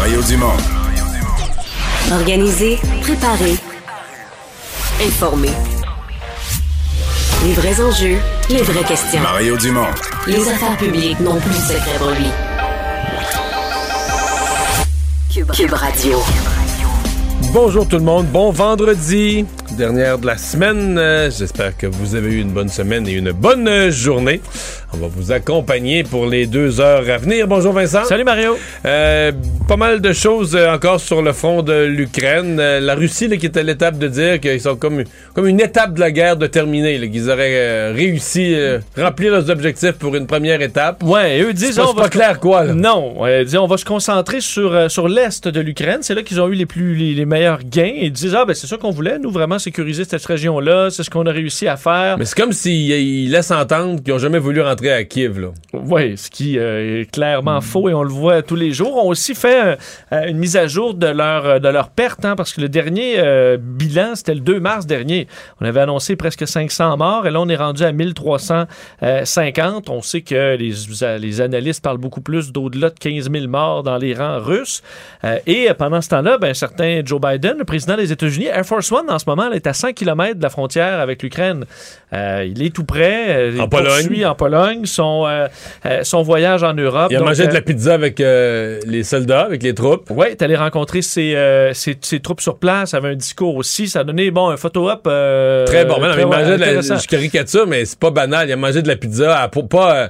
Mario Dumont. Organiser, préparer, informer. Les vrais enjeux, les vraies questions. Mario Dumont. Les affaires publiques n'ont plus de secret pour lui. Cube, Radio. Bonjour tout le monde, bon vendredi, dernière de la semaine. Euh, J'espère que vous avez eu une bonne semaine et une bonne journée. On va vous accompagner pour les deux heures à venir. Bonjour Vincent. Salut Mario. Euh, pas mal de choses euh, encore sur le front de l'Ukraine. Euh, la Russie là, qui est à l'étape de dire qu'ils sont comme, comme une étape de la guerre de terminer, qu'ils auraient euh, réussi à remplir leurs objectifs pour une première étape. Ouais, eux disent C'est pas- on pas va- clair quoi là. Non, euh, disons, on va se concentrer sur, euh, sur l'est de l'Ukraine. C'est là qu'ils ont eu les plus les, les meilleurs gains. Ils disent ah ben c'est ça qu'on voulait, nous vraiment sécuriser cette région-là. C'est ce qu'on a réussi à faire. Mais c'est comme s'ils ils laissent entendre qu'ils ont jamais voulu rentrer à Kiev là. Oui, ce qui euh, est clairement faux et on le voit tous les jours. On a aussi fait euh, une mise à jour de leur, euh, de leur perte, hein, parce que le dernier euh, bilan, c'était le 2 mars dernier. On avait annoncé presque 500 morts et là, on est rendu à 1350. On sait que les, les analystes parlent beaucoup plus d'au-delà de 15 000 morts dans les rangs russes. Euh, et pendant ce temps-là, ben, certain Joe Biden, le président des États-Unis, Air Force One, en ce moment, est à 100 km de la frontière avec l'Ukraine. Euh, il est tout près. il En Pologne. en Pologne son, euh, euh, son voyage en Europe. Il a Donc, mangé de euh, la pizza avec euh, les soldats, avec les troupes. Ouais, est allé rencontrer ses, euh, ses, ses troupes sur place, avait un discours aussi. Ça a donné, bon, un photo-op. euh, Très bon. Mais non, mais très, il mangeait de la, je caricature, mais c'est pas banal. Il a mangé de la pizza à, pour- pas, euh,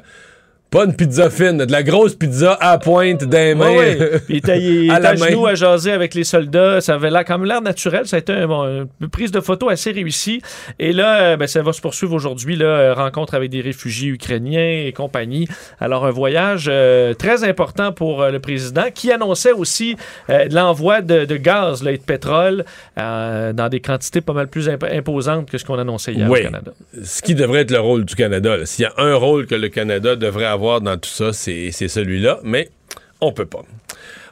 pas une pizza fine, de la grosse pizza à pointe d'un main. Puis il À la genoux à jaser avec les soldats. Ça avait l'air, même l'air naturel. Ça a été bon, une prise de photo assez réussie. Et là, euh, ben, ça va se poursuivre aujourd'hui. Là, euh, rencontre avec des réfugiés ukrainiens et compagnie. Alors, un voyage euh, très important pour euh, le président qui annonçait aussi euh, l'envoi de, de gaz là, et de pétrole dans des quantités pas mal plus imp- imposantes que ce qu'on annonçait hier Oui. au Canada. Ce qui devrait être le rôle du Canada. S'il y a un rôle que le Canada devrait avoir dans tout ça, c'est celui-là. Mais on peut pas.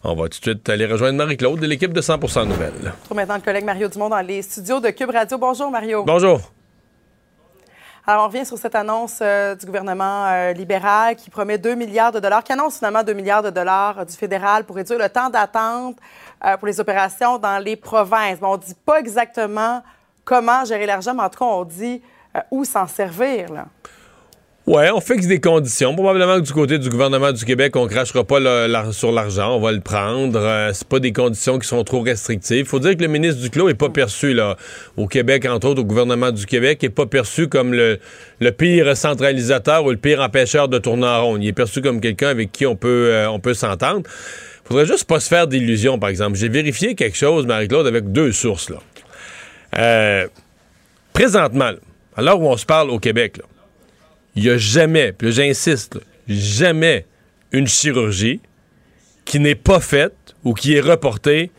On va tout de suite aller rejoindre Marie-Claude de l'équipe de 100% Nouvelles. retrouve maintenant le collègue Mario Dumont dans les studios de Cube Radio. Bonjour, Mario. Bonjour. Alors, on revient sur cette annonce euh, du gouvernement euh, libéral qui promet 2 milliards de dollars, qui annonce finalement 2 milliards de dollars euh, du fédéral pour réduire le temps d'attente pour les opérations dans les provinces. Bon, on ne dit pas exactement comment gérer l'argent, mais en tout cas, on dit où s'en servir. Là. Ouais, on fixe des conditions. Probablement que du côté du gouvernement du Québec, on crachera pas sur l'argent, on va le prendre. Euh, c'est pas des conditions qui sont trop restrictives. Faut dire que le ministre Duclos est pas perçu là au Québec, entre autres au gouvernement du Québec, est pas perçu comme le, pire centralisateur ou le pire empêcheur de tourner en rond. Il est perçu comme quelqu'un avec qui on peut euh, on peut s'entendre. Faudrait juste pas se faire d'illusions, par exemple. J'ai vérifié quelque chose, Marie-Claude, avec deux sources là. Euh, présentement, à l'heure où on se parle au Québec, là, il n'y a jamais, puis j'insiste, jamais une chirurgie qui n'est pas faite ou qui est reportée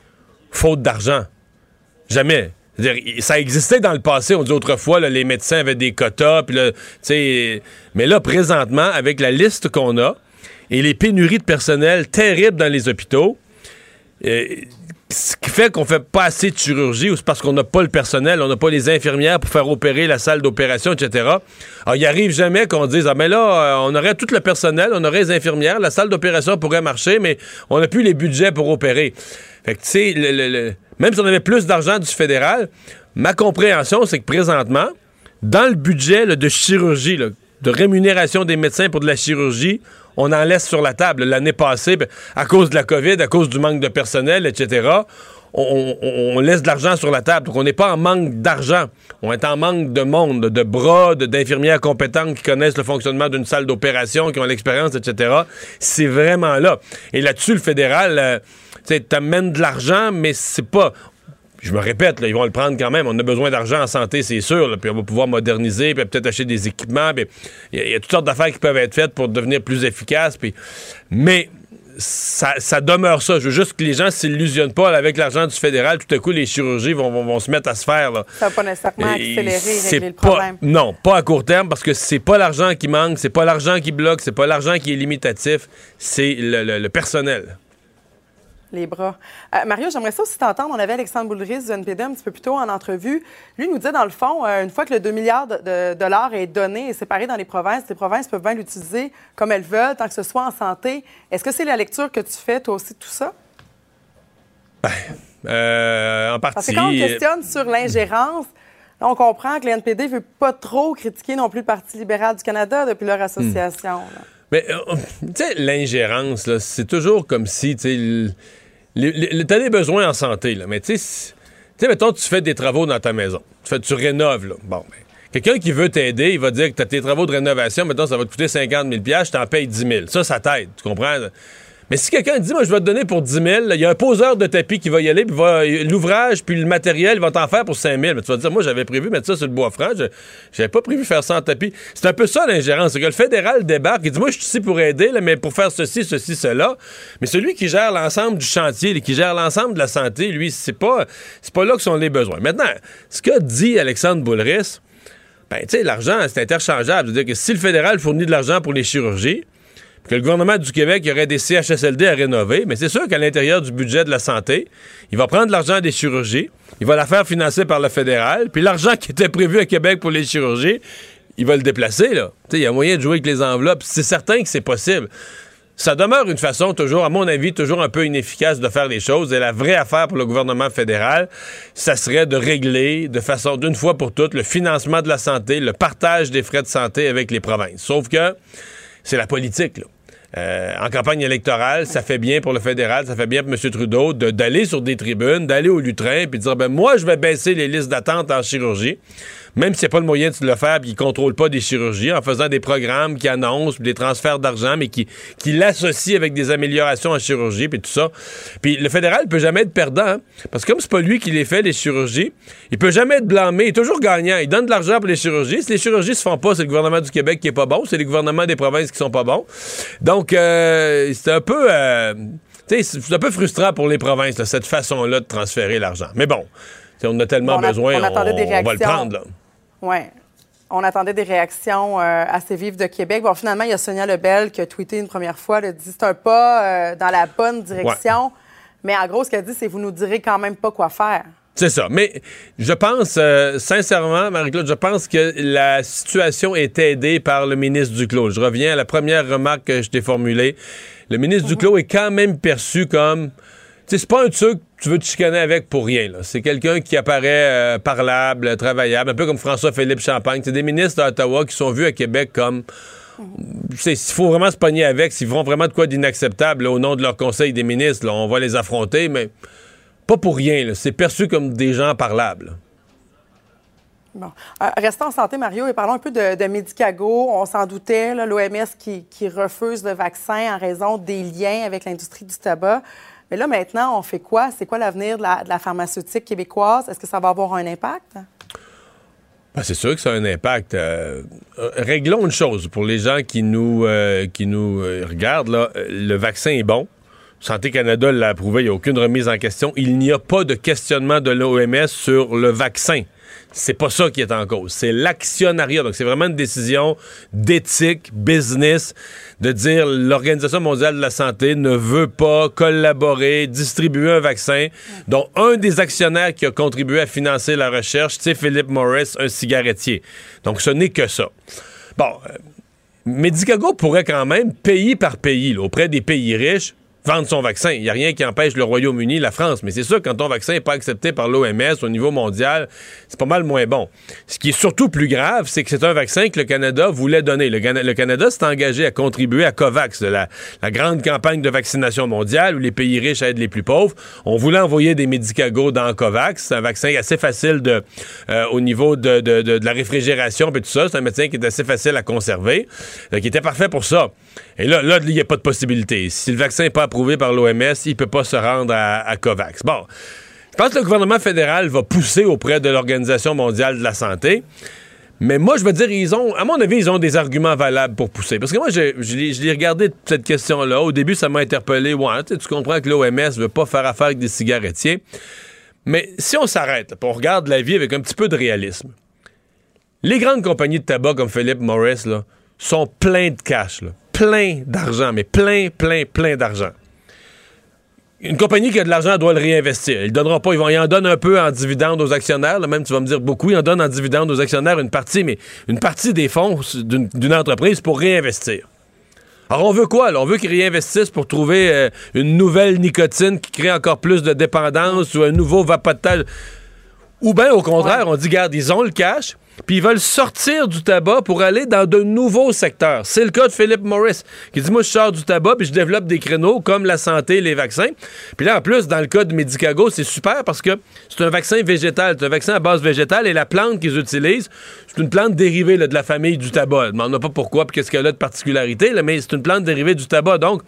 faute d'argent. Jamais. Ça existait dans le passé. On dit autrefois, là, les médecins avaient des quotas. puis là, mais là, présentement, avec la liste qu'on a et les pénuries de personnel terribles dans les hôpitaux, euh, ce qui fait qu'on fait pas assez de chirurgie ou c'est parce qu'on n'a pas le personnel, on n'a pas les infirmières pour faire opérer la salle d'opération, etc. Il arrive jamais qu'on dise, ah, mais là, euh, on aurait tout le personnel, on aurait les infirmières, la salle d'opération pourrait marcher, mais on n'a plus les budgets pour opérer. Fait que, tu sais, le- même si on avait plus d'argent du fédéral, ma compréhension, c'est que présentement, dans le budget de chirurgie, de rémunération des médecins pour de la chirurgie, on en laisse sur la table. L'année passée, ben, à cause de la COVID, à cause du manque de personnel, etc., on, laisse de l'argent sur la table. Donc, on n'est pas en manque d'argent. On est en manque de monde, de bras, d'infirmières compétentes qui connaissent le fonctionnement d'une salle d'opération, qui ont l'expérience, etc. C'est vraiment là. Et là-dessus, le fédéral, euh, tu sais, t'amènes de l'argent, mais c'est pas je me répète, là, ils vont le prendre quand même. On a besoin d'argent en santé, c'est sûr. là, puis on va pouvoir moderniser, puis peut-être acheter des équipements. Il y, a- il y a toutes sortes d'affaires qui peuvent être faites pour devenir plus efficaces. Puis, mais ça, ça demeure ça. Je veux juste que les gens ne s'illusionnent pas là, avec l'argent du fédéral. Tout à coup, les chirurgies vont, vont- vont se mettre à se faire. Là. Ça va pas nécessairement Et accélérer, c'est régler le pas- problème. Non, pas à court terme, parce que c'est pas l'argent qui manque, c'est pas l'argent qui bloque, c'est pas l'argent qui est limitatif, c'est le- le- le personnel. Les bras. Euh, Mario, j'aimerais ça aussi t'entendre. On avait Alexandre Boulris du NPD un petit peu plus tôt en entrevue. Lui nous disait, dans le fond, euh, une fois que le 2 milliards de, dollars est donné et séparé dans les provinces, les provinces peuvent bien l'utiliser comme elles veulent, tant que ce soit en santé. Est-ce que c'est la lecture que tu fais, toi aussi, de tout ça? Euh, en Parce partie. que quand on questionne sur l'ingérence, on comprend que le NPD ne veut pas trop critiquer non plus le Parti libéral du Canada depuis leur association. là. Mais, euh, tu sais, l'ingérence, c'est toujours comme si, tu sais, des besoins en santé, là, mais tu sais, mettons, tu fais des travaux dans ta maison. Tu, fais, tu rénoves, là. Bon, ben, quelqu'un qui veut t'aider, il va dire que t'as tes travaux de rénovation, maintenant, ça va te coûter 50 000 je t'en paye 10 000 Ça, ça t'aide, tu comprends? Mais si quelqu'un dit, moi, je vais te donner pour 10 000 là, il y a un poseur de tapis qui va y aller, puis l'ouvrage, puis le matériel, il va t'en faire pour 5 000 Mais tu vas dire, moi, j'avais prévu mettre ça sur le bois franc, je- j'avais pas prévu faire ça en tapis. C'est un peu ça, l'ingérence. C'est que le fédéral débarque, il dit, moi, je suis ici pour aider, là, mais pour faire ceci, ceci, cela. Mais celui qui gère l'ensemble du chantier, qui gère l'ensemble de la santé, lui, c'est pas, c'est pas là que sont les besoins. Maintenant, ce que dit Alexandre Boulris, ben, tu sais, l'argent, c'est interchangeable. C'est-à-dire que si le fédéral fournit de l'argent pour les chirurgies, que le gouvernement du Québec y aurait des CHSLD à rénover, mais c'est sûr qu'à l'intérieur du budget de la santé, il va prendre l'argent des chirurgies, il va la faire financer par le fédéral, puis l'argent qui était prévu à Québec pour les chirurgies, il va le déplacer, là. Il y a moyen de jouer avec les enveloppes. C'est certain que c'est possible. Ça demeure une façon toujours, à mon avis, toujours un peu inefficace de faire les choses. Et la vraie affaire pour le gouvernement fédéral, ça serait de régler de façon d'une fois pour toutes le financement de la santé, le partage des frais de santé avec les provinces. Sauf que c'est la politique, là. Euh, en campagne électorale, ça fait bien pour le fédéral, ça fait bien pour M. Trudeau de- d'aller sur des tribunes, d'aller au lutrin, puis de dire ben moi je vais baisser les listes d'attente en chirurgie, même s'il n'y a pas le moyen de le faire, puis il ne contrôle pas des chirurgies, en faisant des programmes qui annoncent des transferts d'argent, mais qui, qui l'associent avec des améliorations en chirurgie, puis tout ça. Puis le fédéral ne peut jamais être perdant, hein, parce que comme c'est pas lui qui les fait, les chirurgies, il peut jamais être blâmé, il est toujours gagnant. Il donne de l'argent pour les chirurgies. Si les chirurgies se font pas, c'est le gouvernement du Québec qui est pas bon, c'est les gouvernements des provinces qui sont pas bons. Donc, euh, c'est un peu... euh, c'est un peu frustrant pour les provinces, là, cette façon-là de transférer l'argent. Mais bon, on en a tellement On a- besoin, on on va le prendre. Là. Oui. On attendait des réactions euh, assez vives de Québec. Bon, finalement, il y a Sonia Lebel qui a tweeté une première fois. Elle a dit c'est un pas euh, dans la bonne direction. Mais en gros, ce qu'elle dit, c'est vous nous direz quand même pas quoi faire. C'est ça. Mais je pense, euh, sincèrement, Marie-Claude, je pense que la situation est aidée par le ministre Duclos. Je reviens à la première remarque que je t'ai formulée. Le ministre Duclos est quand même perçu comme. Tu sais, c'est pas un truc tu veux te chicaner avec pour rien. C'est quelqu'un qui apparaît euh, parlable, travaillable, un peu comme François-Philippe Champagne. C'est des ministres d'Ottawa qui sont vus à Québec comme. C'est- S'il faut vraiment se pogner avec, s'ils font vraiment de quoi d'inacceptable au nom de leur conseil des ministres, là, on va les affronter, mais pas pour rien. C'est perçu comme des gens parlables. Bon. Euh, restons en santé, Mario, et parlons un peu de, de Medicago. On s'en doutait, l'OMS qui, qui refuse le vaccin en raison des liens avec l'industrie du tabac. Mais là, maintenant, on fait quoi? C'est quoi l'avenir de la, pharmaceutique québécoise? Est-ce que ça va avoir un impact? Ben, c'est sûr que ça a un impact. Euh, euh, réglons une chose pour les gens qui nous, euh, qui nous regardent. Là, le vaccin est bon. Santé Canada l'a approuvé, il n'y a aucune remise en question. Il n'y a pas de questionnement de l'OMS sur le vaccin. C'est pas ça qui est en cause. C'est l'actionnariat. Donc, c'est vraiment une décision d'éthique, business, de dire l'Organisation mondiale de la santé ne veut pas collaborer, distribuer un vaccin dont un des actionnaires qui a contribué à financer la recherche, c'est Philip Morris, un cigarettier. Donc, ce n'est que ça. Bon, euh, Medicago pourrait quand même, pays par pays, auprès des pays riches, vendre son vaccin. Il n'y a rien qui empêche le Royaume-Uni, la France. Mais c'est sûr, quand ton vaccin n'est pas accepté par l'OMS au niveau mondial, c'est pas mal moins bon. Ce qui est surtout plus grave, c'est que c'est un vaccin que le Canada voulait donner. Le, le Canada s'est engagé à contribuer à COVAX, la, la grande campagne de vaccination mondiale où les pays riches aident les plus pauvres. On voulait envoyer des médicagos dans COVAX. C'est un vaccin assez facile de, euh, au niveau de, de- de- la réfrigération et tout ça. C'est un médecin qui est assez facile à conserver, euh, qui était parfait pour ça. Et là, là, il n'y a pas de possibilité. Si le vaccin n'est pas par l'OMS, il peut pas se rendre à, COVAX. Bon. Je pense que le gouvernement fédéral va pousser auprès de l'Organisation mondiale de la santé. Mais moi, je veux dire, ils ont, à mon avis, ils ont des arguments valables pour pousser. Parce que moi, je, je je l'ai regardé cette question-là. Au début, ça m'a interpellé. Tu comprends que l'OMS veut pas faire affaire avec des cigarettiers. Mais si on s'arrête, on regarde la vie avec un petit peu de réalisme, les grandes compagnies de tabac comme Philip Morris là, sont pleins de cash, là. plein d'argent, mais plein, plein, plein d'argent. Une compagnie qui a de l'argent elle doit le réinvestir. Ils donneront pas, ils vont, ils en donnent un peu en dividendes aux actionnaires. là, même tu vas me dire beaucoup, ils en donnent en dividendes aux actionnaires une partie, mais une partie des fonds d'une entreprise pour réinvestir. Alors on veut quoi là? On veut qu'ils réinvestissent pour trouver euh, une nouvelle nicotine qui crée encore plus de dépendance ou un nouveau vapotage. Ou bien au contraire, on dit, garde, ils ont le cash, puis ils veulent sortir du tabac pour aller dans de nouveaux secteurs. C'est le cas de Philip Morris, qui dit, moi, je sors du tabac, puis je développe des créneaux comme la santé et les vaccins. Puis là, en plus, dans le cas de Medicago, c'est super parce que c'est un vaccin végétal, c'est un vaccin à base végétale, et la plante qu'ils utilisent, c'est une plante dérivée de la famille du tabac. Je ne demande pas pourquoi, puis qu'est-ce qu'elle a de particularité, mais c'est une plante dérivée du tabac. Donc,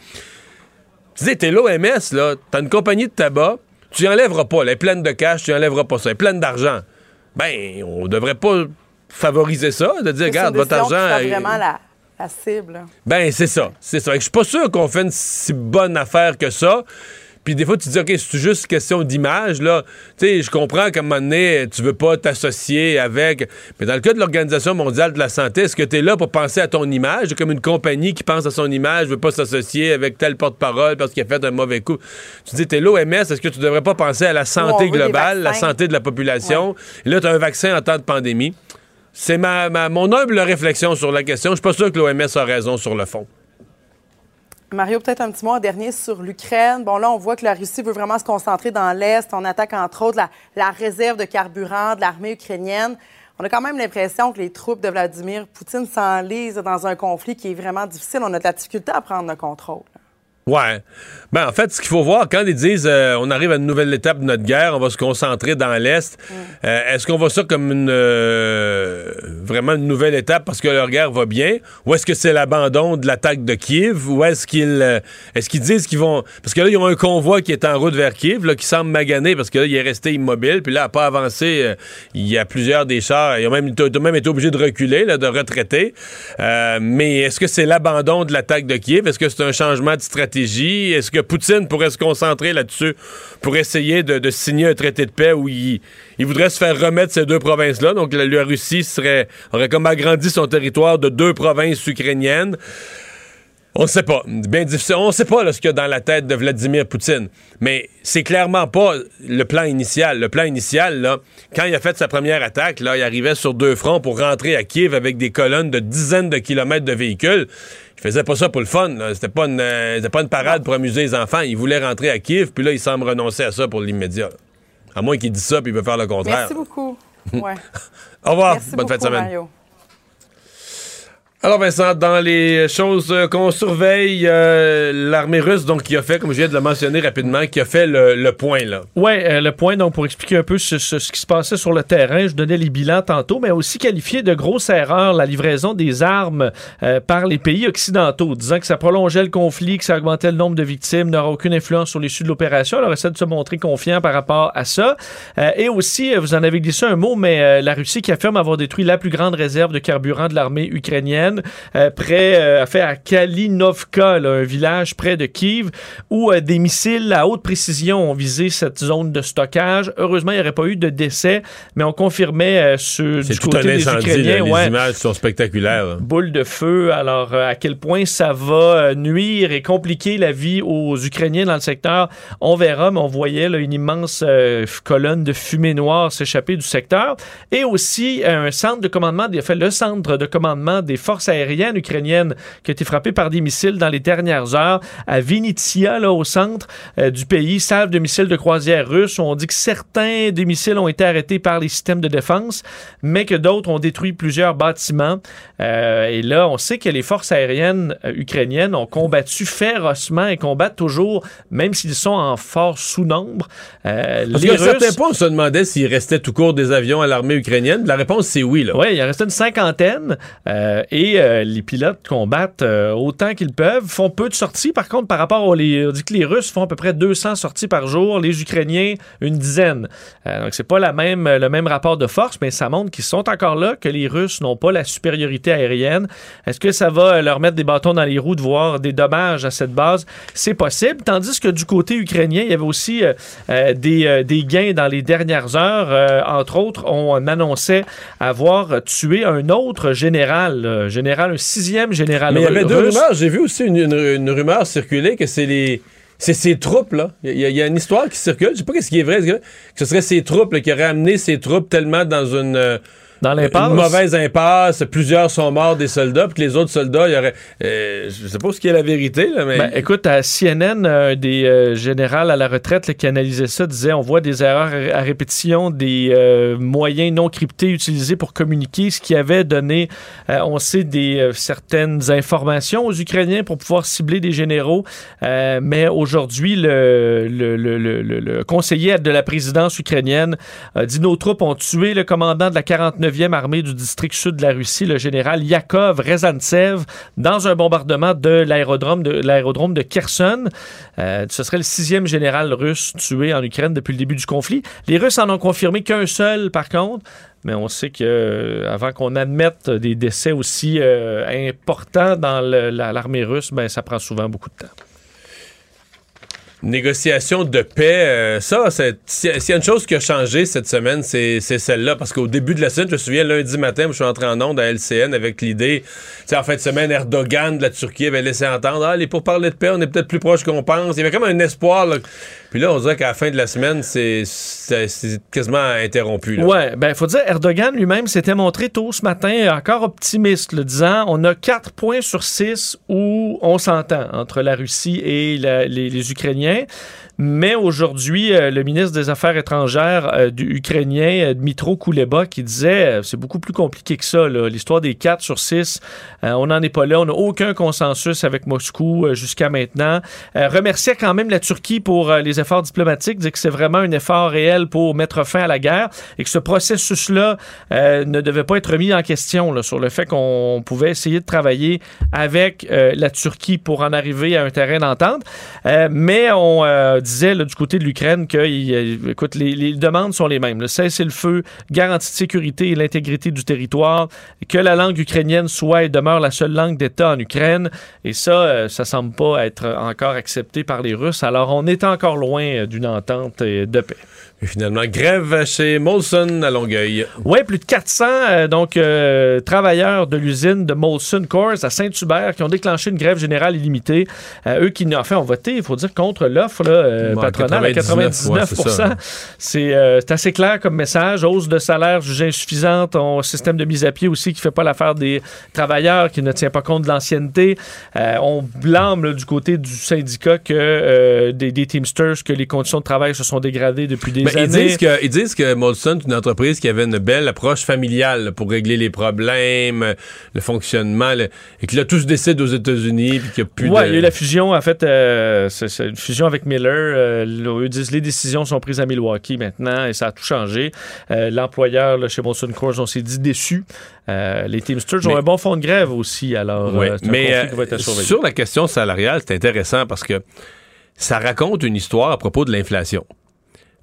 tu dis, t'es l'OMS, là, t'as une compagnie de tabac, tu y enlèveras pas, elle est pleine de cash, tu y enlèveras pas ça, elle est pleine d'argent. Ben, on devrait pas favoriser ça, de dire, regarde, votre qui argent... est- vraiment la, la cible. Ben, c'est ça, c'est ça. Et Je suis pas sûr qu'on fait une si bonne affaire que ça. Puis des fois, tu te dis, OK, c'est juste question d'image, là. Tu sais, je comprends qu'à un moment donné, tu veux pas t'associer avec. Mais dans le cas de l'Organisation mondiale de la santé, est-ce que tu es là pour penser à ton image? Comme une compagnie qui pense à son image, veut pas s'associer avec tel porte-parole parce qu'il a fait un mauvais coup. Tu dis, t'es l'OMS, est-ce que tu devrais pas penser à la santé globale, la santé de la population? Et là, tu as un vaccin en temps de pandémie. C'est ma, ma- mon humble réflexion sur la question. Je suis pas sûr que l'OMS a raison sur le fond. Mario, peut-être un petit mot en dernier sur l'Ukraine. Bon, là, on voit que la Russie veut vraiment se concentrer dans l'Est. On attaque, entre autres, la, la réserve de carburant de l'armée ukrainienne. On a quand même l'impression que les troupes de Vladimir Poutine s'enlisent dans un conflit qui est vraiment difficile. On a de la difficulté à prendre le contrôle. Ouais. Ben, en fait, ce qu'il faut voir, quand ils disent euh, on arrive à une nouvelle étape de notre guerre, on va se concentrer dans l'Est, euh, est-ce qu'on voit ça comme une euh, vraiment une nouvelle étape parce que leur guerre va bien? Ou est-ce que c'est l'abandon de l'attaque de Kiev? Ou est-ce qu'ils est-ce qu'ils disent qu'ils vont. Parce que là, ils ont un convoi qui est en route vers Kiev, là, qui semble magané parce que là, il est resté immobile, puis là, n'a pas avancé. il y a plusieurs des chars. Ils ont même, ils ont même été obligés de reculer, là, de retraiter. Mais est-ce que c'est l'abandon de l'attaque de Kiev? Est-ce que c'est un changement de stratégie? Est-ce que Poutine pourrait se concentrer là-dessus pour essayer de, signer un traité de paix où il, il voudrait se faire remettre ces deux provinces-là? Donc la, Russie serait, aurait comme agrandi son territoire de deux provinces ukrainiennes. On ne sait pas. Bien difficile. On ne sait pas ce qu'il y a dans la tête de Vladimir Poutine. Mais c'est clairement pas le plan initial. Le plan initial, là, quand il a fait sa première attaque, là, il arrivait sur deux fronts pour rentrer à Kiev avec des colonnes de dizaines de kilomètres de véhicules. Il faisait pas ça pour le fun. C'était pas une, euh, pas une parade pour amuser les enfants. Il voulait rentrer à Kiev, puis là, il semble renoncer à ça pour l'immédiat. À moins qu'il dise ça, puis il veut faire le contraire. Merci beaucoup. Ouais. Au revoir. Merci Bonne fin de semaine. Mario. Alors Vincent, dans les choses euh, qu'on surveille, euh, l'armée russe, donc qui a fait, comme je viens de le mentionner rapidement, qui a fait le, point là. Oui, le point, donc, pour expliquer un peu ce, qui se passait sur le terrain, je donnais les bilans tantôt, mais aussi qualifié de grosse erreur la livraison des armes euh, par les pays occidentaux, disant que ça prolongeait le conflit, que ça augmentait le nombre de victimes, n'aura aucune influence sur l'issue de l'opération. Alors, essaie de se montrer confiant par rapport à ça. Euh, et aussi, euh, vous en avez glissé un mot, mais euh, la Russie qui affirme avoir détruit la plus grande réserve de carburant de l'armée ukrainienne, euh, près, euh, fait à Kalinovka, là, un village près de Kiev, où euh, des missiles à haute précision ont visé cette zone de stockage. Heureusement, il n'y aurait pas eu de décès, mais on confirmait sur, du côté des. Ukrainiens. là. Les ouais, images sont spectaculaires. là. boule de feu. Alors, à quel point ça va nuire et compliquer la vie aux Ukrainiens dans le secteur, on verra, mais on voyait là, une immense euh, colonne de fumée noire s'échapper du secteur. Et aussi, un centre de commandement, des, fait, le centre de commandement des forces force aérienne ukrainienne qui a été frappée par des missiles dans les dernières heures à Vinitia, là, au centre euh, du pays, salve de missiles de croisière russes. On dit que certains des missiles ont été arrêtés par les systèmes de défense, mais que d'autres ont détruit plusieurs bâtiments. Euh, et là, on sait que les forces aériennes euh, ukrainiennes ont combattu férocement et combattent toujours, même s'ils sont en fort sous-nombre. Euh, Parce les qu'à un certain Russes- point, on se demandait s'il restait tout court des avions à l'armée ukrainienne. La réponse, c'est oui. Là. Oui, il en reste une cinquantaine euh, et euh, les pilotes combattent euh, autant qu'ils peuvent, font peu de sorties. Par contre, par rapport aux... Les, on dit que les Russes font à peu près 200 sorties par jour, les Ukrainiens, une dizaine. Euh, donc, c'est pas la même, le même rapport de force, mais ça montre qu'ils sont encore là, que les Russes n'ont pas la supériorité aérienne. Est-ce que ça va leur mettre des bâtons dans les roues de voir des dommages à cette base? C'est possible. Tandis que du côté ukrainien, il y avait aussi euh, euh, des, euh, gains dans les dernières heures. Euh, entre autres, on annonçait avoir tué un autre général, euh, général, un sixième général Mais il y avait deux russe. rumeurs. J'ai vu aussi une, une- une rumeur circuler que c'est les. C'est ces troupes, là. Il y, a- il y a une histoire qui circule. Je sais pas ce qui est vrai. que ce serait ces troupes là, qui auraient amené ces troupes tellement dans une, euh, Dans l'impasse. une mauvaise impasse. Plusieurs sont morts des soldats, puis que les autres soldats, il y aurait. euh, je sais pas ce qui est la vérité, là, mais. Ben, écoute, à CNN, un des euh, généraux à la retraite là, qui analysait ça disait on voit des erreurs à répétition, des euh, moyens non cryptés utilisés pour communiquer, ce qui avait donné, euh, on sait, des euh, certaines informations aux Ukrainiens pour pouvoir cibler des généraux. Euh, mais aujourd'hui, le, le, le, le- le- le conseiller de la présidence ukrainienne a dit nos troupes ont tué le commandant de la 49e armée du district sud de la Russie, le général Yakov Rezantsev, dans un bombardement de l'aérodrome de, de Kherson. Euh, ce serait le sixième général russe tué en Ukraine depuis le début du conflit. Les Russes en ont confirmé qu'un seul, par contre. Mais on sait que euh, avant qu'on admette des décès aussi euh, importants dans l'armée russe, ben, ça prend souvent beaucoup de temps. Négociation de paix, euh, ça, s'il y a- une chose qui a changé cette semaine, c'est celle-là. Parce qu'au début de la semaine, je me souviens, lundi matin, je suis entré en onde à LCN avec l'idée, tu en fin de semaine, Erdogan de la Turquie avait laissé entendre, ah, les pour parler de paix, on est peut-être plus proche qu'on pense. Il y avait comme un espoir. Puis là, on dirait qu'à la fin de la semaine, c'est quasiment interrompu. là. Ouais, ben faut dire Erdogan lui-même s'était montré tôt ce matin encore optimiste, le disant on a 4 points sur 6 où on s'entend entre la Russie et les Ukrainiens. Mais aujourd'hui, euh, le ministre des Affaires étrangères euh, ukrainien, euh, Dmitro Kuleba, qui disait c'est beaucoup plus compliqué que ça. L'histoire des 4 sur 6, euh, on n'en est pas là. On n'a aucun consensus avec Moscou jusqu'à maintenant. Remerciait quand même la Turquie pour les efforts diplomatiques, dit que c'est vraiment un effort réel pour mettre fin à la guerre et que ce processus-là ne devait pas être remis en question sur le fait qu'on pouvait essayer de travailler avec la Turquie pour en arriver à un terrain d'entente. Mais on disait du côté de l'Ukraine que écoute, les, les demandes sont les mêmes. Le cessez-le-feu, garantie de sécurité et l'intégrité du territoire, que la langue ukrainienne soit et demeure la seule langue d'État en Ukraine. Et ça, euh, ça semble pas être encore accepté par les Russes. Alors, on est encore loin euh, d'une entente euh, de paix. Et finalement, grève chez Molson à Longueuil. Oui, plus de 400 euh, donc, euh, travailleurs de l'usine de Molson Coors à Saint-Hubert qui ont déclenché une grève générale illimitée. Euh, eux qui, en fait, ont voté, il faut dire, contre l'offre patronale à 99, 99 ouais, c'est assez clair comme message. Hausse de salaire jugée insuffisante. On système de mise à pied aussi qui fait pas l'affaire des travailleurs, qui ne tient pas compte de l'ancienneté. On blâme là, du côté du syndicat que des, des Teamsters que les conditions de travail se sont dégradées depuis des Ben, ils, disent que, ils disent que Molson est une entreprise qui avait une belle approche familiale là, pour régler les problèmes, le fonctionnement, et que là, tout se décide aux États-Unis, puis qu'il n'y a plus Ouais, de... il y a eu la fusion, en fait, euh, c'est une fusion avec Miller. Euh, eux disent les décisions sont prises à Milwaukee maintenant et ça a tout changé. Euh, L'employeur chez Molson Coors, on s'est dit déçu. Euh, les Teamsters ont un bon fond de grève aussi, alors Oui, c'est un mais qui va être sur la question salariale, c'est intéressant parce que ça raconte une histoire à propos de l'inflation.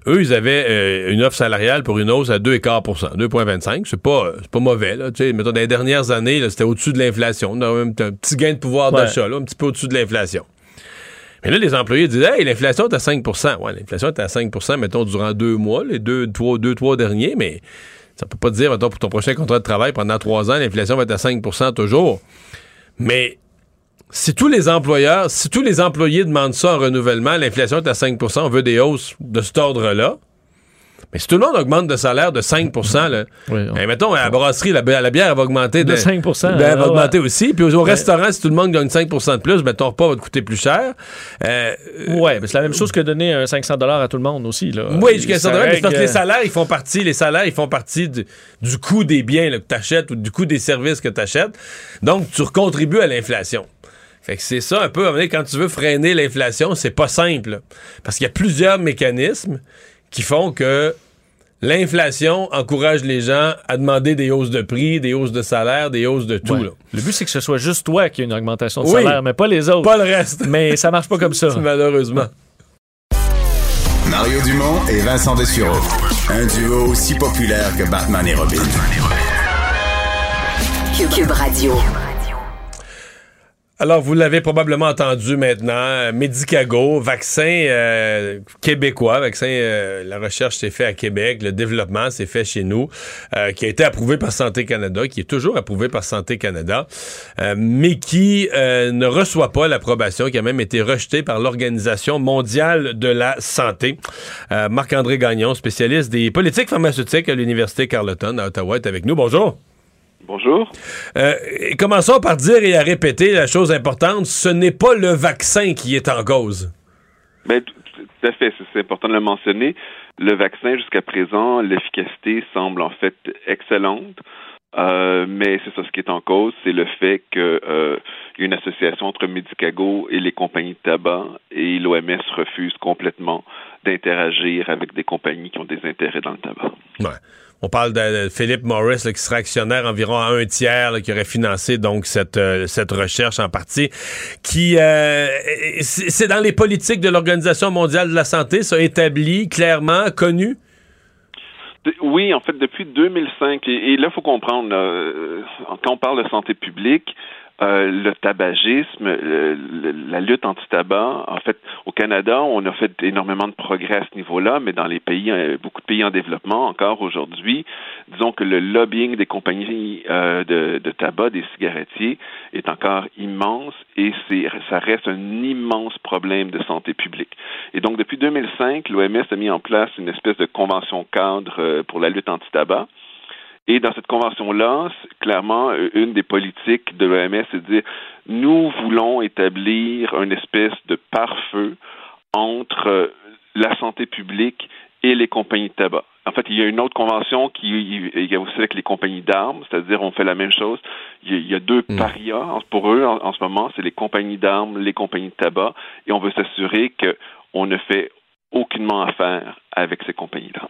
Eux, ils avaient euh, une offre salariale pour une hausse à 2,25 2,25 C'est pas, euh, c'est pas mauvais. Là, Tu sais, mettons, dans les dernières années, là, c'était au-dessus de l'inflation. On a même un petit gain de pouvoir Ouais. d'achat, là, un petit peu au-dessus de l'inflation. Mais là, les employés disent Hey, l'inflation est à 5% Ouais, l'inflation est à 5% mettons, durant deux mois, les deux, trois, deux, trois derniers, mais ça peut pas te dire, mettons, pour ton prochain contrat de travail pendant trois ans, l'inflation va être à 5% toujours. Mais si tous les employeurs, si tous les employés demandent ça en renouvellement, l'inflation est à 5% on veut des hausses de cet ordre-là, Mais si tout le monde augmente de salaire de 5 là, Oui, on- ben, mettons, à la brasserie, la, la bière, elle va augmenter de, De 5 ben, elle va ouais. augmenter aussi. Puis au, Ouais. restaurant, si tout le monde gagne 5% de plus, ben, ton repas va te coûter plus cher. Euh, Ouais, mais c'est la même chose que donner un 500 à tout le monde aussi. Là. oui, jusqu'à un Ça certain moment, mais c'est parce que les salaires, ils font partie, les salaires, ils font partie du, du coût des biens là, que tu achètes ou du coût des services que tu achètes. Donc, tu contribues à l'inflation. Fait que c'est ça un peu, quand tu veux freiner l'inflation, c'est pas simple. Parce qu'il y a plusieurs mécanismes qui font que l'inflation encourage les gens à demander des hausses de prix, des hausses de salaire, des hausses de tout. Ouais. là. Le but, c'est que ce soit juste toi qui ait une augmentation de Oui. salaire, mais pas les autres. Pas le reste. Mais ça marche pas comme ça. Malheureusement. Mario Dumont et Vincent Dessureau. Un duo aussi populaire que Batman et Robin. Cube, Cube Radio. Alors, vous l'avez probablement entendu maintenant, euh, Medicago, vaccin euh, québécois, vaccin, euh, la recherche s'est fait à Québec, le développement s'est fait chez nous, euh, qui a été approuvé par Santé Canada, qui est toujours approuvé par Santé Canada, euh, mais qui euh, ne reçoit pas l'approbation, qui a même été rejeté par l'Organisation mondiale de la santé. Marc-André Gagnon, spécialiste des politiques pharmaceutiques à l'Université Carleton à Ottawa, est avec nous. Bonjour. Bonjour. Euh, commençons par dire et à répéter la chose importante, ce n'est pas le vaccin qui est en cause. Ben, tout à fait, c'est- c'est important de le mentionner. Le vaccin, jusqu'à présent, l'efficacité semble en fait excellente. Euh, mais c'est ça, ce qui est en cause, c'est le fait qu'il y a une association entre Medicago et les compagnies de tabac et l'OMS refuse complètement d'interagir avec des compagnies qui ont des intérêts dans le tabac. Ouais. On parle de, Philippe Morris là, environ à un tiers qui aurait financé donc cette, euh, cette recherche en partie qui euh, c'est dans les politiques de l'Organisation mondiale de la santé, ça établi clairement connu? Oui, en fait, depuis 2005, et, là, il faut comprendre, euh, quand on parle de santé publique, euh, le tabagisme, le- la lutte anti-tabac, en fait, au Canada, on a fait énormément de progrès à ce niveau-là, mais dans les pays, euh, beaucoup de pays en développement, encore aujourd'hui, disons que le lobbying des compagnies euh, de, de tabac, des cigarettiers, est encore immense et ça reste un immense problème de santé publique. Et donc, depuis 2005, l'OMS a mis en place une espèce de convention cadre euh, pour la lutte anti-tabac. Et dans cette convention-là, clairement, euh, une des politiques de l'OMS, c'est de dire, nous voulons établir une espèce de pare-feu entre euh, la santé publique et les compagnies de tabac. En fait, il y a une autre convention qui a aussi avec les compagnies d'armes, c'est-à-dire on fait la même chose. Il y a, deux Mm. parias pour eux en, en ce moment, c'est les compagnies d'armes, les compagnies de tabac, et on veut s'assurer qu'on ne fait aucunement affaire avec ces compagnies-là.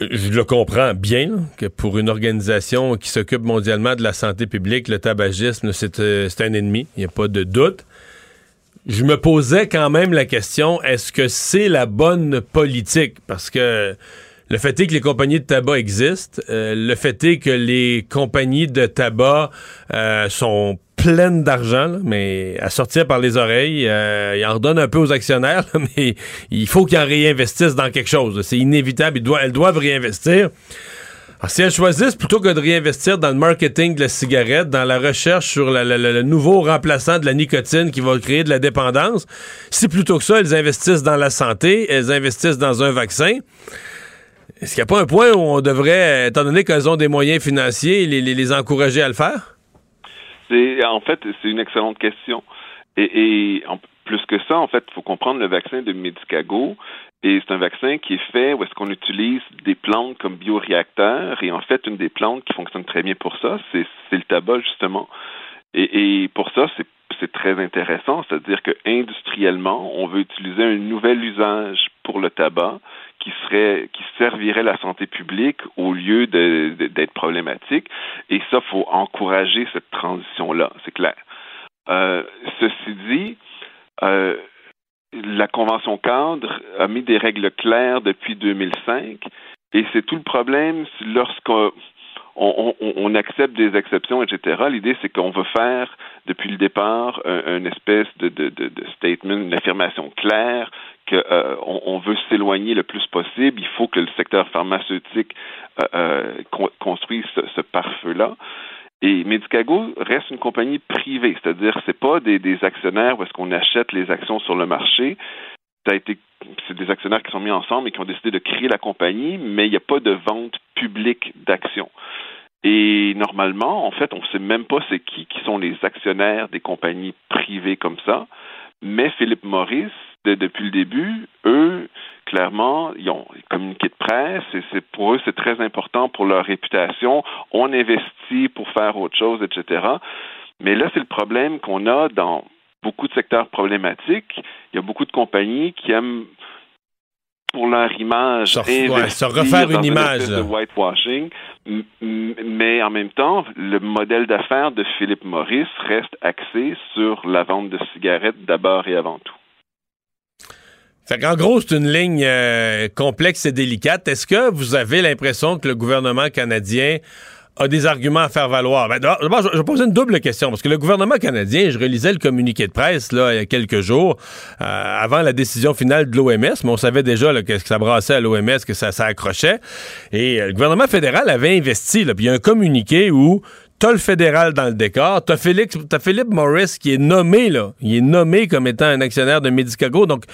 Je le comprends bien que pour une organisation qui s'occupe mondialement de la santé publique, le tabagisme, c'est euh, c'est un ennemi, il n'y a pas de doute. Je me posais quand même la question, est-ce que c'est la bonne politique? Parce que le fait est que les compagnies de tabac existent, euh, le fait est que les compagnies de tabac euh, sont pleines d'argent, mais à sortir par les oreilles. Euh, ils en redonnent un peu aux actionnaires, là, mais il faut qu'ils en réinvestissent dans quelque chose. C'est inévitable. Ils doivent, elles doivent réinvestir. Alors, si elles choisissent, plutôt que de réinvestir dans le marketing de la cigarette, dans la recherche sur la- la- le nouveau remplaçant de la nicotine qui va créer de la dépendance, si plutôt que ça, elles investissent dans la santé, elles investissent dans un vaccin, est-ce qu'il n'y a pas un point où on devrait, étant donné qu'elles ont des moyens financiers, les, les- encourager à le faire? En fait c'est une excellente question. Et, et en plus que ça, en fait, il faut comprendre le vaccin de Medicago. Et c'est un vaccin qui est fait où est-ce qu'on utilise des plantes comme bioréacteurs. Et en fait, une des plantes qui fonctionne très bien pour ça, c'est le tabac, justement. Et, et pour ça, c'est c'est très intéressant, c'est-à-dire que industriellement, on veut utiliser un nouvel usage pour le tabac qui serait qui servirait la santé publique au lieu d'être problématique. Et ça, faut encourager cette transition-là, c'est clair. Euh, ceci dit, euh, la Convention cadre a mis des règles claires depuis 2005 et c'est tout le problème lorsqu'on on, accepte des exceptions, etc. L'idée, c'est qu'on veut faire, depuis le départ, un- une espèce de, de, de, de statement, une affirmation claire qu'on on veut s'éloigner le plus possible. Il faut que le secteur pharmaceutique euh, euh, con- construise ce, pare-feu-là. Et Medicago reste une compagnie privée, c'est-à-dire c'est pas des, actionnaires où qu'on achète les actions sur le marché. Ça a été c'est des actionnaires qui sont mis ensemble et qui ont décidé de créer la compagnie, mais il n'y a pas de vente publique d'actions. Et normalement, en fait, on ne sait même pas c'est qui sont les actionnaires des compagnies privées comme ça. Mais Philippe Maurice, depuis le début, eux, clairement, ils ont communiqué de presse et c'est pour eux c'est très important pour leur réputation. On investit pour faire autre chose, etc. Mais là, c'est le problème qu'on a dans beaucoup de secteurs problématiques. Il y a beaucoup de compagnies qui aiment pour leur image et se refaire une image de whitewashing, mais en même temps, le modèle d'affaires de Philip Morris reste axé sur la vente de cigarettes d'abord et avant tout. Fait qu'en gros, c'est une ligne euh, complexe et délicate. Est-ce que vous avez l'impression que le gouvernement canadien a des arguments à faire valoir. Ben, d'abord, je, vais poser une double question, parce que le gouvernement canadien, je relisais le communiqué de presse là, il y a quelques jours, euh, avant la décision finale de l'OMS, mais on savait déjà là, que, ça brassait à l'OMS, que ça, ça accrochait. Et euh, le gouvernement fédéral avait investi, puis il y a un communiqué où T'as le fédéral dans le décor. T'as Philippe, as Philippe Morris qui est nommé, là. Il est nommé comme étant un actionnaire de Medicago. Donc,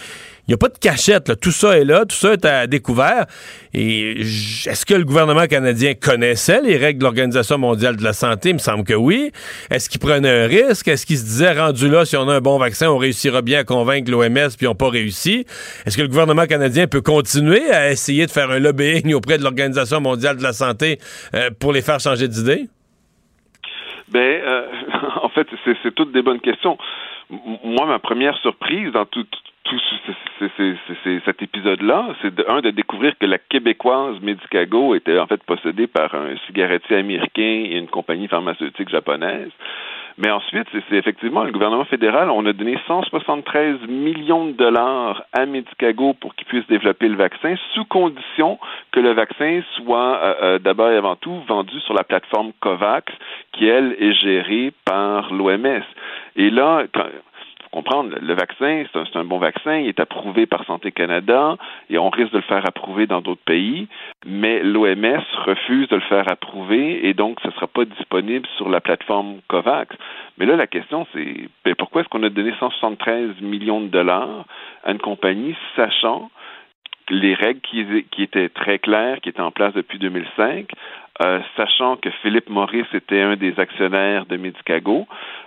il n'y a pas de cachette, là. Tout ça est là. Tout ça est à découvert. Et est-ce que le gouvernement canadien connaissait les règles de l'Organisation mondiale de la santé? Il me semble que oui. Est-ce qu'il prenait un risque? Est-ce qu'il se disait, rendu là, si on a un bon vaccin, on réussira bien à convaincre l'OMS puis ils n'ont pas réussi? Est-ce que le gouvernement canadien peut continuer à essayer de faire un lobbying auprès de l'Organisation mondiale de la santé euh, pour les faire changer d'idée? Ben, euh, en fait, c'est toutes des bonnes questions. Moi, ma première surprise dans tout, tout cet épisode-là, c'est de, un de découvrir que la québécoise Medicago était en fait possédée par un cigarettier américain et une compagnie pharmaceutique japonaise. Mais ensuite, c'est effectivement le gouvernement fédéral, on a donné 173 millions de dollars à Medicago pour qu'ils puissent développer le vaccin, sous condition que le vaccin soit euh, euh, d'abord et avant tout vendu sur la plateforme COVAX, qui elle est gérée par l'OMS. Et là, quand, comprendre, le vaccin, c'est un, bon vaccin, il est approuvé par Santé Canada et on risque de le faire approuver dans d'autres pays, mais l'OMS refuse de le faire approuver et donc ce ne sera pas disponible sur la plateforme COVAX. Mais là, la question, c'est ben, pourquoi est-ce qu'on a donné 173 millions de dollars à une compagnie sachant les règles qui, qui, étaient très claires, qui étaient en place depuis 2005, euh, sachant que Philippe Maurice était un des actionnaires de Medicago.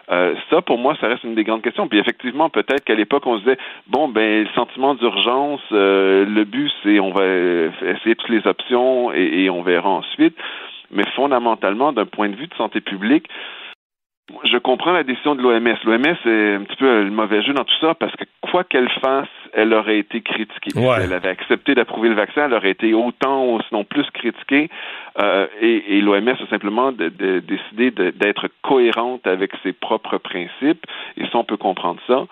Euh, ça, pour moi, ça reste une des grandes questions. Puis effectivement, peut-être qu'à l'époque, on se disait, bon, ben, le sentiment d'urgence, euh, le but, c'est on va essayer toutes les options et on verra ensuite. Mais fondamentalement, d'un point de vue de santé publique, je comprends la décision de l'OMS. L'OMS est un petit peu le mauvais jeu dans tout ça parce que quoi qu'elle fasse, elle aurait été critiquée. Elle avait accepté d'approuver le vaccin, elle aurait été autant, sinon plus critiquée. Euh, et, l'OMS a simplement décidé d'être cohérente avec ses propres principes. Et ça, on peut comprendre ça.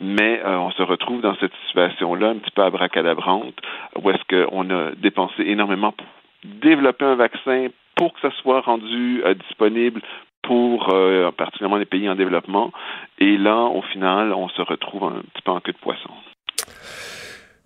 Mais euh, on se retrouve dans cette situation-là, un petit peu abracadabrante, où est-ce qu'on a dépensé énormément pour développer un vaccin pour que ça soit rendu euh, disponible pour euh, particulièrement les pays en développement. Et là, au final, on se retrouve un petit peu en queue de poisson.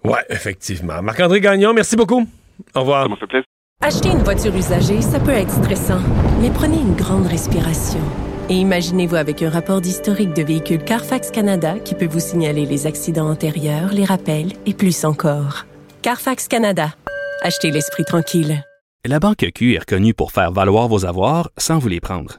Oui, effectivement. Marc-André Gagnon, merci beaucoup. Au revoir. Ça fait plaisir. Acheter une voiture usagée, ça peut être stressant, mais prenez une grande respiration. Et imaginez-vous avec un rapport d'historique de véhicule Carfax Canada qui peut vous signaler les accidents antérieurs, les rappels et plus encore. Carfax Canada. Achetez l'esprit tranquille. La Banque Q est reconnue pour faire valoir vos avoirs sans vous les prendre.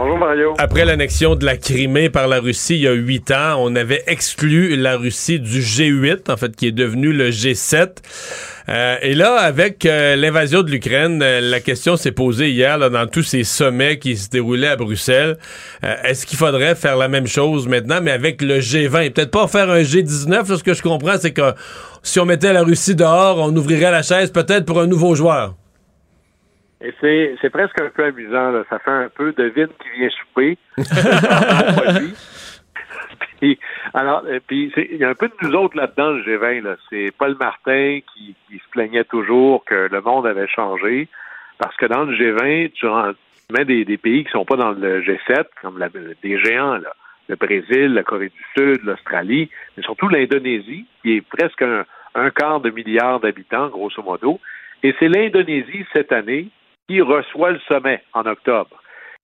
Bonjour Mario. Après l'annexion de la Crimée par la Russie il y a huit ans, on avait exclu la Russie du G8, en fait, qui est devenu le G7. Euh, et là, avec euh, l'invasion de l'Ukraine, euh, la question s'est posée hier dans tous ces sommets qui se déroulaient à Bruxelles. Est-ce qu'il faudrait faire la même chose maintenant, mais avec le G20? Peut-être pas faire un G19. Là, ce que je comprends, c'est que si on mettait la Russie dehors, on ouvrirait la chaise peut-être pour un nouveau joueur. Et c'est, c'est presque un peu amusant, là. Ça fait un peu de vide qui vient souper. puis, alors, euh, puis c'est- il y a un peu de nous autres là-dedans, le G20. Là. C'est Paul Martin qui, qui se plaignait toujours que le monde avait changé. Parce que dans le G20, tu mets des, des pays qui sont pas dans le G7, comme la- des géants, là. Le Brésil, la Corée du Sud, l'Australie, mais surtout l'Indonésie, qui est presque un, un quart de milliard d'habitants, grosso modo. Et c'est l'Indonésie, cette année, qui reçoit le sommet en octobre.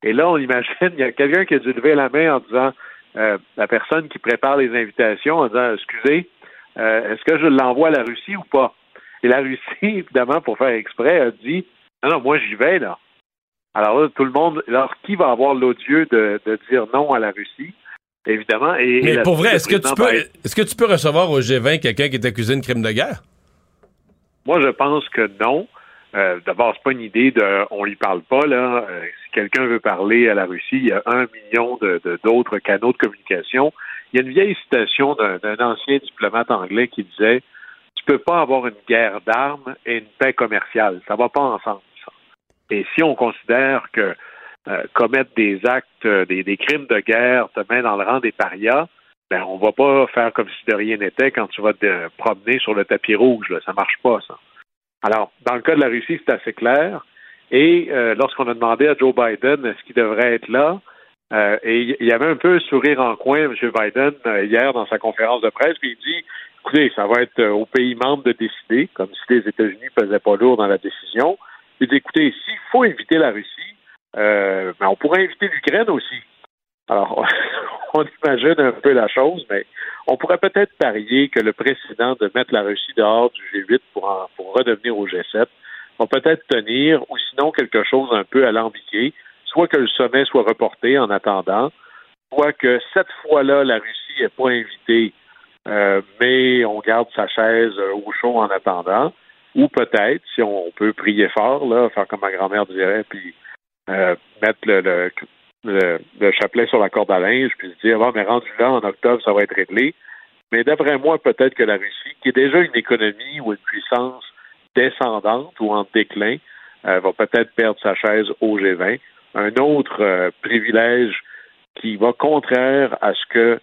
Et là, on imagine, il y a quelqu'un qui a dû lever la main en disant, euh, la personne qui prépare les invitations, en disant, excusez, euh, est-ce que je l'envoie à la Russie ou pas? Et la Russie, évidemment, pour faire exprès, a dit, non, non, moi j'y vais, là. Alors là, tout le monde, alors qui va avoir l'odieux de, de dire non à la Russie? Évidemment. Et, Mais pour vrai, est-ce que tu peux, est-ce que tu peux recevoir au G20 quelqu'un qui est accusé de crime de guerre? Moi, je pense que non. Euh, D'abord, c'est pas une idée de on lui parle pas là. Euh, si quelqu'un veut parler à la Russie, il y a un million de d'autres canaux de communication. Il y a une vieille citation d'un ancien diplomate anglais qui disait Tu peux pas avoir une guerre d'armes et une paix commerciale. Ça va pas ensemble. ça. Et si on considère que euh, commettre des actes, des, des crimes de guerre te met dans le rang des parias, ben on va pas faire comme si de rien n'était quand tu vas te promener sur le tapis rouge. Là. Ça marche pas, ça. Alors, dans le cas de la Russie, c'est assez clair. Et euh, lorsqu'on a demandé à Joe Biden est-ce qu'il devrait être là, euh, et il y avait un peu un sourire en coin, M. Biden, euh, hier dans sa conférence de presse, puis il dit écoutez, ça va être euh, aux pays membres de décider, comme si les États-Unis ne pesaient pas lourd dans la décision. Il dit écoutez, s'il faut inviter la Russie, euh, ben, on pourrait inviter l'Ukraine aussi. Alors, on imagine un peu la chose, mais on pourrait peut-être parier que le précédent de mettre la Russie dehors du G8 pour, en- redevenir au G7 va peut-être tenir, ou sinon quelque chose un peu alambiqué, soit que le sommet soit reporté en attendant, soit que cette fois-là, la Russie n'est pas invitée, euh, mais on garde sa chaise euh, au chaud en attendant, ou peut-être, si on, peut prier fort, faire comme ma grand-mère dirait, puis euh, mettre le, le, le- le chapelet sur la corde à linge, puis se dire, bon, mais rendu là, en octobre, ça va être réglé. Mais d'après moi, peut-être que la Russie, qui est déjà une économie ou une puissance descendante ou en déclin, euh, va peut-être perdre sa chaise au G20. Un autre euh, privilège qui va contraire à ce que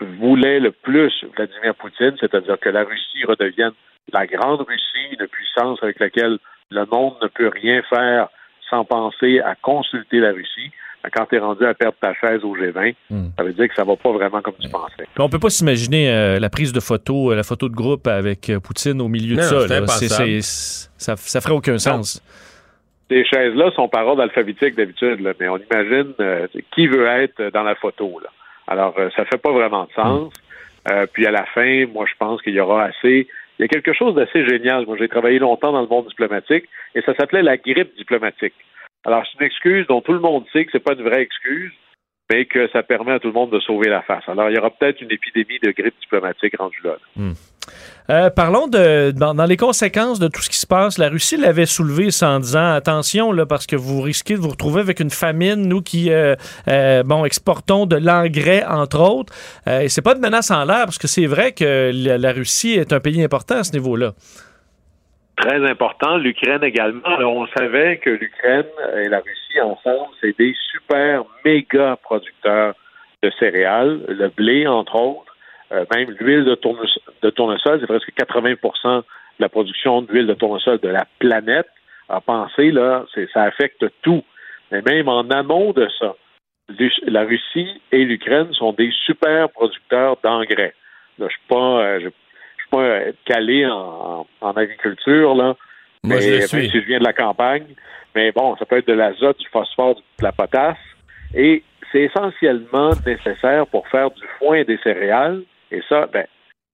voulait le plus Vladimir Poutine, c'est-à-dire que la Russie redevienne la grande Russie, une puissance avec laquelle le monde ne peut rien faire sans penser à consulter la Russie. Quand tu es rendu à perdre ta chaise au G20, ça veut dire que ça va pas vraiment comme tu pensais. On peut pas s'imaginer euh, la prise de photo, euh, la photo de groupe avec euh, Poutine au milieu de ça. ça. Ça ferait aucun sens. Ces chaises-là sont par ordre alphabétique d'habitude, là, mais on imagine euh, qui veut être dans la photo. Là. Alors, euh, ça fait pas vraiment de sens. Euh, puis à la fin, moi, je pense qu'il y aura assez. Il y a quelque chose d'assez génial. Moi, j'ai travaillé longtemps dans le monde diplomatique et ça s'appelait la grippe diplomatique. Alors, c'est une excuse dont tout le monde sait que c'est pas une vraie excuse, mais que ça permet à tout le monde de sauver la face. Alors, il y aura peut-être une épidémie de grippe diplomatique rendue là. Hmm. Euh, parlons de dans, les conséquences de tout ce qui se passe. La Russie l'avait soulevé en disant attention là parce que vous risquez de vous retrouver avec une famine. Nous qui euh, euh, bon exportons de l'engrais entre autres. Et c'est pas de menace en l'air parce que c'est vrai que la Russie est un pays important à ce niveau-là. Très important. L'Ukraine également. On savait que l'Ukraine et la Russie ensemble, c'est des super méga producteurs de céréales, le blé entre autres, euh, même l'huile de, tournes- de tournesol, c'est presque 80% de la production d'huile de tournesol de la planète. À penser là, ça affecte tout. Mais même en amont de ça, la Russie et l'Ukraine sont des super producteurs d'engrais. Je suis pas, euh, pas euh, calé en, agriculture là, Moi, mais je le même suis. si je viens de la campagne. Mais bon, ça peut être de l'azote, du phosphore, de la potasse. Et c'est essentiellement nécessaire pour faire du foin et des céréales. Et ça, ben,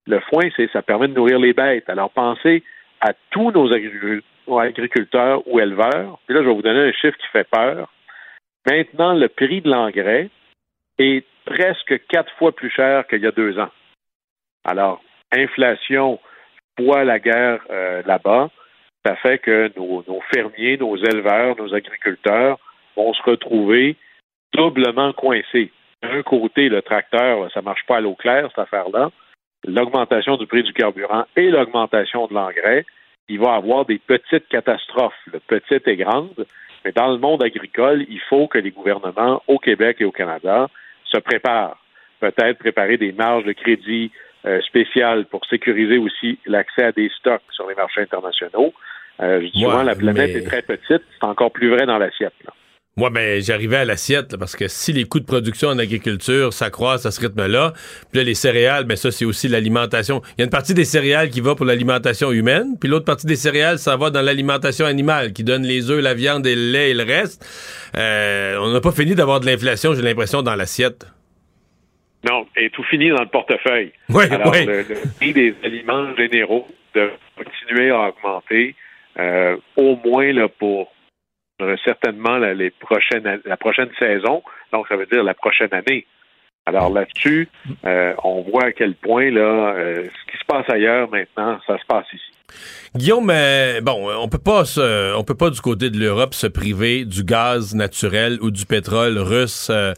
le foin, c'est ça permet de nourrir les bêtes. Alors pensez à tous nos agricu- agriculteurs ou éleveurs. Puis là, je vais vous donner un chiffre qui fait peur. Maintenant, le prix de l'engrais est presque quatre fois plus cher qu'il y a deux ans. Alors, inflation, poids la guerre euh, là-bas, ça fait que nos, fermiers, nos éleveurs, nos agriculteurs vont se retrouver doublement coincés. D'un côté, le tracteur, ça marche pas à l'eau claire, cette affaire-là. L'augmentation du prix du carburant et l'augmentation de l'engrais, il va avoir des petites catastrophes, petites et grandes. Mais dans le monde agricole, il faut que les gouvernements au Québec et au Canada se préparent. Peut-être préparer des marges de crédit euh, spéciales pour sécuriser aussi l'accès à des stocks sur les marchés internationaux. Euh, je dis souvent, la planète est très petite. C'est encore plus vrai dans l'assiette. Moi, ben, j'arrivais à l'assiette, parce que si les coûts de production en agriculture s'accroissent à ce rythme-là, puis là, les céréales, ben ça, c'est aussi l'alimentation. Il y a une partie des céréales qui va pour l'alimentation humaine, puis l'autre partie des céréales, ça va dans l'alimentation animale, qui donne les œufs, la viande et le lait et le reste. Euh, on n'a pas fini d'avoir de l'inflation, j'ai l'impression, dans l'assiette. Non, et tout fini dans le portefeuille. Oui, Alors, oui. Le, le prix des aliments généraux de continuer à augmenter, euh, au moins là, pour euh, certainement la, les prochaines, la prochaine saison, donc ça veut dire la prochaine année. Alors là-dessus, euh, on voit à quel point là, ce qui se passe ailleurs maintenant, ça se passe ici. Guillaume, euh, bon, on peut pas se, on peut pas du côté de l'Europe se priver du gaz naturel ou du pétrole russe. euh,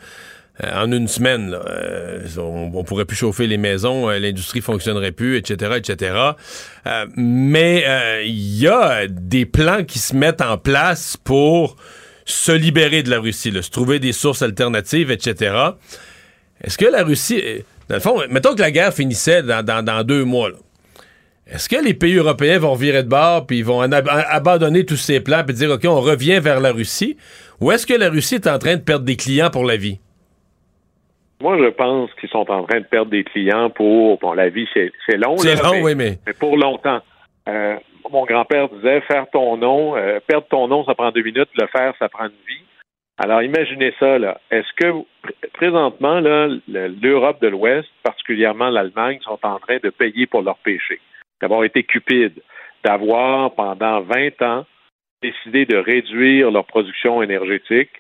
euh, en une semaine, là. Euh, on, on pourrait plus chauffer les maisons, euh, l'industrie fonctionnerait plus, etc., etc. Euh, mais euh, il y a des plans qui se mettent en place pour se libérer de la Russie, là, se trouver des sources alternatives, etc. Est-ce que la Russie, dans le fond, mettons que la guerre finissait dans, deux mois. Est-ce que les pays européens vont virer de bord puis ils vont abandonner tous ces plans puis dire OK, on revient vers la Russie? Ou est-ce que la Russie est en train de perdre des clients pour la vie? Moi, je pense qu'ils sont en train de perdre des clients pour bon, la vie, c'est c'est long. C'est long, mais, oui, mais mais pour longtemps. Euh, mon grand-père disait faire ton nom, euh, perdre ton nom, ça prend deux minutes, le faire, ça prend une vie. Alors, imaginez ça, là. Est-ce que pr- présentement, là, le- l'Europe de l'Ouest, particulièrement l'Allemagne, sont en train de payer pour leurs péchés, d'avoir été cupides, d'avoir pendant 20 ans décidé de réduire leur production énergétique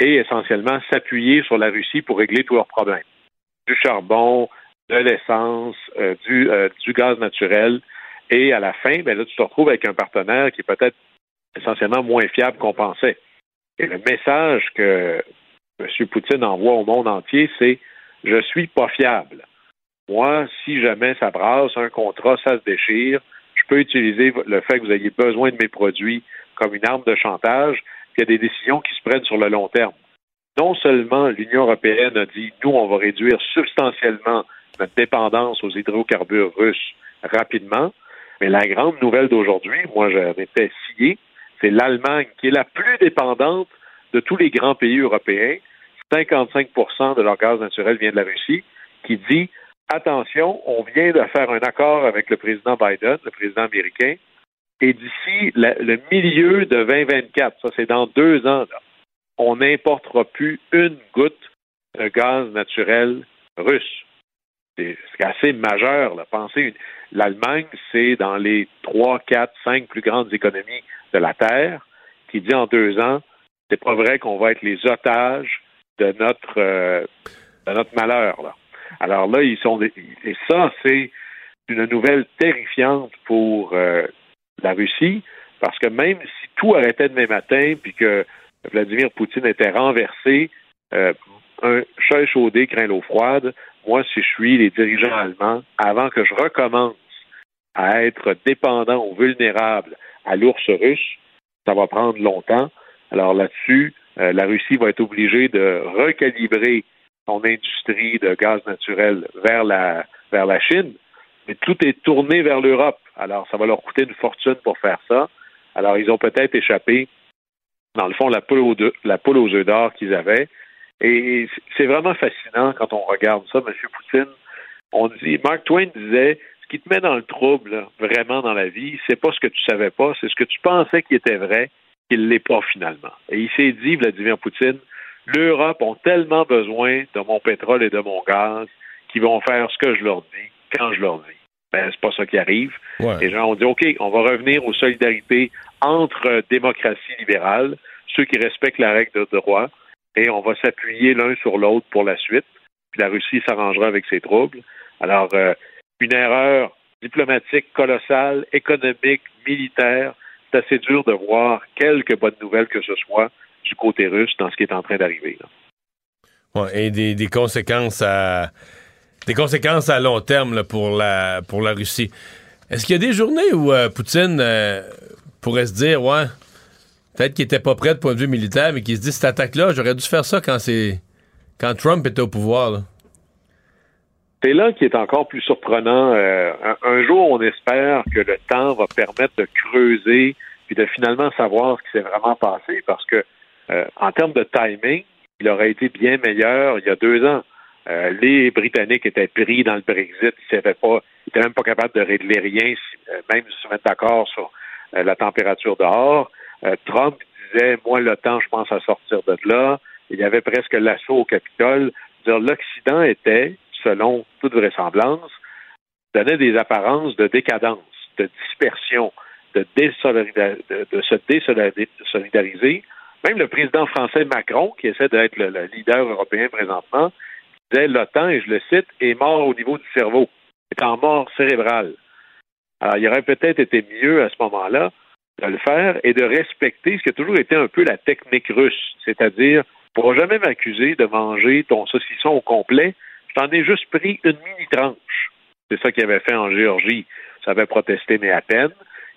et essentiellement s'appuyer sur la Russie pour régler tous leurs problèmes. Du charbon, de l'essence, euh, du, euh, du gaz naturel. Et à la fin, ben là, tu te retrouves avec un partenaire qui est peut-être essentiellement moins fiable qu'on pensait. Et le message que M. Poutine envoie au monde entier, c'est je suis pas fiable. Moi, si jamais ça brasse, un contrat, ça se déchire, je peux utiliser le fait que vous ayez besoin de mes produits comme une arme de chantage, puis il y a des décisions qui se prennent sur le long terme. Non seulement l'Union européenne a dit, nous, on va réduire substantiellement notre dépendance aux hydrocarbures russes rapidement, mais la grande nouvelle d'aujourd'hui, moi, j'en étais scié, c'est l'Allemagne qui est la plus dépendante de tous les grands pays européens. 55% de leur gaz naturel vient de la Russie, qui dit attention, on vient de faire un accord avec le président Biden, le président américain, et d'ici le milieu de 2024, ça c'est dans deux ans, là, on n'importera plus une goutte de gaz naturel russe. C'est assez majeur. Là. Pensez, l'Allemagne, c'est dans les trois, quatre, cinq plus grandes économies de la Terre, qui dit en deux ans, c'est pas vrai qu'on va être les otages de notre euh, de notre malheur. Là. Alors là, ils sont des- et ça, c'est une nouvelle terrifiante pour euh, la Russie, parce que même si tout arrêtait demain matin, puis que Vladimir Poutine était renversé, euh, un chat chaudé craint l'eau froide. Moi, si je suis les dirigeants allemands, avant que je recommence à être dépendant ou vulnérable à l'ours russe, ça va prendre longtemps. Alors là-dessus, euh, la Russie va être obligée de recalibrer son industrie de gaz naturel vers la, vers la Chine, mais tout est tourné vers l'Europe. Alors, ça va leur coûter une fortune pour faire ça. Alors, ils ont peut-être échappé, dans le fond, la poule aux, œufs d'or qu'ils avaient. Et c'est vraiment fascinant quand on regarde ça, M. Poutine. On dit, Mark Twain disait, ce qui te met dans le trouble, vraiment dans la vie, c'est pas ce que tu savais pas, c'est ce que tu pensais qui était vrai, qu'il l'est pas finalement. Et il s'est dit, Vladimir Poutine, l'Europe ont tellement besoin de mon pétrole et de mon gaz qu'ils vont faire ce que je leur dis quand je leur dis. Ben, c'est pas ça qui arrive. Ouais. Les gens ont dit, OK, on va revenir aux solidarités entre démocratie libérale, ceux qui respectent la règle de droit, et on va s'appuyer l'un sur l'autre pour la suite. Puis la Russie s'arrangera avec ses troubles. Alors, euh, une erreur diplomatique colossale, économique, militaire. C'est assez dur de voir quelques bonnes nouvelles que ce soit du côté russe dans ce qui est en train d'arriver. Ouais, et des, des, conséquences à des conséquences à long terme pour la pour la Russie. Est-ce qu'il y a des journées où euh, Poutine euh, pourrait se dire ouais peut-être qu'il était pas prêt de point de vue militaire, mais qu'il se dit cette attaque-là, j'aurais dû faire ça quand c'est quand Trump était au pouvoir. C'est là qui est encore plus surprenant. Euh, un, un, jour, on espère que le temps va permettre de creuser puis de finalement savoir ce qui s'est vraiment passé, parce que en termes de timing, il aurait été bien meilleur il y a deux ans. Euh, les Britanniques étaient pris dans le Brexit, ils n'étaient pas, ils même pas capables de régler rien, euh, même se mettre d'accord sur euh, la température dehors. Trump disait, moi, temps, je pense à sortir de là. Il y avait presque l'assaut au Capitole. L'Occident était, selon toute vraisemblance, donnait des apparences de décadence, de dispersion, de, de, se désolidariser. Même le président français Macron, qui essaie d'être le, leader européen présentement, disait l'OTAN, et je le cite, est mort au niveau du cerveau, est en mort cérébrale. Alors, il aurait peut-être été mieux à ce moment-là de le faire et de respecter ce qui a toujours été un peu la technique russe, c'est-à-dire, pour jamais m'accuser de manger ton saucisson au complet, je t'en ai juste pris une mini-tranche. C'est ça qu'il avait fait en Géorgie. Ça avait protesté, mais à peine.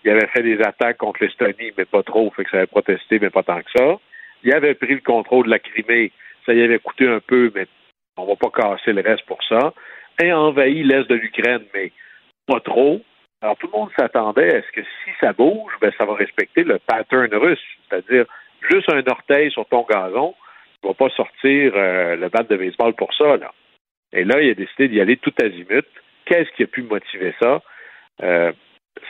Il avait fait des attaques contre l'Estonie, mais pas trop, ça avait protesté, mais pas tant que ça. Il avait pris le contrôle de la Crimée, ça y avait coûté un peu, mais on va pas casser le reste pour ça. Et envahi l'est de l'Ukraine, mais pas trop. Alors tout le monde s'attendait à ce que si ça bouge, ben ça va respecter le pattern russe, c'est-à-dire juste un orteil sur ton gazon, tu vas pas sortir euh, le bat de baseball pour ça là. Et là, il a décidé d'y aller tout azimut. Qu'est-ce qui a pu motiver ça? Euh,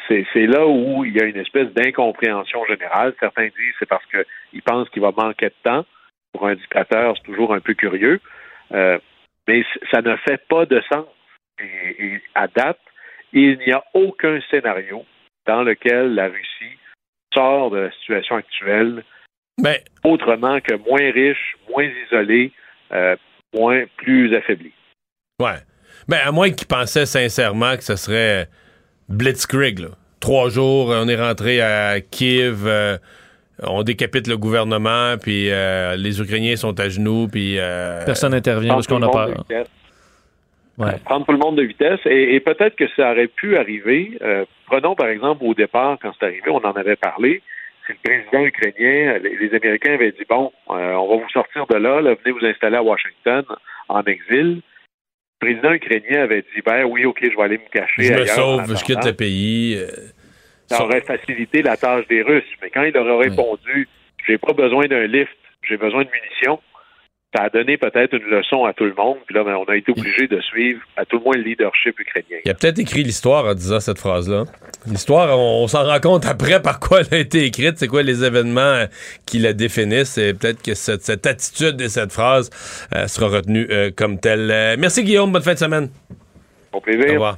c'est là où il y a une espèce d'incompréhension générale. Certains disent c'est parce qu'ils pensent qu'il va manquer de temps. Pour un dictateur, c'est toujours un peu curieux. Euh, mais ça ne fait pas de sens. Et, et à date, il n'y a aucun scénario dans lequel la Russie sort de la situation actuelle ben, autrement que moins riche, moins isolé, euh, moins plus affaibli. Ouais. Ben, à moins qu'ils pensaient sincèrement que ce serait blitzkrieg. Là. Trois jours, on est rentré à Kiev, euh, on décapite le gouvernement, puis euh, les Ukrainiens sont à genoux, puis... Euh, Personne n'intervient parce qu'on a peur. Ouais. Prendre tout le monde de vitesse. Et, et peut-être que ça aurait pu arriver. Euh, prenons par exemple au départ, quand c'est arrivé, on en avait parlé. C'est le président ukrainien, les, les, Américains avaient dit bon, euh, on va vous sortir de là, là, venez vous installer à Washington en exil. Le président ukrainien avait dit ben oui, ok, je vais aller me cacher. Je me sauve, je quitte le pays. Ça aurait facilité la tâche des Russes. Mais quand il aurait répondu j'ai pas besoin d'un lift, j'ai besoin de munitions, ça a donné peut-être une leçon à tout le monde. Puis là, ben, on a été obligé de suivre à tout le moins le leadership ukrainien. Il a peut-être écrit l'histoire en disant cette phrase-là. L'histoire, on, on s'en rend compte après par quoi elle a été écrite, c'est quoi les événements qui la définissent. Et peut-être que cette, cette, attitude et cette phrase euh, sera retenue euh, comme telle. Euh, merci Guillaume, bonne fin de semaine. Au plaisir. Au revoir.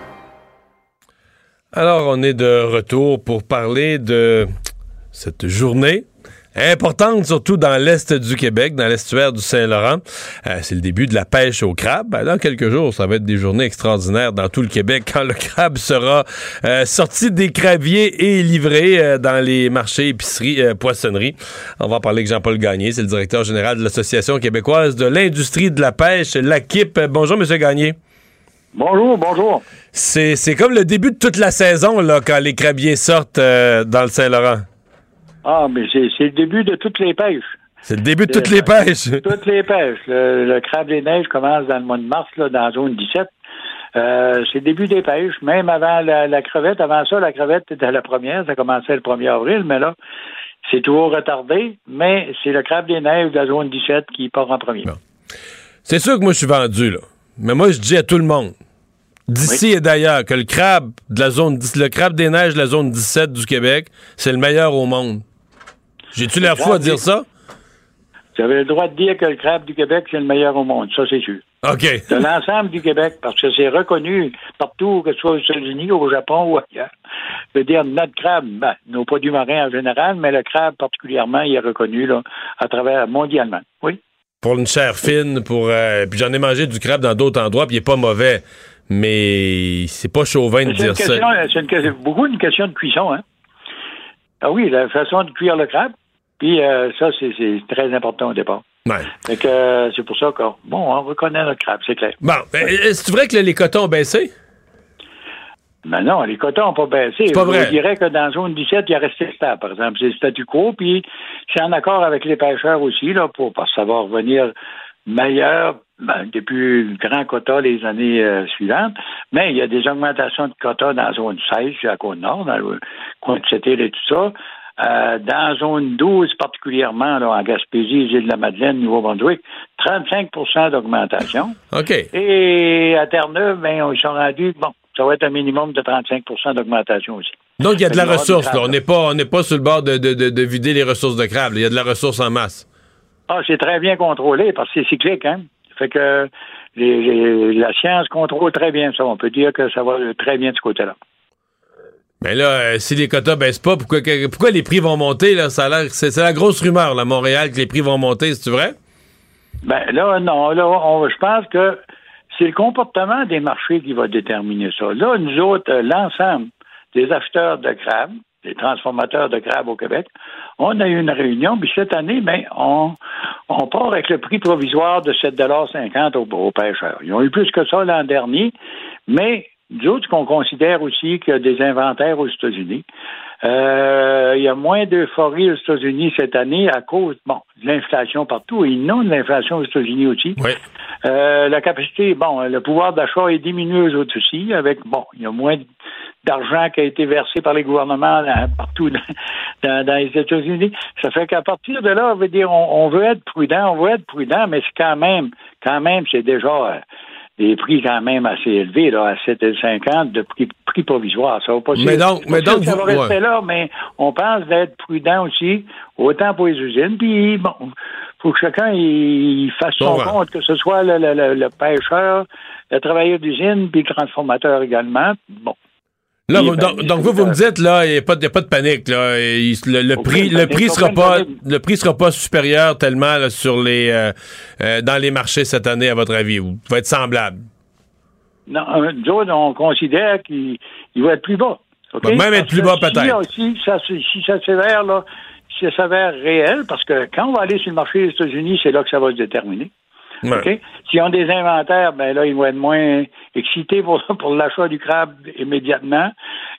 Alors, on est de retour pour parler de cette journée importante, surtout dans l'est du Québec, dans l'estuaire du Saint-Laurent. Euh, c'est le début de la pêche au crabe. Ben, dans quelques jours, ça va être des journées extraordinaires dans tout le Québec quand le crabe sera euh, sorti des crabiers et livré euh, dans les marchés, épiceries, poissonneries. On va parler avec Jean-Paul Gagné, c'est le directeur général de l'Association québécoise de l'industrie de la pêche, l'AQIP. Bonjour, Monsieur Gagné. Bonjour, bonjour. C'est comme le début de toute la saison là, quand les crabiers sortent dans le Saint-Laurent. Ah, mais c'est le début de toutes les pêches. C'est le début de toutes les pêches. Toutes les pêches. Le, crabe des neiges commence dans le mois de mars, là, dans la zone 17. Euh, c'est le début des pêches, même avant la, crevette. Avant ça, la crevette était la première, ça commençait le 1er avril, mais là, c'est toujours retardé, mais c'est le crabe des neiges de la zone 17 qui part en premier. C'est sûr que moi, je suis vendu, là. Mais moi, je dis à tout le monde, d'ici et d'ailleurs, que le crabe de la zone, le crabe des neiges de la zone 17 du Québec, c'est le meilleur au monde. J'ai-tu l'air fou à dire ça? Vous avez le droit de dire que le crabe du Québec, c'est le meilleur au monde. Ça, c'est sûr. OK. De l'ensemble du Québec, parce que c'est reconnu partout, que ce soit aux États-Unis, au Japon ou ailleurs. Je veux dire, notre crabe, ben, nos produits marins en général, mais le crabe particulièrement, il est reconnu là, à travers mondialement. Oui. Pour une chair fine, pour. Euh, puis j'en ai mangé du crabe dans d'autres endroits, puis il n'est pas mauvais. Mais c'est pas chauvin de dire ça. C'est beaucoup une question de cuisson, hein? Ah oui, la façon de cuire le crabe. Puis euh, ça, c'est très important au départ. Ouais. que euh, c'est pour ça que, bon, on reconnaît le crabe, c'est clair. Bon, est-ce vrai que les cotons ont baissé? Ben non, les cotons n'ont pas baissé. Pas vrai. Je dirais que dans la zone 17, il a resté stable, par exemple. C'est le statu quo, puis c'est en accord avec les pêcheurs aussi, là, pour, parce que ça va revenir meilleur ben, depuis grand quota les années euh, suivantes. Mais il y a des augmentations de quotas dans la zone 16, à Côte-Nord, dans le coin de et tout ça. Euh, dans la zone 12, particulièrement là, en Gaspésie, îles de la Madeleine, Nouveau-Brunswick, 35% d'augmentation. OK. Et à Terre-Neuve, ben, ils sont rendus, bon, ça va être un minimum de 35% d'augmentation aussi. Donc, il y a de la ressource. Là. On n'est pas, pas sur le bord de, de, de, vider les ressources de crabe. Il y a de la ressource en masse. Ah, c'est très bien contrôlé parce que c'est cyclique. Hein? Fait que les, la science contrôle très bien ça. On peut dire que ça va très bien de ce côté-là. Mais là, euh, si les quotas baissent pas, pourquoi, pourquoi les prix vont monter? Là? Ça a c'est, la grosse rumeur, à Montréal, que les prix vont monter, c'est vrai? Ben là, non. Là, je pense que c'est le comportement des marchés qui va déterminer ça. Là, nous autres, euh, l'ensemble des acheteurs de crabes, des transformateurs de crabes au Québec, on a eu une réunion, puis cette année, ben, on, part avec le prix provisoire de 7,50 aux, aux pêcheurs. Ils ont eu plus que ça l'an dernier, mais D'autres qu'on considère aussi qu'il y a des inventaires aux États-Unis. Euh, il y a moins d'euphorie aux États-Unis cette année à cause bon, de l'inflation partout et non de l'inflation aux États-Unis aussi. Oui. Euh, la capacité, bon, le pouvoir d'achat est diminué aux autres aussi, avec bon, il y a moins d'argent qui a été versé par les gouvernements partout dans, les États-Unis. Ça fait qu'à partir de là, on veut dire on, veut être prudent, on veut être prudent, mais c'est quand même, quand même, c'est déjà euh, des prix quand même assez élevés, là, à 7,50 de prix, prix provisoire. Ça va pas mais donc, mais donc ça va rester là, mais on pense d'être prudent aussi, autant pour les usines. Puis, bon, faut que chacun il fasse son compte, que ce soit le, le, le pêcheur, le travailleur d'usine, puis le transformateur également. Bon, donc, vous, vous me dites, là, il n'y a, pas de panique. Là. le, prix, le prix sera pas, le prix sera pas supérieur tellement sur les, euh, euh, dans les marchés cette année, à votre avis. Vous va être semblable? Non, euh, nous on considère qu'il va être plus bas. même être plus bas, peut-être. Si, ça, si ça s'avère, là, si ça s'avère réel, parce que quand on va aller sur le marché des États-Unis, c'est là que ça va se déterminer. S'ils ont des inventaires, ben là, ils vont être moins excités pour, pour l'achat du crabe immédiatement.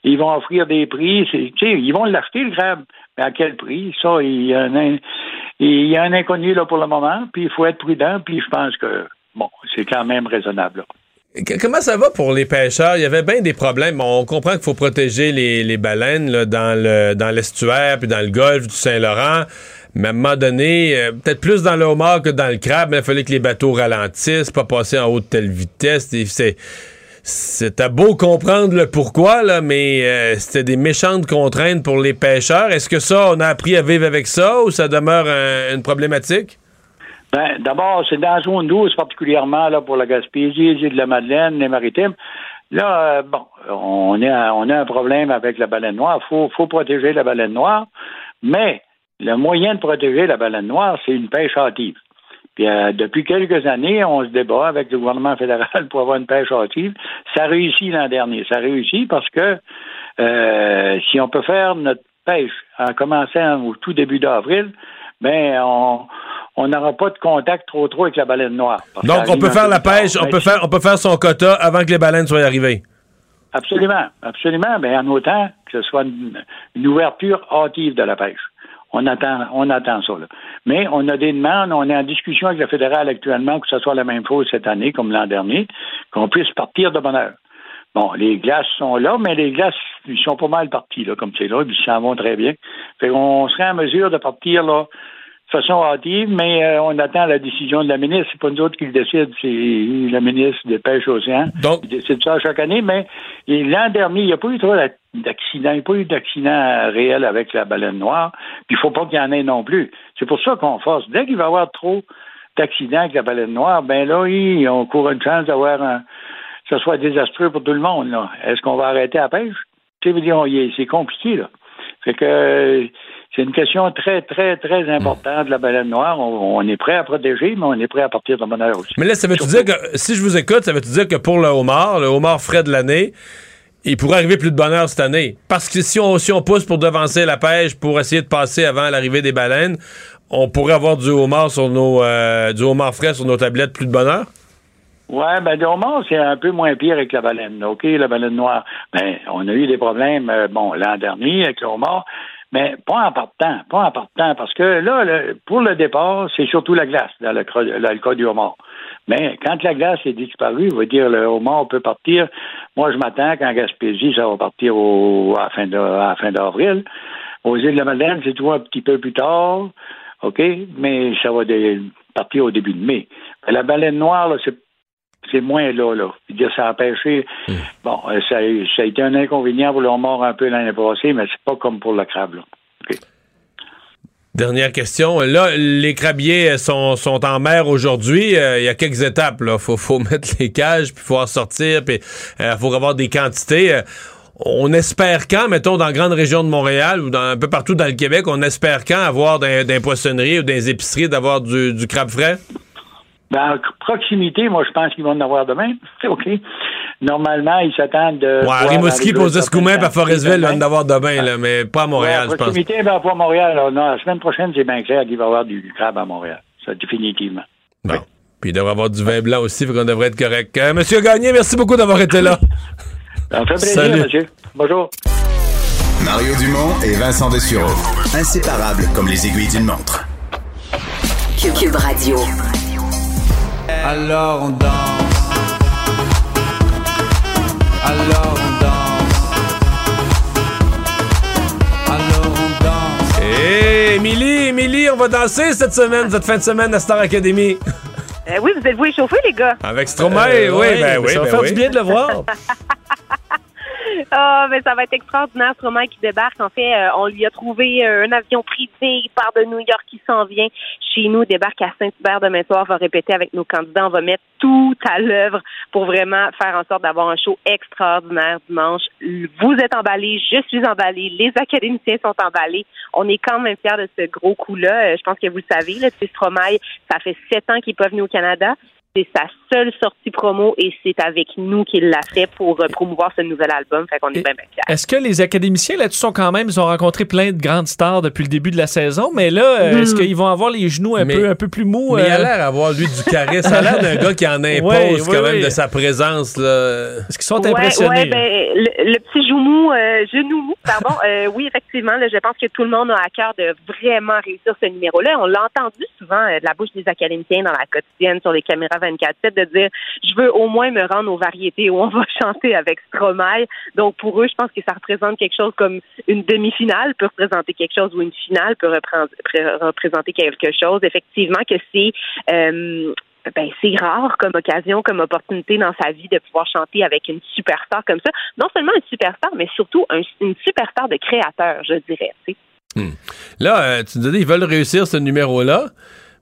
Ils vont offrir des prix. Ils vont l'acheter, le crabe. Mais à quel prix? Ça, il y a un, il y a un inconnu là pour le moment, puis il faut être prudent, puis je pense que bon, c'est quand même raisonnable. Comment ça va pour les pêcheurs? Il y avait bien des problèmes. on comprend qu'il faut protéger les, les baleines là, dans le dans l'estuaire puis dans le golfe du Saint-Laurent. Mais à un moment donné, euh, peut-être plus dans le homard que dans le crabe, mais il fallait que les bateaux ralentissent, pas passer en haute telle vitesse. C'est c'était beau comprendre le pourquoi, là, mais euh, c'était des méchantes contraintes pour les pêcheurs. Est-ce que ça, on a appris à vivre avec ça ou ça demeure une problématique? Ben, d'abord, c'est dans la zone 12 particulièrement là, pour la Gaspésie, les îles de la Madeleine, les maritimes. Là, euh, bon, on, est on a un problème avec la baleine noire. Il faut, faut protéger la baleine noire, mais le moyen de protéger la baleine noire, c'est une pêche hâtive. Puis euh, depuis quelques années, on se débat avec le gouvernement fédéral pour avoir une pêche hâtive. Ça réussit l'an dernier. Ça réussit parce que euh, si on peut faire notre pêche en commençant au tout début d'avril, ben on on n'aura pas de contact trop trop avec la baleine noire. Donc, on peut faire la pêche, on Ben, peut faire, on peut faire son quota avant que les baleines soient arrivées. Absolument, absolument. Mais en autant que ce soit une, une ouverture hâtive de la pêche. On attend, on attend ça. Là. Mais on a des demandes, on est en discussion avec le fédéral actuellement que ce soit la même chose cette année comme l'an dernier, qu'on puisse partir de bonne heure. Bon, les glaces sont là, mais les glaces, ils sont pas mal partis, là, comme c'est là, ils s'en vont très bien. Fait qu'on serait en mesure de partir, là, façon hâtive, mais euh, on attend la décision de la ministre. C'est pas nous autres qui le décident, c'est le ministre des Pêches Océan. Donc, Il décide ça chaque année, mais l'an dernier, il n'y a pas eu trop d'ac- d'accidents, il n'y a pas eu d'accident réel avec la baleine noire, puis il faut pas qu'il y en ait non plus. C'est pour ça qu'on force. Dès qu'il va y avoir trop d'accidents avec la baleine noire, ben là, oui, on court une chance d'avoir un que ce soit désastreux pour tout le monde. là. Est-ce qu'on va arrêter la pêche? C'est compliqué, là. Fait que euh, c'est une question très, très, très importante de la baleine noire. On, on est prêt à protéger, mais on est prêt à partir de bonne heure aussi. Mais là, ça veut-tu dire que, si je vous écoute, ça veut-tu dire que pour le homard, le homard frais de l'année, il pourrait arriver plus de bonheur cette année? Parce que si on, si on pousse pour devancer la pêche, pour essayer de passer avant l'arrivée des baleines, on pourrait avoir du homard sur nos, euh, du homard frais sur nos tablettes, plus de bonheur? Ouais, ben le homard, c'est un peu moins pire avec la baleine. OK, la baleine noire. Ben, on a eu des problèmes, euh, bon, l'an dernier avec le homard, mais pas en partant, pas en partant, parce que là, le- pour le départ, c'est surtout la glace dans le, cas du homard. Mais quand la glace est disparue, on va dire le homard peut partir. Moi, je m'attends qu'en Gaspésie, ça va partir au, à la fin d'avril. Aux îles de la Madeleine, c'est tout un petit peu plus tard, OK, mais ça va partir au début de mai. La baleine noire, c'est c'est moins là, là. Veux dire, ça a empêché. Bon, euh, ça, a- ça a été un inconvénient pour le homard un peu l'année passée, mais c'est pas comme pour le crabe, là. Dernière question. Là, les crabiers sont, sont en mer aujourd'hui. Euh, Il y a quelques étapes. Il faut, faut mettre les cages, puis faut en sortir, puis il faut avoir des quantités. Euh, on espère quand, mettons, dans la grande région de Montréal ou dans, un peu partout dans le Québec, on espère quand avoir les poissonneries ou les épiceries d'avoir du, du crabe frais? Ben, en proximité, moi, je pense qu'ils vont en avoir demain. OK. Normalement, ils s'attendent de. Ouais, Rimouski, puis à Forestville, il va en avoir demain, là, mais pas à Montréal, Ouais, je pense. proximité, ben, pas à Montréal. là. Non, la semaine prochaine, c'est bien clair qu'il va y avoir du crabe à Montréal. Ça, définitivement. Bon. Puis il devrait avoir du vin blanc aussi, fait qu'on devrait être correct. Euh, Monsieur Gagné, merci beaucoup d'avoir été là. Ça me fait plaisir, Salut. monsieur. Bonjour. Mario Dumont et Vincent Dessureau. Inséparables comme les aiguilles d'une montre. Cube Radio. Alors on danse. Alors on danse. Alors on danse. Hé, Émilie, Émilie, on va danser cette semaine, cette fin de semaine à Star Academy. Euh, oui, vous êtes-vous échauffés, les gars? Avec Stromae, Euh, oui, ouais, ben mais oui. ça va ben faire oui. du bien de le voir. Ah, mais ça va être extraordinaire, Stromae qui débarque. En fait, euh, on lui a trouvé euh, un avion privé. Il part de New York, il s'en vient chez nous, débarque à Saint-Hubert demain soir, va répéter avec nos candidats. On va mettre tout à l'œuvre pour vraiment faire en sorte d'avoir un show extraordinaire dimanche. Vous êtes emballés, je suis emballée, les académiciens sont emballés. On est quand même fiers de ce gros coup-là. Euh, Je pense que vous le savez, sais, Stromae, ça fait sept ans qu'il n'est pas venu au Canada. C'est sa seule sortie promo et c'est avec nous qu'il l'a fait pour euh, promouvoir ce nouvel album. Fait qu'on est bien, bien fiers. Est-ce que les académiciens là-dessus sont quand même, ils ont rencontré plein de grandes stars depuis le début de la saison, mais là, euh, Hmm. est-ce qu'ils vont avoir les genoux un, Mais- peu, un peu plus mous? Mais il a euh, l'air d'avoir, lui, du charisme. Ça a l'air d'un gars qui en impose Ouais, quand ouais, même ouais. de sa présence. Là. Est-ce qu'ils sont Ouais, impressionnés? ouais, ben, le, le petit genou mou, euh, genou mou, pardon. euh, oui, effectivement, là, je pense que tout le monde a à cœur de vraiment réussir ce numéro-là. On l'a entendu souvent euh, de la bouche des académiciens dans la quotidienne sur les caméras 24/7 de dire je veux au moins me rendre aux variétés où on va chanter avec Stromae. Donc pour eux, je pense que ça représente quelque chose comme une demi-finale peut représenter quelque chose ou une finale peut représenter, quelque chose. Effectivement que c'est euh, ben, c'est rare comme occasion, comme opportunité dans sa vie de pouvoir chanter avec une superstar comme ça. Non seulement une superstar, mais surtout un- une superstar de créateur, je dirais. sais. Là, euh, tu nous dis, ils veulent réussir ce numéro-là.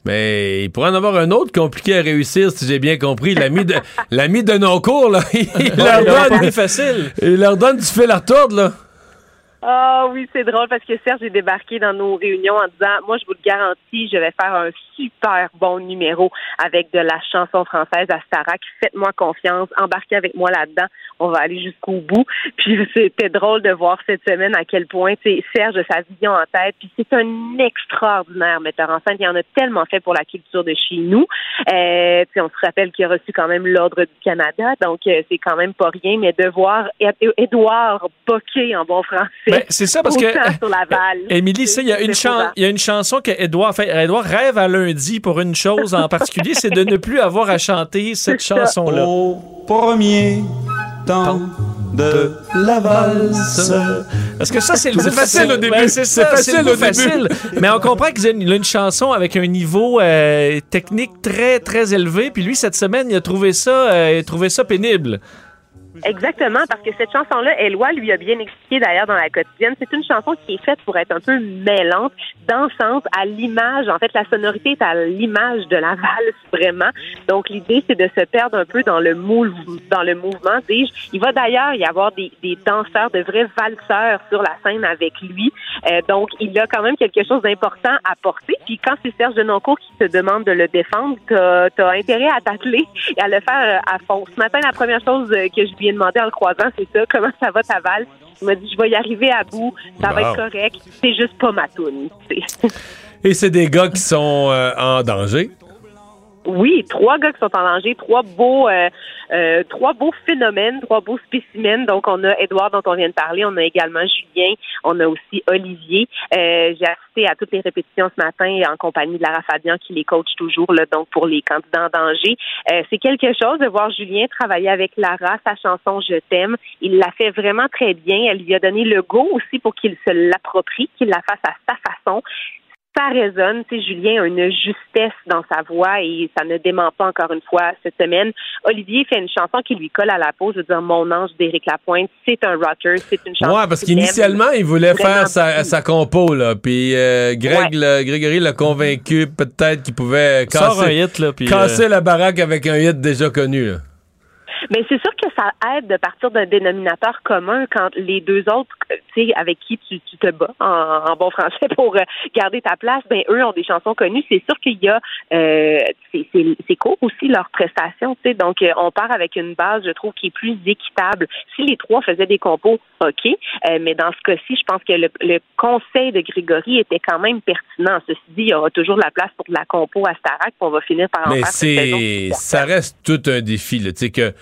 Mais il pourrait en avoir un autre compliqué à réussir, si j'ai bien compris. L'ami de, l'ami de non-cours, là, il, Ouais, leur donne, facile. il leur donne du fil à retordre, là. Ah oui, c'est drôle parce que Serge est débarqué dans nos réunions en disant Moi, je vous le garantis, je vais faire un super bon numéro avec de la chanson française à Starac. Faites-moi confiance, embarquez avec moi là-dedans. On va aller jusqu'au bout. Puis c'était drôle de voir cette semaine à quel point Serge a sa vision en tête. Puis c'est un extraordinaire metteur en scène. Il en a tellement fait pour la culture de chez nous. Euh, puis on se rappelle qu'il a reçu quand même l'ordre du Canada, donc euh, c'est quand même pas rien. Mais de voir Édouard Bocquet en bon français. Ben, c'est ça parce que sur Laval. Émilie, il y a une C'est chan- éprouvant. il y a une chanson que Edouard fait. Edouard rêve à lundi pour une chose en particulier, c'est de ne plus avoir à chanter cette ça. chanson-là. Au premier temps de la valse. Parce que ça, c'est facile au début. C'est facile au bout début. facile. Mais on comprend qu'il a une, il a une chanson avec un niveau euh, technique très, très élevé. Puis lui, cette semaine, il a trouvé ça, euh, il a trouvé ça pénible. Exactement, parce que cette chanson-là, Éloi lui a bien expliqué d'ailleurs dans la quotidienne, c'est une chanson qui est faite pour être un peu mêlante, dansante, à l'image. En fait, la sonorité est à l'image de la valse, vraiment. Donc, l'idée, c'est de se perdre un peu dans le, moule, dans le mouvement, dis-je. Il va d'ailleurs y avoir des, des danseurs, de vrais valseurs sur la scène avec lui. Euh, donc, il a quand même quelque chose d'important à porter. Puis, quand c'est Serge Denoncourt qui te demande de le défendre, t'as as intérêt à t'atteler et à le faire euh, à fond. Ce matin, la première chose euh, que je lui ai demandé en le croisant, c'est ça. Comment ça va ta valse? Il m'a dit, je vais y arriver à bout. Ça va Wow. être correct. C'est juste pas ma toune. Et c'est des gars qui sont euh, en danger. Oui, trois gars qui sont en danger, trois beaux, euh, euh, trois beaux phénomènes, trois beaux spécimens. Donc, on a Edouard dont on vient de parler, on a également Julien, on a aussi Olivier. Euh, J'ai assisté à toutes les répétitions ce matin en compagnie de Lara Fabian qui les coach toujours, là, donc pour les candidats en danger. Euh, C'est quelque chose de voir Julien travailler avec Lara, sa chanson Je t'aime. Il l'a fait vraiment très bien. Elle lui a donné le go aussi pour qu'il se l'approprie, qu'il la fasse à sa façon ça résonne. Tu sais, Julien a une justesse dans sa voix et ça ne dément pas encore une fois cette semaine. Olivier fait une chanson qui lui colle à la peau. Je veux dire, Mon ange d'Éric Lapointe, c'est un rocker, c'est une chanson. Ouais, parce qu'initialement, il voulait faire sa, sa compo, là. Puis euh, Greg, le- Grégory l'a convaincu peut-être qu'il pouvait Sort casser, un hit, là, puis, casser euh, la baraque avec un hit déjà connu, là. Mais c'est sûr que ça aide de partir d'un dénominateur commun quand les deux autres, euh, tu sais, avec qui tu, tu te bats en, en bon français pour euh, garder ta place, ben eux ont des chansons connues. C'est sûr qu'il y a, euh, c'est- court aussi leur prestation, tu sais. Donc euh, on part avec une base, je trouve, qui est plus équitable. Si les trois faisaient des compos, ok, euh, mais dans ce cas-ci, je pense que le, le conseil de Grégory était quand même pertinent. Ceci dit, il y aura toujours de la place pour de la compo à Starac, on va finir par en Mais faire ça reste tout un défi, là. Tu sais, que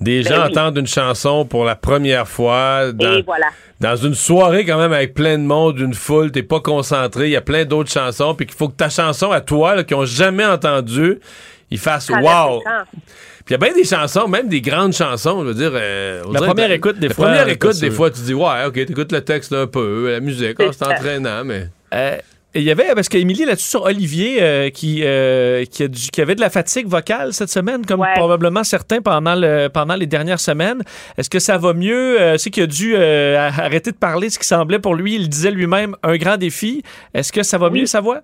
des Ben gens oui. entendent une chanson pour la première fois dans, Et voilà. dans une soirée quand même avec plein de monde, une foule, t'es pas concentré, il y a plein d'autres chansons, puis qu'il faut que ta chanson à toi, là, qu'ils ont jamais entendu, ils fassent wow. Puis il y a bien des chansons, même des grandes chansons, je veux dire. euh, La dirait- première écoute, des la fois, première pas écoute, des sûr. fois, tu dis, ouais, ok, t'écoutes le texte un peu, la musique, C'est oh, c'est entraînant, mais. Euh, il y avait, parce qu'Émilie, là-dessus, sur Olivier, euh, qui, euh, qui, a du- qui avait de la fatigue vocale cette semaine, comme Ouais. probablement certains pendant, le, pendant les dernières semaines. Est-ce que ça va mieux? Euh, c'est qu'il a dû euh, arrêter de parler, ce qui semblait pour lui, il disait lui-même, un grand défi. Est-ce que ça va mieux, sa voix?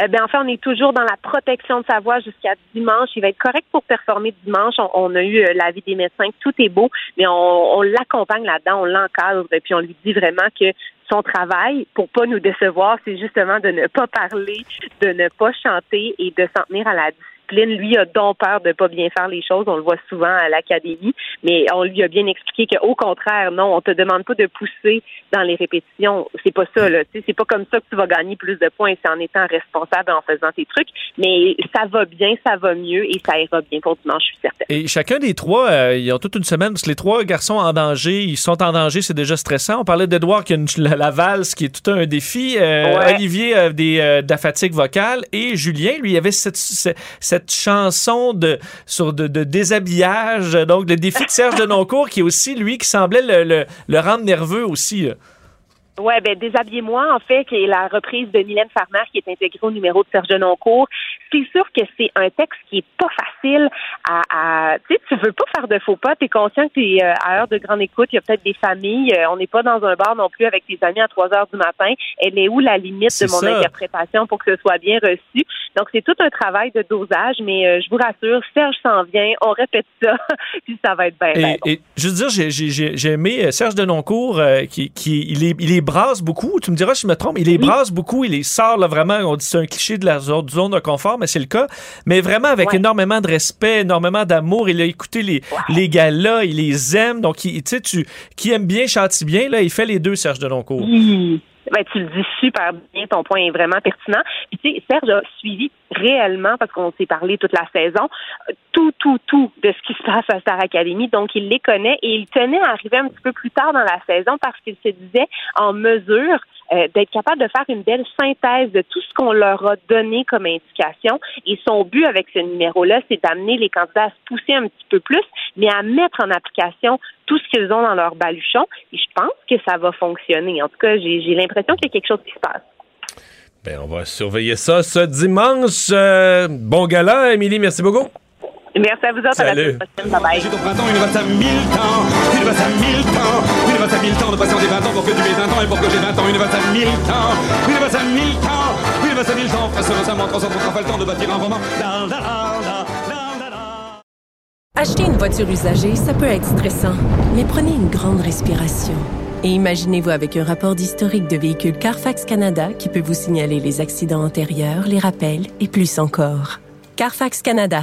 Euh, ben, enfin, on est toujours dans la protection de sa voix jusqu'à dimanche. Il va être correct pour performer dimanche. On, on a eu euh, l'avis des médecins, tout est beau, mais on, on l'accompagne là-dedans, on l'encadre, et puis on lui dit vraiment que son travail, pour pas nous décevoir, c'est justement de ne pas parler, de ne pas chanter et de s'en tenir à la discipline. Lui a donc peur de pas bien faire les choses. On le voit souvent à l'académie, mais on lui a bien expliqué qu'au contraire, non, on te demande pas de pousser dans les répétitions. C'est pas ça, là. Tu sais, C'est pas comme ça que tu vas gagner plus de points. C'est en étant responsable en faisant tes trucs. Mais ça va bien, ça va mieux et ça ira bien pour dimanche, je suis certaine. Et chacun des trois, euh, ils ont toute une semaine, parce que les trois garçons en danger, ils sont en danger, c'est déjà stressant. On parlait d'Edouard qui a une, la, la valse, qui est tout un défi. Euh, Ouais. Olivier des, euh, de la fatigue vocale. Et Julien, lui, il avait cette, cette, chanson de, sur de, de déshabillage. Donc, le défi de Serge Denoncourt, qui est aussi, lui, qui semblait le, le, rendre nerveux aussi. Ouais, ben déshabillez-moi en fait, qui est la reprise de Mylène Farmer qui est intégrée au numéro de Serge Denoncourt. C'est sûr que c'est un texte qui est pas facile à, à tu sais, tu veux pas faire de faux pas, tu es conscient que tu es à heure de grande écoute, il y a peut-être des familles, euh, on n'est pas dans un bar non plus avec tes amis à 3 heures du matin. Elle est où la limite de mon ça. interprétation pour que ce soit bien reçu? Donc c'est tout un travail de dosage, mais euh, je vous rassure, Serge s'en vient, on répète ça, puis ça va être bien. Et, et je veux dire, j'ai- aimé euh, Serge Denoncourt, euh, qui, qui il, les, il les brasse beaucoup. Tu me diras si je me trompe, il les brasse beaucoup, il les sort là, vraiment. On dit c'est un cliché de la zone, de confort, mais c'est le cas. Mais vraiment avec Ouais. énormément de respect, énormément d'amour. Il a écouté les, les gars-là, il les aime. Donc, il- tu sais, tu qui aime bien, châtie bien, là, il fait les deux, Serge Denoncourt. Oui. Ben, tu le dis super bien, ton point est vraiment pertinent. Puis tu sais, Serge a suivi réellement, parce qu'on s'est parlé toute la saison, tout, tout, tout de ce qui se passe à Star Academy. Donc, il les connaît et il tenait à arriver un petit peu plus tard dans la saison parce qu'il se disait en mesure euh, d'être capable de faire une belle synthèse de tout ce qu'on leur a donné comme indication. Et son but avec ce numéro-là, c'est d'amener les candidats à se pousser un petit peu plus, mais à mettre en application tout ce qu'ils ont dans leur baluchon. Et je pense que ça va fonctionner. En tout cas, j'ai l'impression qu'il y a quelque chose qui se passe. Ben, on va surveiller ça ce dimanche. Euh, bon gala, Émilie, merci beaucoup. Merci à vous autres. À la Salut. semaine prochaine. Bye bye. Au printemps, il nous reste à 1000 temps. Il nous reste à 1000 temps. Il nous reste à 1000 temps de patienter 20 ans pour que tu aies 20 ans et pour que j'ai 20 ans. Il nous reste à 1000 temps. Il nous reste à 1000 temps. Il nous reste à 1000 temps. Face récemment, 300 pas le temps de bâtir un roman. La, la, la, la. Acheter une voiture usagée, ça peut être stressant, mais prenez une grande respiration. Et imaginez-vous avec un rapport d'historique de véhicule Carfax Canada qui peut vous signaler les accidents antérieurs, les rappels et plus encore. Carfax Canada.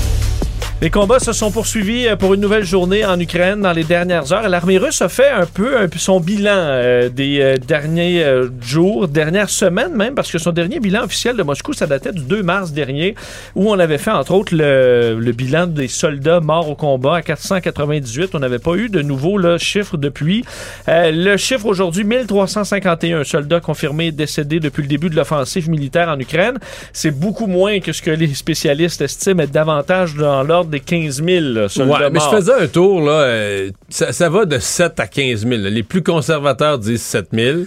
Les combats se sont poursuivis euh, pour une nouvelle journée en Ukraine dans les dernières heures. L'armée russe a fait un peu, son bilan euh, des euh, derniers jours, dernières semaines même, parce que son dernier bilan officiel de Moscou, ça datait du 2 mars dernier, où on avait fait entre autres le, bilan des soldats morts au combat à 498. On n'avait pas eu de nouveaux là, chiffres depuis. Le chiffre aujourd'hui, 1351 soldats confirmés décédés depuis le début de l'offensive militaire en Ukraine. C'est beaucoup moins que ce que les spécialistes estiment être davantage dans l'ordre des 15 000 là, soldats Ouais, mais je faisais un tour, là, euh, ça, ça va de 7 à 15 000. là. Les plus conservateurs disent 7 000.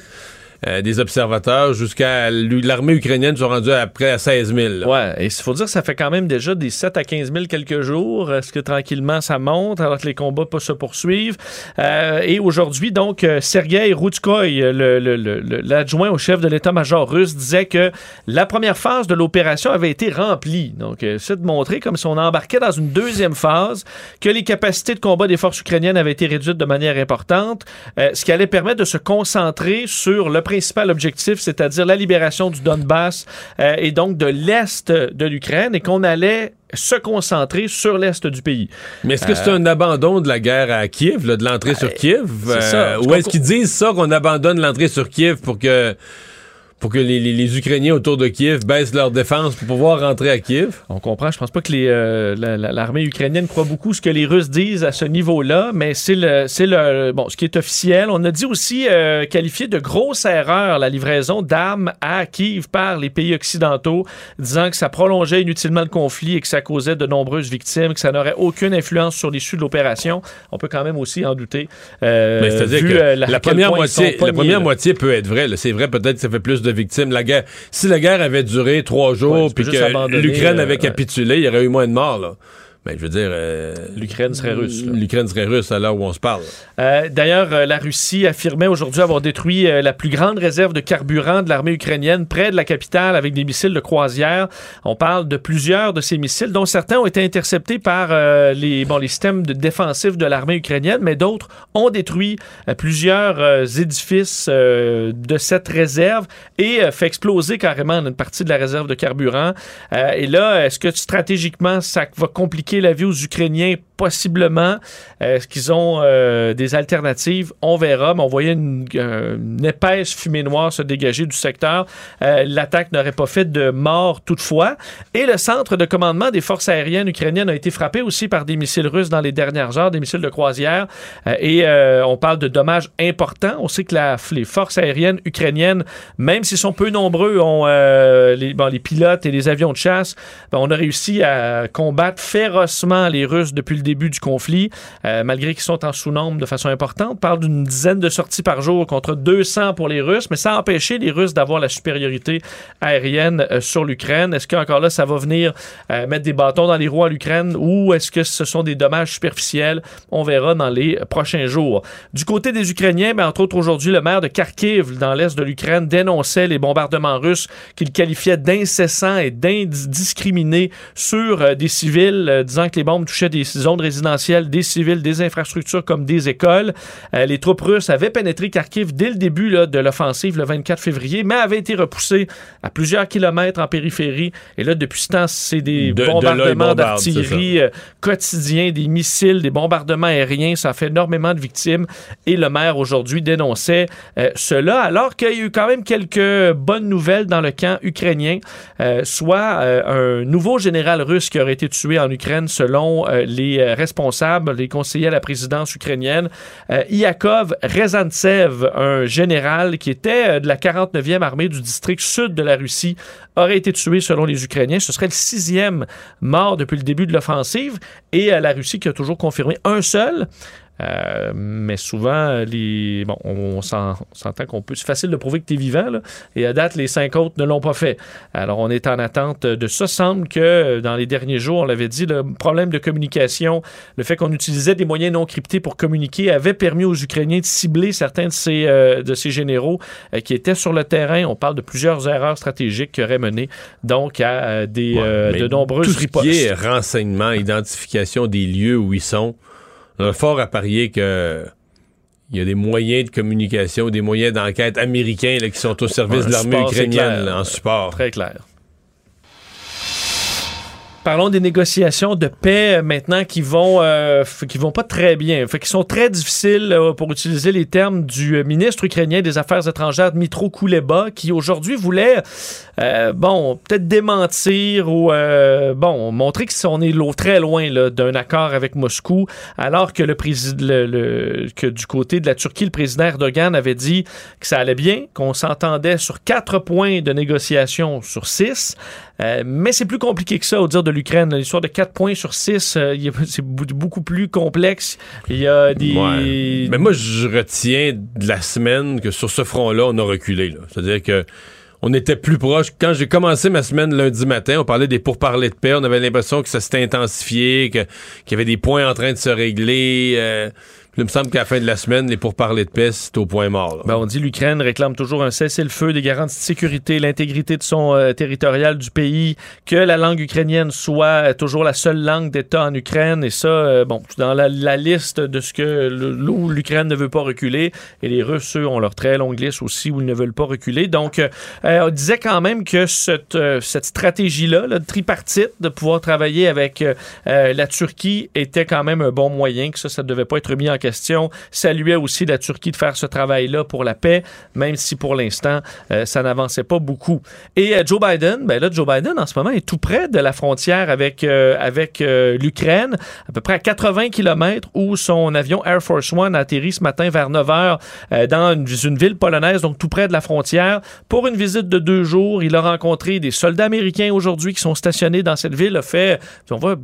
Euh, des observateurs jusqu'à l'armée ukrainienne sont rendus à près à 16 000. là. Ouais, et il faut dire que ça fait quand même déjà des 7 à 15 000 quelques jours. Est-ce que tranquillement ça monte alors que les combats se poursuivent? Euh, et aujourd'hui, donc, euh, Sergei Routskoy, l'adjoint au chef de l'état-major russe, disait que la première phase de l'opération avait été remplie. Donc, euh, c'est de montrer comme si on embarquait dans une deuxième phase, que les capacités de combat des forces ukrainiennes avaient été réduites de manière importante, ce qui allait permettre de se concentrer sur le principal objectif, c'est-à-dire la libération du Donbass euh, et donc de l'Est de l'Ukraine, et qu'on allait se concentrer sur l'Est du pays. Mais est-ce que c'est Euh, un abandon de la guerre à Kiev, là, de l'entrée sur Kiev? c'est ça. ou est-ce qu'ils disent ça qu'on abandonne l'entrée sur Kiev pour que pour que les, les- les Ukrainiens autour de Kiev baissent leur défense pour pouvoir rentrer à Kiev? On comprend. Je pense pas que les, euh, la- la- l'armée ukrainienne croit beaucoup ce que les Russes disent à ce niveau-là, mais c'est le, c'est le, bon, ce qui est officiel. On a dit aussi euh, qualifié de grosse erreur la livraison d'armes à Kiev par les pays occidentaux, disant que ça prolongeait inutilement le conflit et que ça causait de nombreuses victimes, que ça n'aurait aucune influence sur l'issue de l'opération. On peut quand même aussi en douter. euh, Mais c'est-à-dire que euh, la, première moitié, sont pognés, la première là. moitié peut être vraie. là. C'est vrai, peut-être que ça fait plus de victimes. La guerre, si la guerre avait duré trois jours, puis que l'Ukraine euh, avait ouais. capitulé, il y aurait eu moins de morts. Là. Ben, je veux dire, euh, L'Ukraine serait russe. l'Ukraine serait russe à l'heure où on se parle. Euh, D'ailleurs, euh, la Russie affirmait aujourd'hui avoir détruit la plus grande réserve de carburant de l'armée ukrainienne près de la capitale avec des missiles de croisière. On parle de plusieurs de ces missiles, dont certains ont été interceptés par les, bon, les systèmes de défensifs de l'armée ukrainienne, mais d'autres ont détruit plusieurs édifices de cette réserve et fait exploser carrément une partie de la réserve de carburant. Et là, est-ce que stratégiquement, ça va compliquer la vie aux Ukrainiens? Possiblement. Euh, Est-ce qu'ils ont euh, des alternatives? On verra, mais on voyait une, euh, épaisse fumée noire se dégager du secteur. L'attaque n'aurait pas fait de mort toutefois. Et le centre de commandement des forces aériennes ukrainiennes a été frappé aussi par des missiles russes dans les dernières heures, des missiles de croisière. Et on parle de dommages importants. On sait que les forces aériennes ukrainiennes, même s'ils sont peu nombreux, ont les, pilotes et les avions de chasse, ben, on a réussi à combattre les Russes depuis le début du conflit, euh, malgré qu'ils sont en sous-nombre de façon importante. On parle d'une dizaine de sorties par jour contre 200 pour les Russes, mais ça a empêché les Russes d'avoir la supériorité aérienne euh, sur l'Ukraine. Est-ce qu'encore là, ça va venir euh, mettre des bâtons dans les roues à l'Ukraine ou est-ce que ce sont des dommages superficiels? On verra dans les prochains jours. Du côté des Ukrainiens, ben, entre autres aujourd'hui, le maire de Kharkiv, dans l'est de l'Ukraine, dénonçait les bombardements russes qu'il qualifiait d'incessants et d'indiscriminés sur des civils, disant que les bombes touchaient des zones résidentielles, des civils, des infrastructures comme des écoles. Euh, les troupes russes avaient pénétré Kharkiv dès le début là, de l'offensive le 24 février, mais avaient été repoussées à plusieurs kilomètres en périphérie. Et là, depuis ce temps, c'est des De- de bombardements bombardent, d'artillerie euh, quotidiens, des missiles, des bombardements aériens. Ça a fait énormément de victimes. Et le maire aujourd'hui dénonçait euh, cela, alors qu'il y a eu quand même quelques bonnes nouvelles dans le camp ukrainien, euh, soit un nouveau général russe qui aurait été tué en Ukraine selon euh, les euh, responsables, les conseillers à la présidence ukrainienne. Euh, Iakov Rezantsev, un général qui était de la 49e armée du district sud de la Russie, aurait été tué selon les Ukrainiens. Ce serait le sixième mort depuis le début de l'offensive. Et la Russie qui a toujours confirmé un seul. Euh, mais souvent, les, bon, on, s'en- on s'entend qu'on peut. C'est facile de prouver que tu es vivant, là, et à date, les cinq autres ne l'ont pas fait. Alors, on est en attente de ça. Semble que dans les derniers jours, on l'avait dit, le problème de communication, le fait qu'on utilisait des moyens non cryptés pour communiquer avait permis aux Ukrainiens de cibler certains de ces, euh, de ces généraux euh, qui étaient sur le terrain. On parle de plusieurs erreurs stratégiques qui auraient mené donc à euh, des, euh, de nombreuses tout ce ripostes. qui est renseignement, identification des lieux où ils sont, on a fort à parier que il y a des moyens de communication, des moyens d'enquête américains là, qui sont au service de l'armée support, ukrainienne là, en support. Très clair. Parlons des négociations de paix euh, maintenant qui vont euh, qui vont pas très bien, fait qui sont très difficiles euh, pour utiliser les termes du euh, ministre ukrainien des Affaires étrangères Dmitro Kuleba qui aujourd'hui voulait euh, bon peut-être démentir ou bon montrer que on est très loin d'un accord avec Moscou alors que le le- le- que du côté de la Turquie le président Erdogan avait dit que ça allait bien, qu'on s'entendait sur quatre points de négociation sur six. Euh, mais c'est plus compliqué que ça au dire de l'Ukraine. L'histoire de 4 points sur 6, c'est bou- beaucoup plus complexe. Il y a des... Ouais. Mais moi, je retiens de la semaine que sur ce front-là, on a reculé. C'est-à-dire que on était plus proche. Quand j'ai commencé ma semaine lundi matin, on parlait des pourparlers de paix. On avait l'impression que ça s'était intensifié, qu'il y avait des points en train de se régler. euh, il me semble qu'à la fin de la semaine, les pourparlers de paix, c'est au point mort. Ben, on dit l'Ukraine réclame toujours un cessez-le-feu, des garanties de sécurité, l'intégrité de son euh, territorial du pays, que la langue ukrainienne soit euh, toujours la seule langue d'État en Ukraine. Et ça, euh, bon, dans la, liste de ce que l'Ukraine ne veut pas reculer. Et les Russes, eux, ont leur très longue liste aussi où ils ne veulent pas reculer. Donc, euh, euh, on disait quand même que cette, stratégie-là, là, tripartite, de pouvoir travailler avec la Turquie, était quand même un bon moyen, que ça, ça ne devait pas être mis en question, saluait aussi la Turquie de faire ce travail-là pour la paix, même si pour l'instant, euh, ça n'avançait pas beaucoup. Et euh, Joe Biden, ben là, Joe Biden, en ce moment, est tout près de la frontière avec, euh, avec l'Ukraine, à peu près à 80 km où son avion Air Force One a atterri ce matin vers 9 h dans une, ville polonaise, donc tout près de la frontière, pour une visite de deux jours. Il a rencontré des soldats américains aujourd'hui qui sont stationnés dans cette ville, a fait, on va,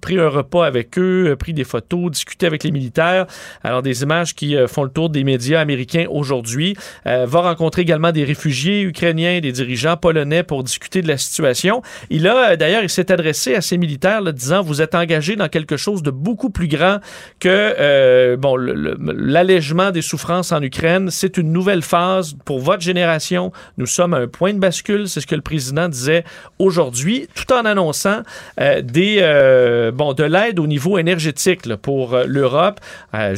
pris un repas avec eux, pris des photos, discuté avec les militaires. Alors, des images qui euh, font le tour des médias américains aujourd'hui. Euh, va rencontrer également des réfugiés ukrainiens, des dirigeants polonais pour discuter de la situation. Il a, euh, d'ailleurs, il s'est adressé à ces militaires, là, disant, vous êtes engagés dans quelque chose de beaucoup plus grand que, bon, l'allègement des souffrances en Ukraine. C'est une nouvelle phase pour votre génération. Nous sommes à un point de bascule, c'est ce que le président disait aujourd'hui, tout en annonçant des, bon, de l'aide au niveau énergétique pour l'Europe.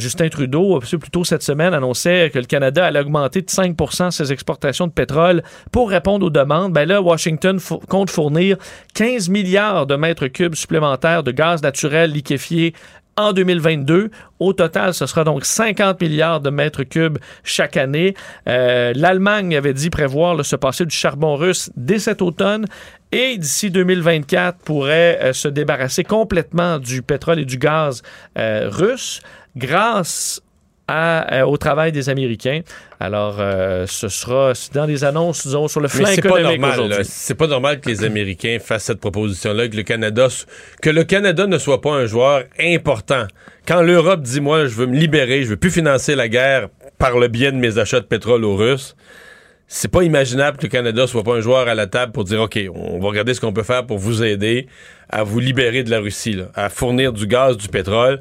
Euh, Justin Trudeau, peu plus tôt cette semaine, annonçait que le Canada allait augmenter de 5% ses exportations de pétrole pour répondre aux demandes. Ben là, Washington compte fournir 15 milliards de mètres cubes supplémentaires de gaz naturel liquéfié en 2022. Au total, ce sera donc 50 milliards de mètres cubes chaque année. Euh, L'Allemagne avait dit prévoir là, se passer du charbon russe dès cet automne et d'ici 2024 pourrait euh, se débarrasser complètement du pétrole et du gaz euh, russe grâce à, euh, au travail des Américains. Alors, euh, ce sera dans les annonces, disons, sur le flanc Mais économique aujourd'hui. C'est pas normal que les Américains fassent cette proposition-là, que le Canada, que le Canada ne soit pas un joueur important. Quand l'Europe dit moi, je veux me libérer, je veux plus financer la guerre par le biais de mes achats de pétrole aux Russes. C'est pas imaginable que le Canada soit pas un joueur à la table pour dire OK, on va regarder ce qu'on peut faire pour vous aider à vous libérer de la Russie, là, à fournir du gaz, du pétrole.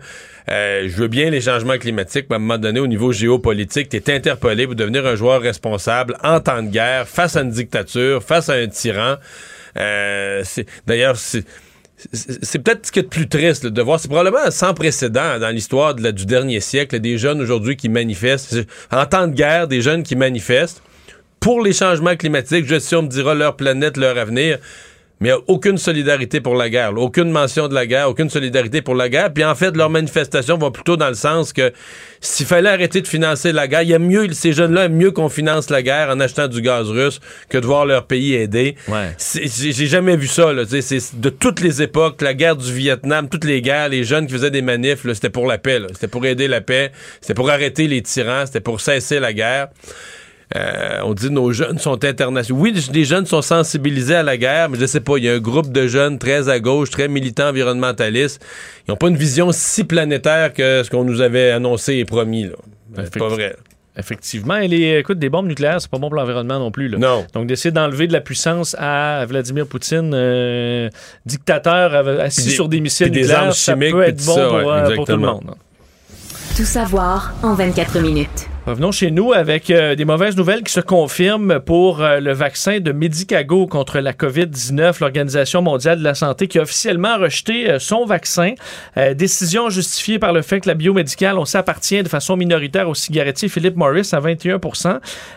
Euh, je veux bien les changements climatiques, mais à un moment donné, au niveau géopolitique, tu es interpellé pour devenir un joueur responsable en temps de guerre, face à une dictature, face à un tyran. Euh, D'ailleurs, c'est c'est peut-être ce qui est de plus triste là, de voir. C'est probablement sans précédent dans l'histoire du dernier siècle. Des jeunes aujourd'hui qui manifestent. En temps de guerre, des jeunes qui manifestent pour les changements climatiques. Je sais, on me dira leur planète, leur avenir. Mais il y a aucune solidarité pour la guerre. là. Aucune mention de la guerre, aucune solidarité pour la guerre. Puis en fait, leurs manifestations vont plutôt dans le sens que s'il fallait arrêter de financer la guerre, il y a mieux, ces jeunes-là aiment mieux qu'on finance la guerre en achetant du gaz russe que de voir leur pays aider. C'est- J'ai jamais vu ça. Là. C'est de toutes les époques, la guerre du Vietnam, toutes les guerres, les jeunes qui faisaient des manifs, c'était pour la paix. C'était pour aider la paix. C'était pour arrêter les tyrans. C'était pour cesser la guerre. Euh, on dit nos jeunes sont internationaux. Oui, les jeunes sont sensibilisés à la guerre, mais je sais pas, il y a un groupe de jeunes très à gauche, très militants environnementalistes. Ils n'ont pas une vision si planétaire que ce qu'on nous avait annoncé et promis. là. C'est pas vrai. Effectivement, et les, écoute, des bombes nucléaires, c'est pas bon pour l'environnement non plus. là. Non. Donc, d'essayer d'enlever de la puissance à Vladimir Poutine, euh, dictateur euh, assis des- sur des missiles puis des nucléaires, armes ça chimiques, peut être tout bon ça, pour, ouais, euh, pour tout le exactement. monde. Tout savoir en 24 minutes. Revenons chez nous avec euh, des mauvaises nouvelles qui se confirment pour euh, le vaccin de Medicago contre la COVID-19. L'Organisation mondiale de la santé qui a officiellement rejeté euh, son vaccin. Décision justifiée par le fait que la biomédicale, on s'appartient de façon minoritaire au cigarettier Philip Morris à 21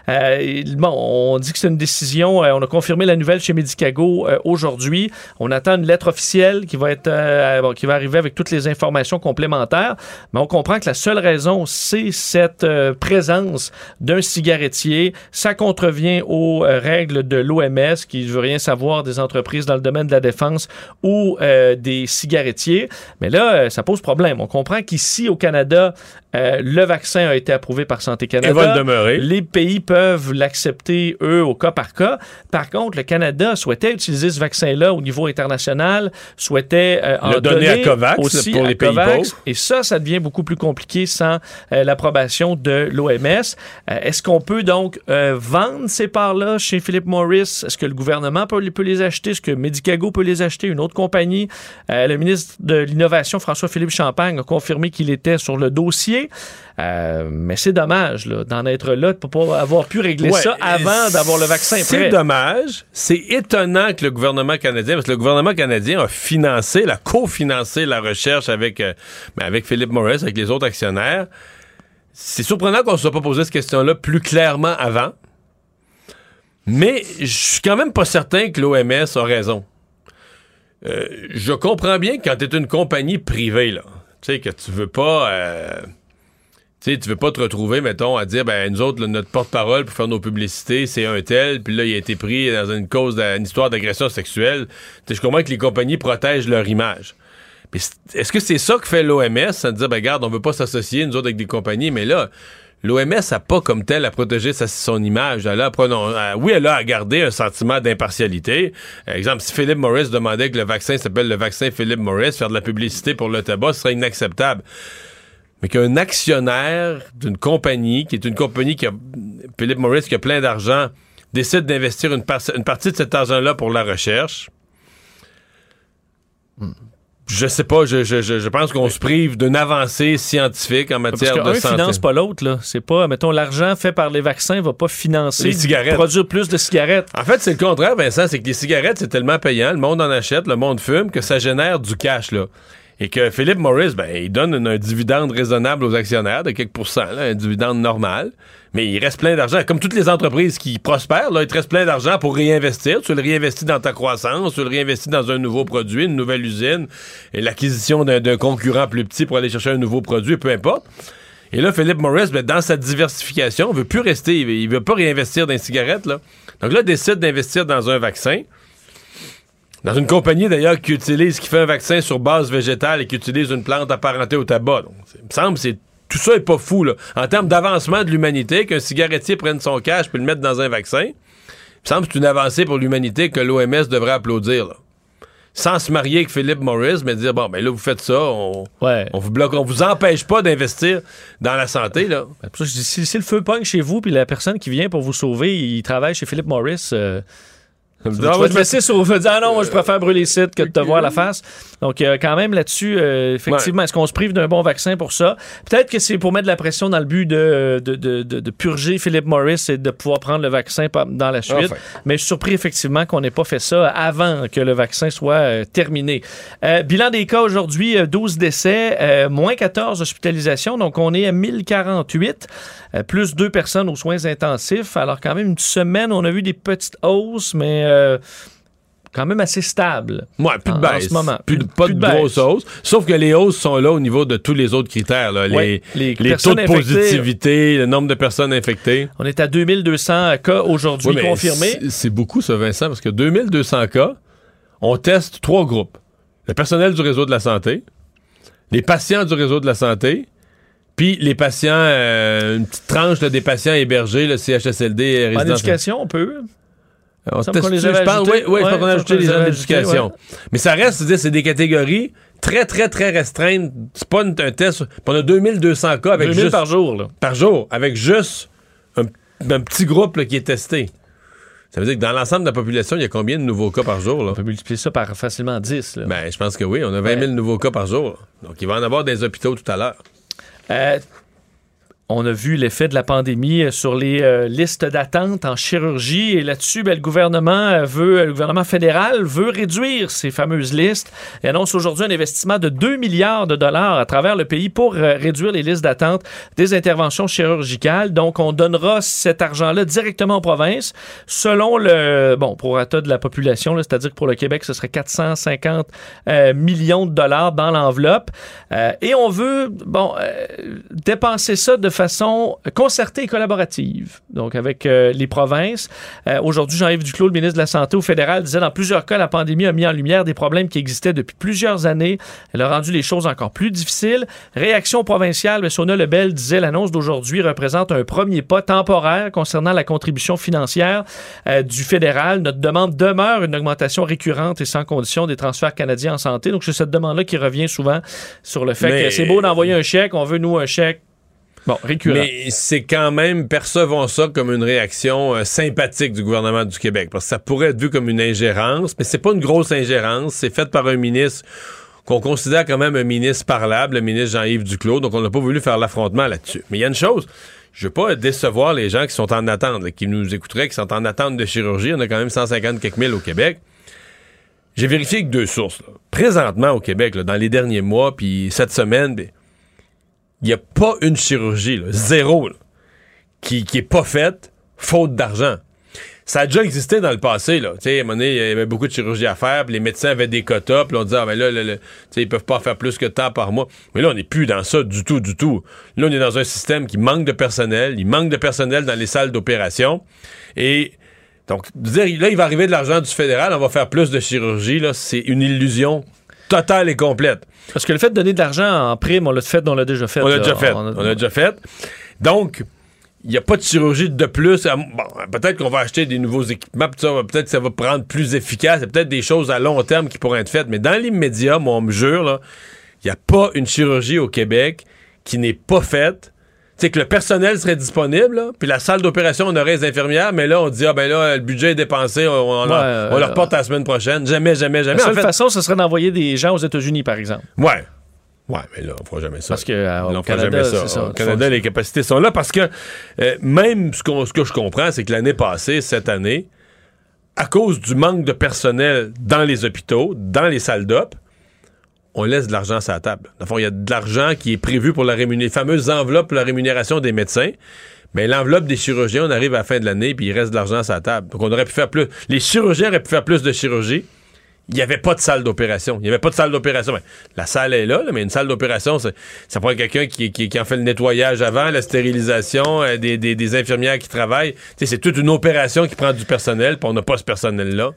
Euh, et, Bon, on dit que c'est une décision. on a confirmé la nouvelle chez Medicago aujourd'hui. On attend une lettre officielle qui va être qui va arriver avec toutes les informations complémentaires. Mais on comprend que la seule raison, c'est cette euh, présence d'un cigarettier. Ça contrevient aux euh, règles de l'OMS, qui ne veut rien savoir des entreprises dans le domaine de la défense ou euh, des cigarettiers. Mais là, euh, ça pose problème. On comprend qu'ici, au Canada, euh, le vaccin a été approuvé par Santé Canada. Et va le demeurer. Les pays peuvent l'accepter, eux, au cas par cas. Par contre, le Canada souhaitait utiliser ce vaccin-là au niveau international, souhaitait euh, en Le donner à Covax, aussi pour à les pays Covax. pauvres. Et ça, ça devient beaucoup plus compliqué sans l'approbation de l'OMS. Euh, Est-ce qu'on peut donc euh, vendre ces parts-là chez Philip Morris? Est-ce que le gouvernement peut, peut les acheter? Est-ce que Medicago peut les acheter? Une autre compagnie? Euh, le ministre de l'Innovation, François-Philippe Champagne, a confirmé qu'il était sur le dossier. Euh, mais c'est dommage d'en être là, de ne pas avoir pu régler Ouais, ça avant d'avoir le vaccin. C'est dommage. C'est étonnant que le gouvernement canadien, parce que le gouvernement canadien a financé, a cofinancé la recherche avec, euh, ben, avec Philip Morris, avec les autres actionnaires. C'est surprenant qu'on ne se soit pas posé cette question-là plus clairement avant. Mais je suis quand même pas certain que l'OMS a raison. Euh, je comprends bien que quand tu es une compagnie privée, là, tu sais, que tu veux pas. euh, Tu tu veux pas te retrouver, mettons, à dire, ben, nous autres, notre porte-parole pour faire nos publicités, c'est un tel, puis là, il a été pris dans une cause, d'une histoire d'agression sexuelle. Je comprends que les compagnies protègent leur image. Est-ce que c'est ça que fait l'OMS, à dire, ben, regarde, on veut pas s'associer, nous autres, avec des compagnies, mais là, l'OMS n'a pas comme tel à protéger son image. Elle a, euh, oui, elle a à garder un sentiment d'impartialité. Exemple, si Philip Morris demandait que le vaccin s'appelle le vaccin Philip Morris, faire de la publicité pour le tabac, ce serait inacceptable mais qu'un actionnaire d'une compagnie, qui est une compagnie qui a, Philip Morris, qui a plein d'argent, décide d'investir une partie de cet argent-là pour la recherche, je sais pas, je, je, je, je pense qu'on se prive d'une avancée scientifique en Parce matière de qu'un santé. finance pas l'autre, là. C'est pas, mettons, l'argent fait par les vaccins va pas financer, Les cigarettes. produire plus de cigarettes. En fait, c'est le contraire, Vincent, c'est que les cigarettes, c'est tellement payant, le monde en achète, le monde fume, que ça génère du cash, là. Et que Philip Morris, ben, il donne un, dividende raisonnable aux actionnaires de quelques pourcents, un dividende normal. Mais il reste plein d'argent. Comme toutes les entreprises qui prospèrent, là, il te reste plein d'argent pour réinvestir. Tu le réinvestis dans ta croissance, tu le réinvestis dans un nouveau produit, une nouvelle usine, et l'acquisition d'un concurrent plus petit pour aller chercher un nouveau produit, peu importe. Et là, Philip Morris, ben, dans sa diversification, veut plus rester, il veut, veut pas réinvestir dans les cigarettes. Là. Donc là, décide d'investir dans un vaccin. Dans une compagnie d'ailleurs qui utilise, qui fait un vaccin sur base végétale et qui utilise une plante apparentée au tabac. Donc, il me semble que c'est tout ça est pas fou là. En termes d'avancement de l'humanité, qu'un cigarettier prenne son cash puis le mettre dans un vaccin, il me semble que c'est une avancée pour l'humanité que l'OMS devrait applaudir. là. Sans se marier avec Philip Morris, mais dire bon ben là vous faites ça, on, on vous bloque, on vous empêche pas d'investir dans la santé là. C'est pour ça que je dis, si, si le feu pogne chez vous, puis la personne qui vient pour vous sauver, il travaille chez Philip Morris. euh, vas Ah, ouais, te laisser sauver. dire, Ah non, moi je préfère brûler les sites que de te voir la face. Donc, euh, quand même, là-dessus, euh, effectivement, est-ce qu'on se prive d'un bon vaccin pour ça? Peut-être que c'est pour mettre de la pression dans le but de, de, de- de- de purger Philip Morris et de pouvoir prendre le vaccin dans la suite. Enfin. Mais je suis surpris, effectivement, qu'on n'ait pas fait ça avant que le vaccin soit euh, terminé. Euh, bilan des cas aujourd'hui, euh, 12 décès, euh, moins 14 hospitalisations. Donc, on est à 1048, euh, plus deux personnes aux soins intensifs. Alors, quand même, une semaine, on a vu des petites hausses, mais euh, quand même assez stable. Ouais, plus de baisse. En ce moment. Plus de, pas de, grosses hausses. Sauf que les hausses sont là au niveau de tous les autres critères. là. Les, Ouais, les les taux de infectées- positivité, le nombre de personnes infectées. On est à 2200 cas aujourd'hui Ouais, confirmés. c'est- beaucoup, ça, Vincent, parce que 2200 cas, on teste trois groupes. Le personnel du réseau de la santé, les patients du réseau de la santé, puis les patients, euh, une petite tranche là, des patients hébergés, le CHSLD et En éducation, on peut. On teste- je pense, oui, oui, je Ouais, pense qu'on a ajouté les gens d'éducation. Mais ça reste, c'est des catégories très, très, très restreintes. C'est pas une- un test. puis On a 2200 cas avec 2000 juste... par jour. Là. Par jour, avec juste un, un petit groupe là, qui est testé. Ça veut dire que dans l'ensemble de la population, il y a combien de nouveaux cas par jour? Là? On peut multiplier ça par facilement 10. là. Ben, je pense que oui. On a 20 000 nouveaux cas par jour. Donc, il va en avoir des hôpitaux tout à l'heure. Euh, on a vu l'effet de la pandémie euh, sur les euh, listes d'attente en chirurgie et là-dessus, ben, le gouvernement euh, veut, le gouvernement fédéral veut réduire ces fameuses listes et annonce aujourd'hui un investissement de 2 milliards de dollars à travers le pays pour réduire les listes d'attente des interventions chirurgicales. Donc, on donnera cet argent-là directement aux provinces selon le bon prorata de la population, c'est-à-dire que pour le Québec, ce serait 450 euh, millions de dollars dans l'enveloppe. Et on veut bon dépenser ça de façon concertée et collaborative, donc avec euh, les provinces. Euh, Aujourd'hui, Jean-Yves Duclos, le ministre de la Santé au fédéral, disait dans plusieurs cas, la pandémie a mis en lumière des problèmes qui existaient depuis plusieurs années. Elle a rendu les choses encore plus difficiles. Réaction provinciale, M. Sona Lebel disait l'annonce d'aujourd'hui représente un premier pas temporaire concernant la contribution financière euh, du fédéral. Notre demande demeure une augmentation récurrente et sans condition des transferts canadiens en santé. Donc, c'est cette demande-là qui revient souvent sur le fait Mais- que c'est beau d'envoyer un chèque, on veut, nous, un chèque. Bon, récurrent. Mais c'est quand même, percevons ça comme une réaction euh, sympathique du gouvernement du Québec. Parce que ça pourrait être vu comme une ingérence, mais c'est pas une grosse ingérence. C'est fait par un ministre qu'on considère quand même un ministre parlable, le ministre Jean-Yves Duclos. Donc, on n'a pas voulu faire l'affrontement là-dessus. Mais il y a une chose. Je veux pas décevoir les gens qui sont en attente, qui nous écouteraient, qui sont en attente de chirurgie. On a quand même 150 quelques mille au Québec. J'ai vérifié avec deux sources. Présentement au Québec, dans les derniers mois, puis cette semaine, ben, il n'y a pas une chirurgie, là, zéro, là, qui, qui est pas faite faute d'argent. ça a déjà existé dans le passé. Là. Tu sais, il y avait beaucoup de chirurgie à faire, puis les médecins avaient des quotas, puis on disait, ah, ben là, là, là, ils peuvent pas faire plus que tant par mois. Mais là, on n'est plus dans ça du tout, du tout. Là, on est dans un système qui manque de personnel. Il manque de personnel dans les salles d'opération. Et donc, dire, là, il va arriver de l'argent du fédéral, on va faire plus de chirurgie, là, c'est une illusion totale et complète. Parce que le fait de donner de l'argent en prime, on l'a fait, on l'a déjà fait. On l'a déjà fait. On l'a déjà fait. Donc, il n'y a pas de chirurgie de plus. Bon, peut-être qu'on va acheter des nouveaux équipements, peut-être que ça va prendre plus efficace. Il y a peut-être des choses à long terme qui pourraient être faites. Mais dans l'immédiat, moi, on me jure, il n'y a pas une chirurgie au Québec qui n'est pas faite. Tu sais, que le personnel serait disponible, là, puis la salle d'opération, on aurait les infirmières, mais là, on dit, ah ben là, le budget est dépensé, on, on, Ouais, on euh, le reporte à la semaine prochaine. Jamais, jamais, jamais. La En seule fait- façon, ce serait d'envoyer des gens aux États-Unis, par exemple. Ouais. Ouais, mais là, on fera jamais ça. Parce que euh, Là, on fera Canada, jamais ça. c'est ça. Au Canada, les capacités sont là parce que euh, même ce, ce que je comprends, c'est que l'année passée, cette année, à cause du manque de personnel dans les hôpitaux, dans les salles d'op, on laisse de l'argent sur la table. Dans le il y a de l'argent qui est prévu pour la rémunération, les fameuses enveloppes pour la rémunération des médecins. Mais l'enveloppe des chirurgiens, on arrive à la fin de l'année, puis il reste de l'argent sur la table. Donc, on aurait pu faire plus. Les chirurgiens auraient pu faire plus de chirurgie. Il n'y avait pas de salle d'opération. Il n'y avait pas de salle d'opération. Ben, la salle est là, mais une salle d'opération, ça, prend quelqu'un qui, qui- qui en fait le nettoyage avant, la stérilisation, euh, des, des- infirmières qui travaillent. C'est toute une opération qui prend du personnel, puis on n'a pas ce personnel-là.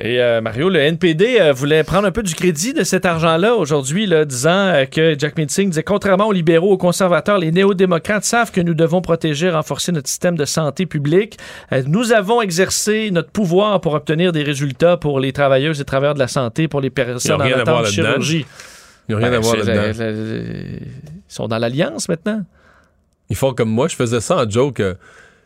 Et euh, Mario, le NPD euh, voulait prendre un peu du crédit de cet argent-là aujourd'hui, disant euh, que Jack Meeting disait contrairement aux libéraux, aux conservateurs, les néo-démocrates savent que nous devons protéger, renforcer notre système de santé publique. Nous avons exercé notre pouvoir pour obtenir des résultats pour les travailleuses et travailleurs de la santé, pour les personnes en attente de chirurgie. Ils n'ont rien Ben, à voir là-dedans. Ils sont dans l'alliance maintenant. Ils font comme moi. Je faisais ça en joke.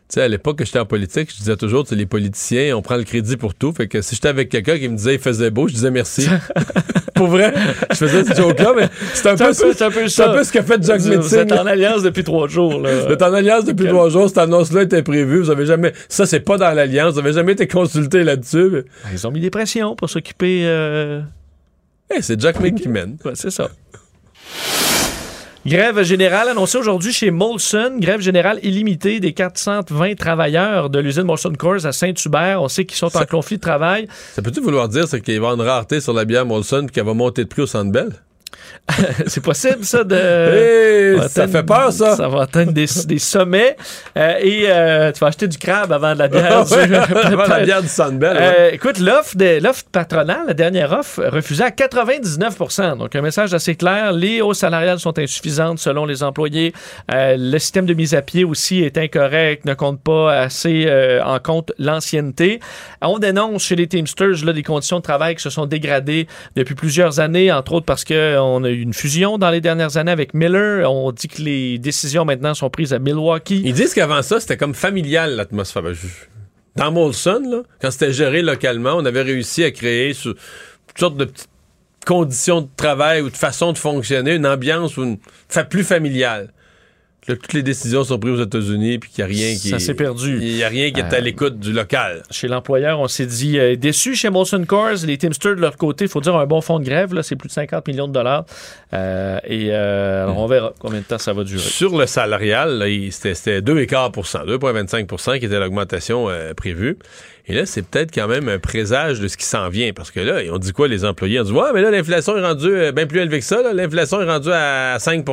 Tu sais, à l'époque que j'étais en politique, je disais toujours, les politiciens, on prend le crédit pour tout. Fait que si j'étais avec quelqu'un qui me disait il faisait beau, je disais merci. pour vrai, je faisais ce joke-là, mais c'est un, peu ça- c'est un peu c'est un ça. peu ce qu'a fait Jack Vous Meeting. êtes en alliance depuis trois jours. Là. Vous êtes en alliance depuis trois jours, cette annonce-là était prévue. Vous avez jamais. Ça, c'est pas dans l'alliance. Vous avez jamais été consulté là-dessus. mais- Ils ont mis des pressions pour s'occuper. euh, Eh, c'est Jack qui mène. Ouais, c'est ça. Grève générale annoncée aujourd'hui chez Molson. Grève générale illimitée des 420 travailleurs de l'usine Molson Coors à Saint-Hubert. On sait qu'ils sont en conflit de travail. Ça peut-tu vouloir dire c'est qu'il va y avoir une rareté sur la bière Molson puis qu'elle va monter de prix au Centre Bell? C'est possible, ça, de. Hey, ça fait peur, ça. Ça va atteindre des, des sommets. Euh, et euh, tu vas acheter du crabe avant de la bière. Ouais, du- avant la bière du Centre Bell, ouais. Euh, écoute, l'offre de- patronale, la dernière offre, refusée à 99% Donc, un message assez clair. Les hausses salariales sont insuffisantes selon les employés. Euh, le système de mise à pied aussi est incorrect, ne compte pas assez euh, en compte l'ancienneté. On dénonce chez les Teamsters là, des conditions de travail qui se sont dégradées depuis plusieurs années, entre autres parce qu'on a eu une fusion dans les dernières années avec Miller. On dit que les décisions maintenant sont prises à Milwaukee. Ils disent qu'avant ça, c'était comme familial l'atmosphère. Dans Molson, quand c'était géré localement, on avait réussi à créer toutes sortes de petites conditions de travail ou de façon de fonctionner, une ambiance plus familiale. Là, toutes les décisions sont prises aux États-Unis puis qu'il n'y a rien qui Ça s'est perdu. Il n'y a rien qui est à Euh, l'écoute du local. Chez l'employeur, on s'est dit euh, déçu chez Molson Coors. Les Teamsters, de leur côté, il faut dire un bon fonds de grève. là, C'est plus de 50 millions de dollars. Euh, et euh, alors, on verra combien de temps ça va durer. Sur le salarial, là, il- c'était c'était 2,25 2,25% qui était l'augmentation euh, prévue. Et là, c'est peut-être quand même un présage de ce qui s'en vient. Parce que là, on dit quoi, les employés? On dit, ouais, mais là, l'inflation est rendue euh, bien plus élevée que ça. là. L'inflation est rendue à 5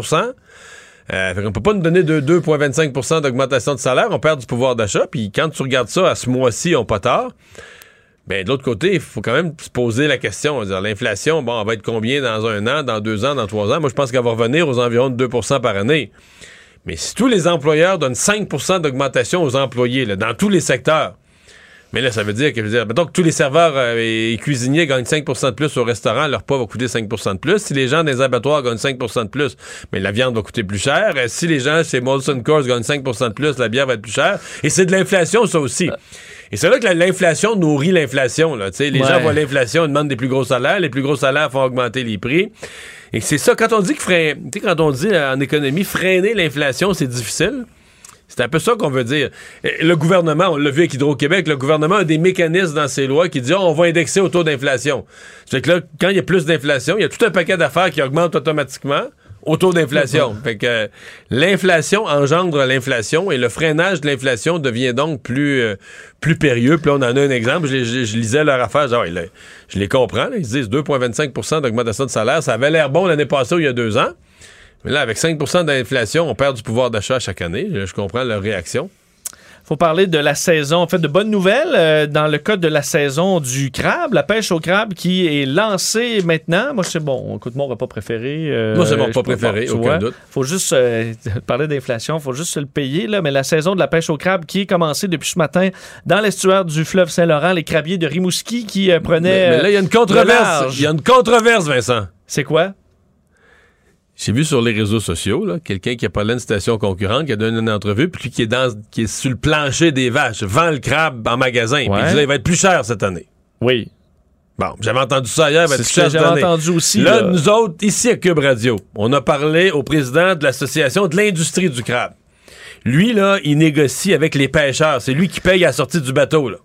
euh, qu'on peut pas nous donner de 2,25% d'augmentation de salaire, on perd du pouvoir d'achat. Puis quand tu regardes ça à ce mois-ci, on pas tard. Ben, de l'autre côté, il faut quand même se poser la question. On L'inflation, bon, elle va être combien dans un an, dans deux ans, dans trois ans? Moi, je pense qu'elle va revenir aux environs de 2% par année. Mais si tous les employeurs donnent 5% d'augmentation aux employés, là, dans tous les secteurs, mais là, ça veut dire que, je veux dire, mettons que tous les serveurs euh, et cuisiniers gagnent 5% de plus au restaurant, leur repas va coûter 5% de plus. Si les gens des abattoirs gagnent 5% de plus, mais la viande va coûter plus cher. Euh, Si les gens chez Molson Coors gagnent 5% de plus, la bière va être plus chère. Et c'est de l'inflation, ça aussi. Et c'est là que la- l'inflation nourrit l'inflation. là. Les Ouais. gens voient l'inflation, ils demandent des plus gros salaires. Les plus gros salaires font augmenter les prix. Et c'est ça, quand on dit que frein- tu sais, quand on dit en économie, freiner l'inflation, c'est difficile. C'est un peu ça qu'on veut dire. Le gouvernement, on l'a vu avec Hydro-Québec, le gouvernement a des mécanismes dans ses lois qui disent Ah, on va indexer au taux d'inflation. C'est que là, quand il y a plus d'inflation, il y a tout un paquet d'affaires qui augmentent automatiquement. au taux d'inflation. fait que euh, l'inflation engendre l'inflation et le freinage de l'inflation devient donc plus, euh, plus périlleux. Puis là, on en a un exemple. Je, les- je- je lisais leur affaire. Genre, je les comprends. là. Ils se disent 2,25% d'augmentation de salaire. Ça avait l'air bon l'année passée ou il y a deux ans. Mais là, avec 5% d'inflation, on perd du pouvoir d'achat chaque année. Je comprends leur réaction. faut parler de la saison. En fait, de bonnes nouvelles euh, dans le cas de la saison du crabe, la pêche au crabe qui est lancée maintenant. Moi, c'est bon. Écoute, mon repas préféré. euh, Moi, c'est mon repas préféré, aucun vois, doute. Faut juste euh, parler d'inflation, faut juste se le payer là. Mais la saison de la pêche au crabe qui est commencée depuis ce matin dans l'estuaire du fleuve Saint-Laurent, les crabiers de Rimouski qui prenaient. Mais, mais là, il y a une controverse. Il y a une controverse, Vincent. C'est quoi? J'ai vu sur les réseaux sociaux quelqu'un qui a parlé d'une station concurrente, qui a donné une entrevue, puis qui est dans, qui est sur le plancher des vaches, vend le crabe en magasin. Puis il dit, il va être plus cher cette année. Oui. Bon, j'avais entendu ça hier, il va être C'est plus ce que j'avais entendu aussi, Là, là. nous autres, ici à Cube Radio, on a parlé au président de l'association de l'industrie du crabe. Lui, là, il négocie avec les pêcheurs. C'est lui qui paye à la sortie du bateau, là.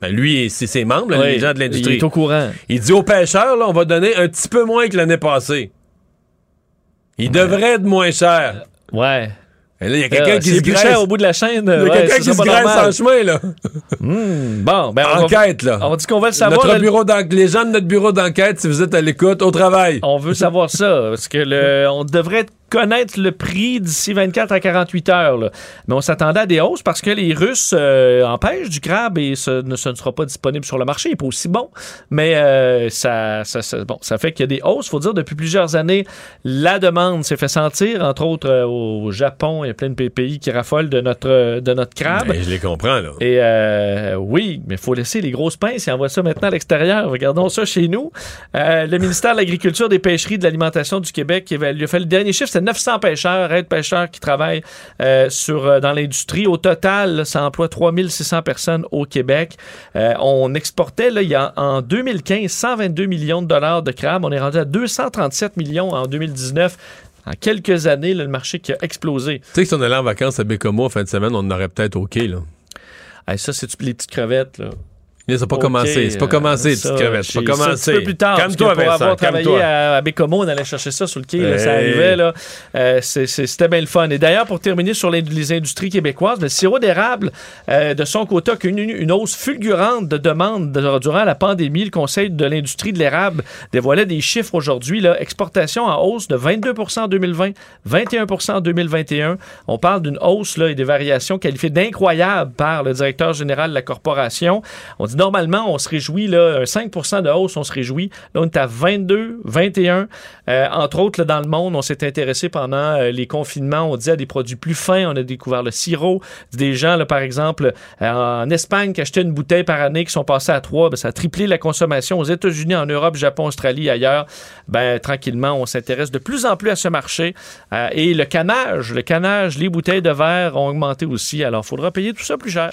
Ben, lui et c'est ses membres, là, Oui, les gens de l'industrie. il est au courant. Il dit aux pêcheurs, là, on va donner un petit peu moins que l'année passée. Il devrait être moins cher. Ouais. Et là, il y a quelqu'un Euh, qui se plus graisse. cher au bout de la chaîne. Il y a ouais, quelqu'un qui se graisse en chemin, là. Hmm, bon, ben on va- Enquête, là. On dit qu'on va le savoir. Notre bureau les gens de notre bureau d'enquête, si vous êtes à l'écoute, au travail. On veut savoir ça, parce que le, on devrait connaître le prix d'ici 24 à 48 heures. là. Mais on s'attendait à des hausses parce que les Russes euh, empêchent du crabe et ce ne, ce ne sera pas disponible sur le marché. Il n'est pas aussi bon. Mais euh, ça, ça, ça- bon, ça fait qu'il y a des hausses. Il faut dire, depuis plusieurs années, la demande s'est fait sentir, entre autres euh, au Japon. Il y a plein de pays qui raffolent de notre, de notre crabe. Ben, je les comprends, là. Et oui, mais il faut laisser les grosses pinces et envoie ça maintenant à l'extérieur. Regardons ça chez nous. Le ministère de l'Agriculture, des Pêcheries, de l'Alimentation du Québec, qui lui a fait le dernier chiffre, 900 pêcheurs, aides pêcheurs qui travaillent euh, sur, euh, dans l'industrie. Au total, ça emploie 3600 personnes au Québec. Euh, on exportait, là, il y a, en 2015, 122 millions de dollars de crabes. On est rendu à 237 millions en 2019. En quelques années, là, le marché qui a explosé. Tu sais que si on allait en vacances à Bécomo en fin de semaine, on aurait peut-être OK, là. Hey, ça, c'est les petites crevettes, là? Mais ça n'a pas Ok, commencé. C'est pas euh, commencé, les ça, crevettes. C'est pas commencé. Un peu plus tard. Calme-toi, pour Vincent. avoir travaillé à, à Bécomo, on allait chercher ça sur le quai. là, ça Hey. arrivait. Là. Euh, C'était bien le fun. Et d'ailleurs, pour terminer sur les, les industries québécoises, le sirop d'érable, euh, de son côté, a une, une hausse fulgurante de demande de- durant la pandémie. Le Conseil de l'industrie de l'érable dévoilait des chiffres aujourd'hui. là. Exportation en hausse de 22% en 2020, 21% en 2021. On parle d'une hausse là, et des variations qualifiées d'incroyables par le directeur général de la corporation. On dit normalement, on se réjouit, là, un 5% de hausse, on se réjouit. Là, on est à 22, 21. Euh, entre autres, dans le monde, on s'est intéressé pendant euh, les confinements, on dit à des produits plus fins. On a découvert le sirop. Des gens, là, par exemple, euh, en Espagne, qui achetaient une bouteille par année, qui sont passés à trois, ben, ça a triplé la consommation. Aux États-Unis, en Europe, Japon, Australie, ailleurs, ben, tranquillement, on s'intéresse de plus en plus à ce marché. Euh, et le canage, le canage, les bouteilles de verre ont augmenté aussi. Alors, il faudra payer tout ça plus cher.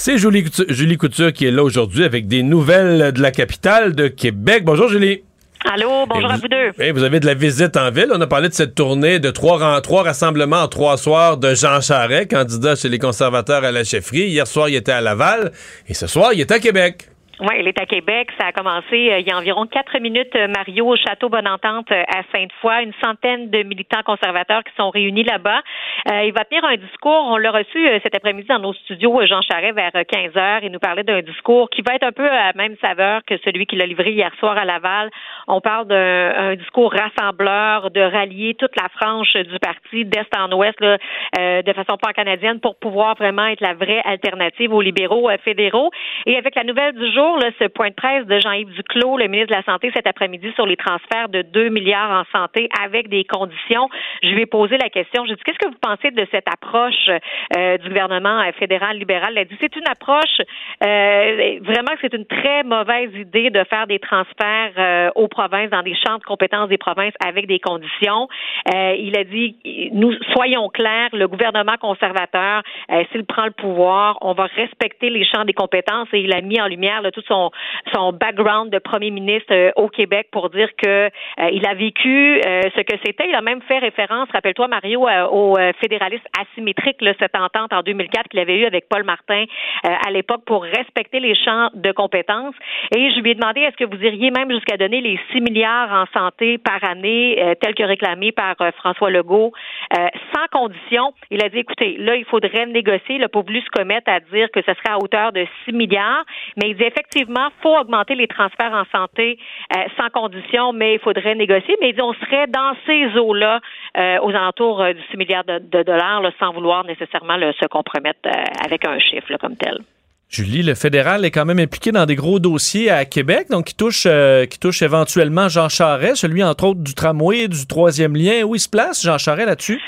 C'est Julie Couture, Julie Couture qui est là aujourd'hui avec des nouvelles de la capitale de Québec. Bonjour Julie. Allô, bonjour à vous- deux. Eh, vous avez de la visite en ville. On a parlé de cette tournée de trois, trois rassemblements en trois soirs de Jean Charest, candidat chez les conservateurs à la chefferie. Hier soir, il était à Laval et ce soir, il est à Québec. Oui, elle est à Québec. Ça a commencé euh, il y a environ quatre minutes, euh, Mario, au Château Bonne-Entente euh, à Sainte-Foy. Une centaine de militants conservateurs qui sont réunis là-bas. il va tenir un discours. On l'a reçu cet après-midi dans nos studios, Jean Charest, vers 15 heures. Il nous parlait d'un discours qui va être un peu à la même saveur que celui qu'il a livré hier soir à Laval. On parle d'un discours rassembleur, de rallier toute la frange du parti d'est en ouest là, de façon pan-canadienne pour pouvoir vraiment être la vraie alternative aux libéraux fédéraux. Et avec la nouvelle du jour, ce point de presse de Jean-Yves Duclos, le ministre de la Santé, cet après-midi sur les transferts de 2 milliards en santé avec des conditions. Je lui ai posé la question. Je lui ai dit, qu'est-ce que vous pensez de cette approche euh, du gouvernement euh, fédéral libéral? Elle a dit, c'est une approche, euh, vraiment c'est une très mauvaise idée de faire des transferts aux dans des champs de compétences des provinces avec des conditions. il a dit, nous, soyons clairs, le gouvernement conservateur, s'il prend le pouvoir, on va respecter les champs des compétences et il a mis en lumière tout son, son background de premier ministre euh, au Québec pour dire que euh, il a vécu euh, ce que c'était. Il a même fait référence, rappelle-toi Mario, au fédéralisme asymétrique, là, cette entente en 2004 qu'il avait eu avec Paul Martin à l'époque pour respecter les champs de compétences. Et je lui ai demandé est-ce que vous iriez même jusqu'à donner les 6 milliards en santé par année, tel que réclamé par François Legault, sans condition. Il a dit écoutez, là, il faudrait négocier. Il n'a pas se commettre à dire que ce serait à hauteur de 6 milliards, mais il dit effectivement, faut augmenter les transferts en santé euh, sans condition, mais il faudrait négocier. Mais on serait dans ces eaux-là, euh, aux alentours euh, du 6 milliards de, dollars, sans vouloir nécessairement se compromettre avec un chiffre comme tel. Julie, le fédéral est quand même impliqué dans des gros dossiers à Québec, donc qui touche, qui touche éventuellement Jean Charest, celui entre autres du tramway, du troisième lien. Où il se place, Jean Charest, là-dessus?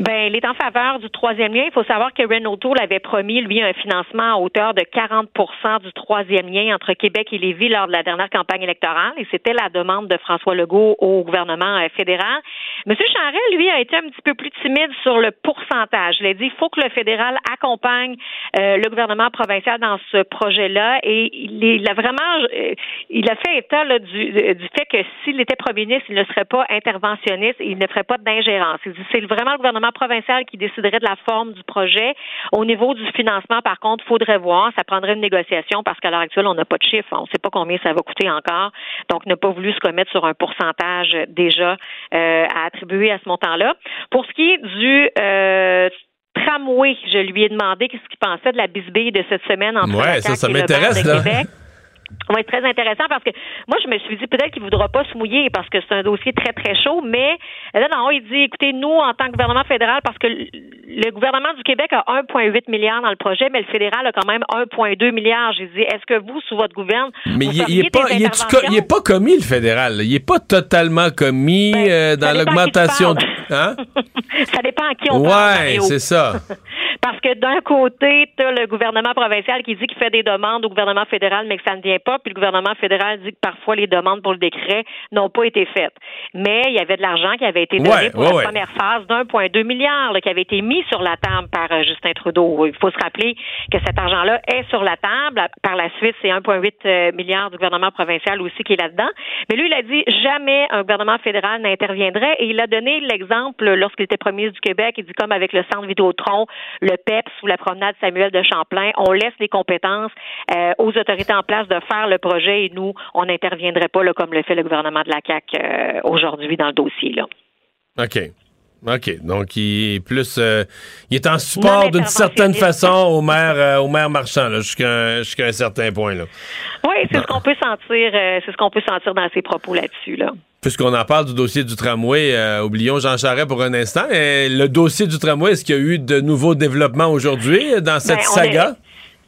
Ben, il est en faveur du troisième lien. Il faut savoir que Renault Tour avait promis, lui, un financement à hauteur de 40% du troisième lien entre Québec et Lévis lors de la dernière campagne électorale. Et c'était la demande de François Legault au gouvernement euh, fédéral. Monsieur Charest, lui, a été un petit peu plus timide sur le pourcentage. Il a dit il faut que le fédéral accompagne euh, le gouvernement provincial dans ce projet-là. Et il, a vraiment, euh, il a fait état du, du fait que s'il était premier ministre, il ne serait pas interventionniste il ne ferait pas d'ingérence. Il dit c'est vraiment le gouvernement provincial qui déciderait de la forme du projet. Au niveau du financement, par contre, il faudrait voir. Ça prendrait une négociation parce qu'à l'heure actuelle, on n'a pas de chiffre. On ne sait pas combien ça va coûter encore. Donc, n'a pas voulu se commettre sur un pourcentage déjà euh, à attribuer à ce montant-là. Pour ce qui est du euh, tramway, je lui ai demandé qu'est-ce qu'il pensait de la bisbille de cette semaine entre ouais, ça, ça m'intéresse, là. Québec va être très intéressant parce que moi, je me suis dit peut-être qu'il ne voudra pas se mouiller parce que c'est un dossier très, très chaud, mais là, non, il dit écoutez, nous, en tant que gouvernement fédéral, parce que le gouvernement du Québec a 1,8 milliard dans le projet, mais le fédéral a quand même 1,2 milliard. J'ai dit est-ce que vous, sous votre gouvernement, mais il n'est pas, il pas commis, le fédéral? Il n'est pas totalement commis ben, euh, dans l'augmentation. Hein? ça dépend à qui on parle. Ouais, c'est ça. Parce que d'un côté, tu as le gouvernement provincial qui dit qu'il fait des demandes au gouvernement fédéral, mais que ça ne vient pas, puis le gouvernement fédéral dit que parfois les demandes pour le décret n'ont pas été faites. Mais il y avait de l'argent qui avait été donné pour la première phase d'1,2 milliard qui avait été mis sur la table par euh, Justin Trudeau. Il faut se rappeler que cet argent-là est sur la table. Par la suite, c'est 1,8 euh, milliard du gouvernement provincial aussi qui est là-dedans. Mais lui, il a dit jamais un gouvernement fédéral n'interviendrait et il a donné l'exemple lorsqu'il était premier du Québec. Il dit comme avec le centre Vidéotron, le le PEPS ou la promenade Samuel de Champlain, on laisse les compétences euh, aux autorités en place de faire le projet et nous, on n'interviendrait pas là, comme le fait le gouvernement de la CAQ euh, aujourd'hui dans le dossier. Là. OK. OK. Donc, il est plus. Euh, il est en support d'une certaine façon au maire, au maire marchand, jusqu'à un, certain point. Là. Oui, c'est ce qu'on peut sentir. c'est ce qu'on peut sentir dans ses propos là-dessus. Là. Puisqu'on en parle du dossier du tramway, euh, oublions Jean Charest pour un instant. le dossier du tramway, est-ce qu'il y a eu de nouveaux développements aujourd'hui dans cette ben, saga?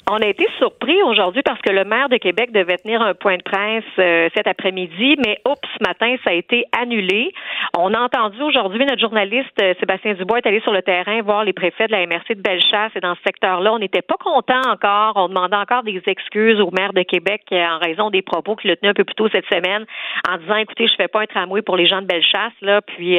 On a été surpris aujourd'hui parce que le maire de Québec devait tenir un point de presse euh, cet après-midi, mais oups, ce matin, ça a été annulé. On a entendu aujourd'hui notre journaliste euh, Sébastien Dubois est allé sur le terrain voir les préfets de la MRC de Bellechasse et dans ce secteur-là, on n'était pas content encore. On demandait encore des excuses au maire de Québec euh, en raison des propos qu'il a tenus un peu plus tôt cette semaine en disant écoutez, je fais pas un tramway pour les gens de Bellechasse là, puis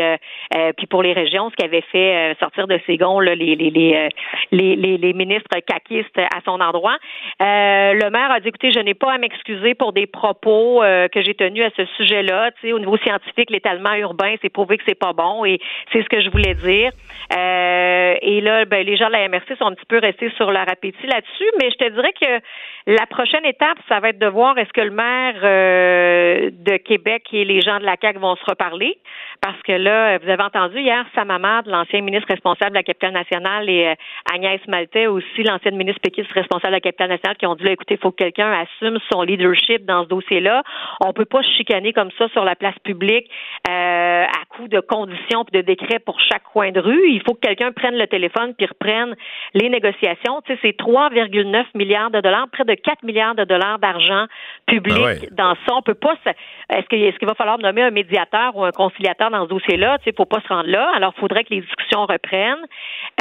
puis pour les régions, ce qui avait fait sortir de ses gonds les les, les, les, les ministres caquistes à son endroit euh, le maire a dit écoutez, je n'ai pas à m'excuser pour des propos euh, que j'ai tenus à ce sujet-là. Tu sais, au niveau scientifique, l'étalement urbain, c'est prouvé que c'est pas bon et c'est ce que je voulais dire. Euh, et là, ben, les gens de la MRC sont un petit peu restés sur leur appétit là-dessus, mais je te dirais que la prochaine étape, ça va être de voir est-ce que le maire euh, de Québec et les gens de la CAQ vont se reparler. Parce que là, vous avez entendu hier Sam Hamad, l'ancien ministre responsable de la capitale nationale, et euh, Agnès Maltais, aussi l'ancienne ministre péquiste responsable de la capitale nationale, qui ont dit là, écoutez, il faut que quelqu'un assume son leadership dans ce dossier-là. On peut pas chicaner comme ça sur la place publique euh, à coup de conditions et de décrets pour chaque coin de rue. Il faut que quelqu'un prenne le téléphone puis reprenne les négociations. Tu sais, c'est 3,9 milliards de dollars, près de 4 milliards de dollars d'argent public Ah ouais. dans ça. On peut pas. se- Est-ce qu'il va falloir nommer un médiateur ou un conciliateur dans ce dossier-là? Tu sais, faut pas se rendre là. Alors, il faudrait que les discussions reprennent.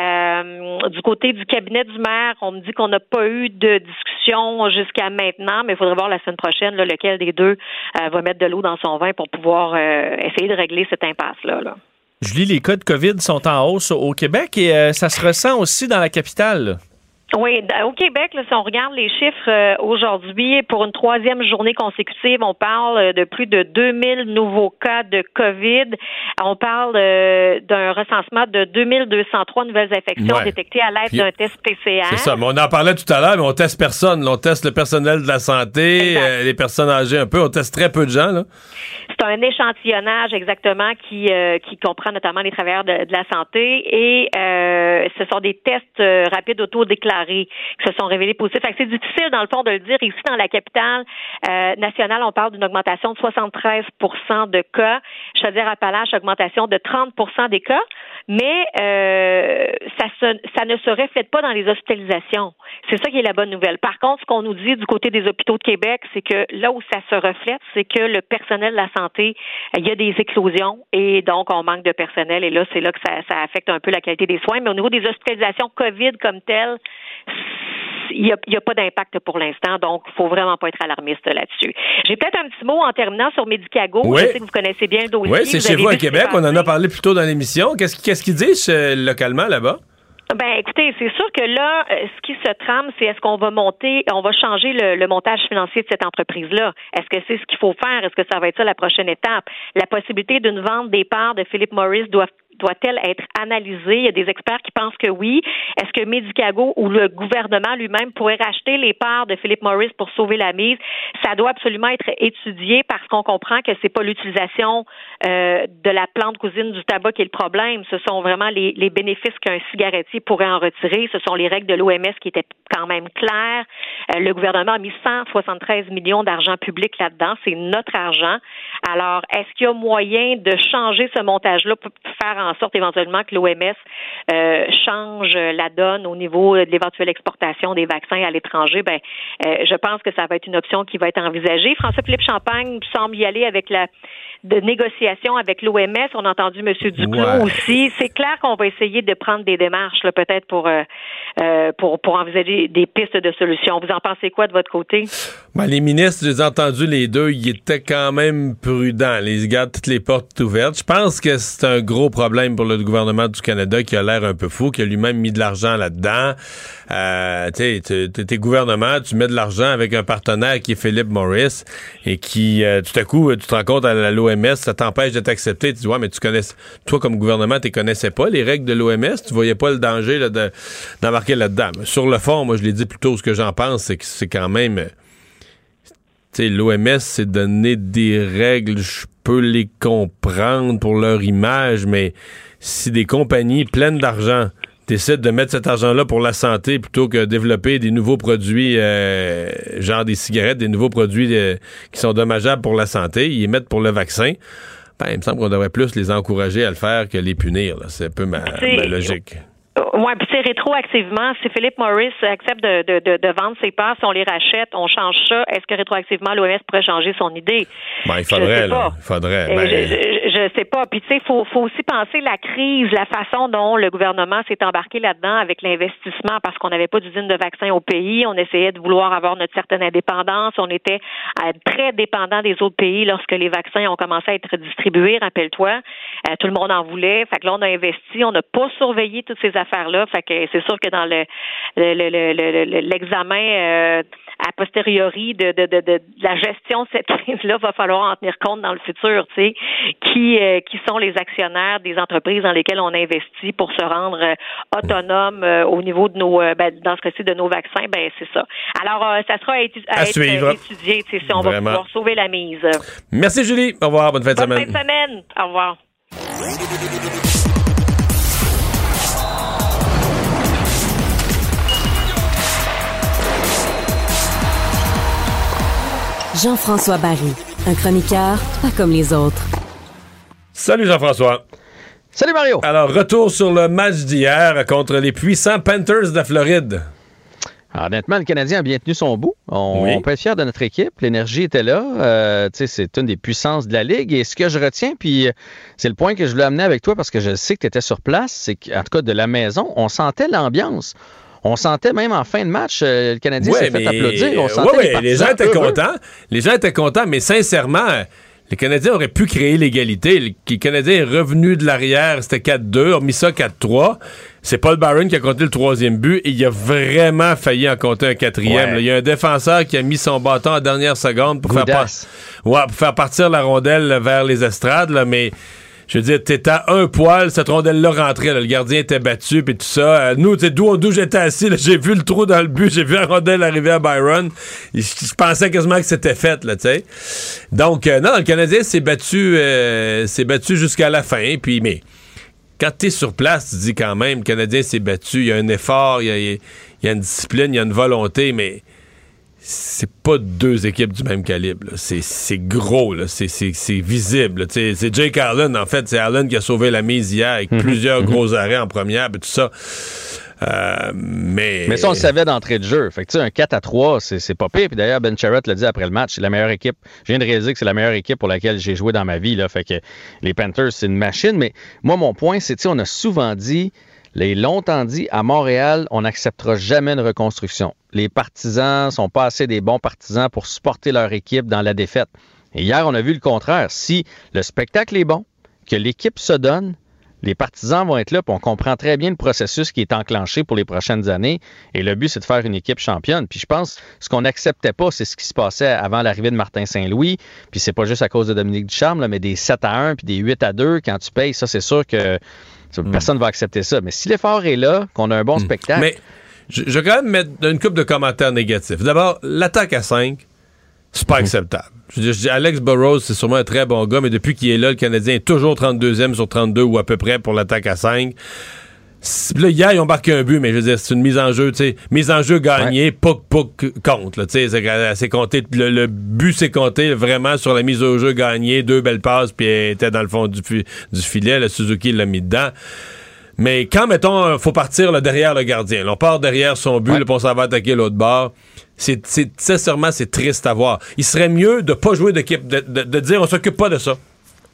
Euh, du côté du cabinet du maire, on me dit qu'on n'a pas eu de discussion jusqu'à maintenant, mais il faudrait voir la semaine prochaine là, lequel des deux euh, va mettre de l'eau dans son vin pour pouvoir euh, essayer de régler cette impasse-là. là. Julie, les cas de COVID sont en hausse au Québec et euh, ça se ressent aussi dans la capitale. Oui, au Québec, là, si on regarde les chiffres euh, aujourd'hui, pour une troisième journée consécutive, on parle euh, de plus de 2000 nouveaux cas de COVID. On parle euh, d'un recensement de 2203 nouvelles infections Ouais. détectées à l'aide d'un test PCR. C'est ça, mais on en parlait tout à l'heure, mais on teste personne. là. On teste le personnel de la santé, euh, les personnes âgées un peu. On teste très peu de gens. C'est un échantillonnage exactement qui qui comprend notamment les travailleurs de, de la santé et ce sont des tests rapides auto-déclarés qui se sont révélés positifs. C'est difficile dans le fond de le dire. Ici dans la capitale euh, nationale, on parle d'une augmentation de 73 de cas. Chaudière-Appalaches, augmentation de 30 des cas. Mais euh, ça, ne se reflète pas dans les hospitalisations. C'est ça qui est la bonne nouvelle. Par contre, ce qu'on nous dit du côté des hôpitaux de Québec, c'est que là où ça se reflète, c'est que le personnel de la santé, il y a des éclosions et donc on manque de personnel. Et là, c'est là que ça, ça affecte un peu la qualité des soins. Mais au niveau des hospitalisations COVID comme telles, il n'y a, pas d'impact pour l'instant, donc il faut vraiment pas être alarmiste là-dessus. J'ai peut-être un petit mot en terminant sur Medicago. Oui. Je sais que vous connaissez bien le dossier. Oui, c'est chez vous à Québec. On en a parlé plus tôt dans l'émission. Qu'est-ce qu'est-ce qu'ils disent euh, localement là-bas? Ben, écoutez, c'est sûr que là, euh, ce qui se trame, c'est est-ce qu'on va monter, on va changer le, le montage financier de cette entreprise-là? Est-ce que c'est ce qu'il faut faire? Est-ce que ça va être ça la prochaine étape? La possibilité d'une vente des parts de Philip Morris doit doit-elle être analysée? Il y a des experts qui pensent que oui. Est-ce que Medicago ou le gouvernement lui-même pourrait racheter les parts de Philip Morris pour sauver la mise? Ça doit absolument être étudié parce qu'on comprend que c'est pas l'utilisation euh, de la plante cousine du tabac qui est le problème. Ce sont vraiment les, les bénéfices qu'un cigarettier pourrait en retirer. Ce sont les règles de l'OMS qui étaient quand même claires. Euh, le gouvernement a mis 173 millions d'argent public là-dedans. C'est notre argent. Alors, est-ce qu'il y a moyen de changer ce montage-là pour faire en sorte éventuellement que l'OMS euh, change la donne au niveau de l'éventuelle exportation des vaccins à l'étranger? Ben, euh, je pense que ça va être une option qui va être envisagée. François-Philippe Champagne semble y aller avec la de négociation avec l'OMS. On a entendu M. Duclos Ouais. aussi. C'est clair qu'on va essayer de prendre des démarches, là, peut-être pour, euh, pour pour envisager des pistes de solutions. Vous en pensez quoi de votre côté? Ben, les ministres, j'ai entendu les deux, ils étaient quand même prudents. Ils gardent toutes les portes ouvertes. Je pense que c'est un gros problème pour le gouvernement du Canada qui a l'air un peu fou, qui a lui-même mis de l'argent là-dedans. Euh, tu t'es- gouvernement, tu mets de l'argent avec un partenaire qui est Philip Morris et qui, euh, tout à coup, tu te rends compte à l'OMS, ça t'empêche de t'accepter. Tu dis, ouais, mais tu connais, toi comme gouvernement, tu connaissais pas les règles de l'OMS, tu voyais pas le danger d'embarquer là-dedans. Sur le fond, moi, je l'ai dit plus tôt, ce que j'en pense, c'est que c'est quand même l'OMS s'est donné des règles, je peux les comprendre pour leur image, mais si des compagnies pleines d'argent décident de mettre cet argent-là pour la santé plutôt que développer des nouveaux produits, euh, genre des cigarettes, des nouveaux produits euh, qui sont dommageables pour la santé, ils les mettent pour le vaccin, ben, il me semble qu'on devrait plus les encourager à le faire que les punir. C'est un peu ma, ma logique. Oui, puis c'est rétroactivement, si Philippe Morris accepte de, de, de, de vendre ses parts, si on les rachète, on change ça, est-ce que rétroactivement l'OMS pourrait changer son idée? Ben, il Je faudrait, sais là. pas. Il faudrait. Euh, Ben, je, je, je sais pas. Puis tu sais, faut, faut aussi penser la crise, la façon dont le gouvernement s'est embarqué là-dedans avec l'investissement, parce qu'on n'avait pas d'usine de vaccins au pays, on essayait de vouloir avoir notre certaine indépendance, on était euh, très dépendant des autres pays lorsque les vaccins ont commencé à être distribués. Rappelle-toi, Euh, tout le monde en voulait. Fait que là, on a investi, on n'a pas surveillé toutes ces Fait que c'est sûr que dans le le- le- le- le- le- l'examen euh, a posteriori de, de, de, de la gestion de cette crise-là, va falloir en tenir compte dans le futur, tu sais, qui euh, qui sont les actionnaires des entreprises dans lesquelles on investit pour se rendre euh, autonome euh, au niveau de nos, ben, dans ce cas-ci, de nos vaccins, ben c'est ça. Alors, ça sera à, étu- à À être suivre. étudié, tu sais, si on va pouvoir sauver la mise. Merci, Julie. Au revoir. Bonne fin de Bonne semaine. fin de semaine. Au revoir. Jean-François Barry, un chroniqueur pas comme les autres. Salut, Jean-François. Salut, Mario. Alors, retour sur le match d'hier contre les puissants Panthers de la Floride. Alors, honnêtement, le Canadien a bien tenu son bout. On, Oui. on peut être fier de notre équipe. L'énergie était là. Euh, tu sais, c'est une des puissances de la Ligue. Et ce que je retiens, puis euh, c'est le point que je voulais amener avec toi parce que je sais que tu étais sur place, c'est qu'en tout cas, de la maison, on sentait l'ambiance. On sentait même en fin de match, euh, le Canadien s'est fait applaudir. On Ouais, sentait ouais, les gens étaient heureux. contents. Les gens étaient contents, mais sincèrement, euh, les Canadiens auraient pu créer l'égalité. Le le Canadien est revenu de l'arrière, c'était 4-2, a mis ça 4-3. C'est Paul Byron qui a compté le troisième but et il a vraiment failli en compter un quatrième. Ouais. Il y a un défenseur qui a mis son bâton en dernière seconde pour faire, Goudas. ouais, pour faire partir la rondelle vers les estrades, là, mais je veux dire, t'étais à un poil, cette rondelle-là rentrait, le gardien était battu, puis tout ça. Euh, nous, tu d'où d'où j'étais assis, j'ai vu le trou dans le but, j'ai vu la rondelle arriver à Byron. Je, pensais quasiment que c'était fait, là, tu sais. Donc, euh, non, le Canadien s'est battu, euh, s'est battu jusqu'à la fin, puis, mais quand t'es sur place, tu dis quand même, le Canadien s'est battu, il y a un effort, il y a une discipline, il y a une volonté, mais c'est pas deux équipes du même calibre. C'est, c'est gros. C'est, visible. C'est Jake Allen, en fait. C'est Allen qui a sauvé la mise hier avec Mhm. plusieurs Mhm. gros arrêts en première et tout ça. Euh, mais... Mais ça, on le savait d'entrée de jeu. Fait que, un 4 à 3, c'est pas pire. Puis d'ailleurs, Ben Sherratt l'a dit après le match, c'est la meilleure équipe. Je viens de réaliser que c'est la meilleure équipe pour laquelle j'ai joué dans ma vie. Là. Fait que les Panthers, c'est une machine. Mais moi, mon point, c'est, on a souvent dit, les longtemps dit, à Montréal, on n'acceptera jamais une reconstruction. Les partisans sont pas assez des bons partisans pour supporter leur équipe dans la défaite. Et hier, on a vu le contraire. Si le spectacle est bon, que l'équipe se donne, les partisans vont être là, puis on comprend très bien le processus qui est enclenché pour les prochaines années. Et le but, c'est de faire une équipe championne. Puis je pense, ce qu'on n'acceptait pas, c'est ce qui se passait avant l'arrivée de Martin Saint-Louis. Puis c'est pas juste à cause de Dominique Ducharme, là, mais des 7 à 1 puis des 8 à 2, quand tu payes, ça, c'est sûr que ça, personne ne va accepter ça. Mais si l'effort est là, qu'on a un bon spectacle. Mais je, je vais quand même mettre une coupe de commentaires négatifs. D'abord, l'attaque à 5, c'est pas acceptable. Je je dis, Alex Burrows, c'est sûrement un très bon gars, mais depuis qu'il est là, le Canadien est toujours 32e sur 32 ou à peu près pour l'attaque à 5. C'est- Là, hier, ils ont marqué un but, mais je veux dire, c'est une mise en jeu, tu sais. Mise en jeu gagnée, que- contre, là, tu sais. c'est qu'elle- c'est compté, le, le but s'est compté vraiment sur la mise au jeu gagnée, deux belles passes, puis elle était dans le fond du, du filet, le Suzuki l'a mis dedans. Mais quand, mettons, faut partir là, derrière le gardien, là, on part derrière son but, puis on s'en va attaquer l'autre bord, c'est, c'est, sincèrement, c'est triste à voir. Il serait mieux de pas jouer d'équipe, de, de- de dire on s'occupe pas de ça.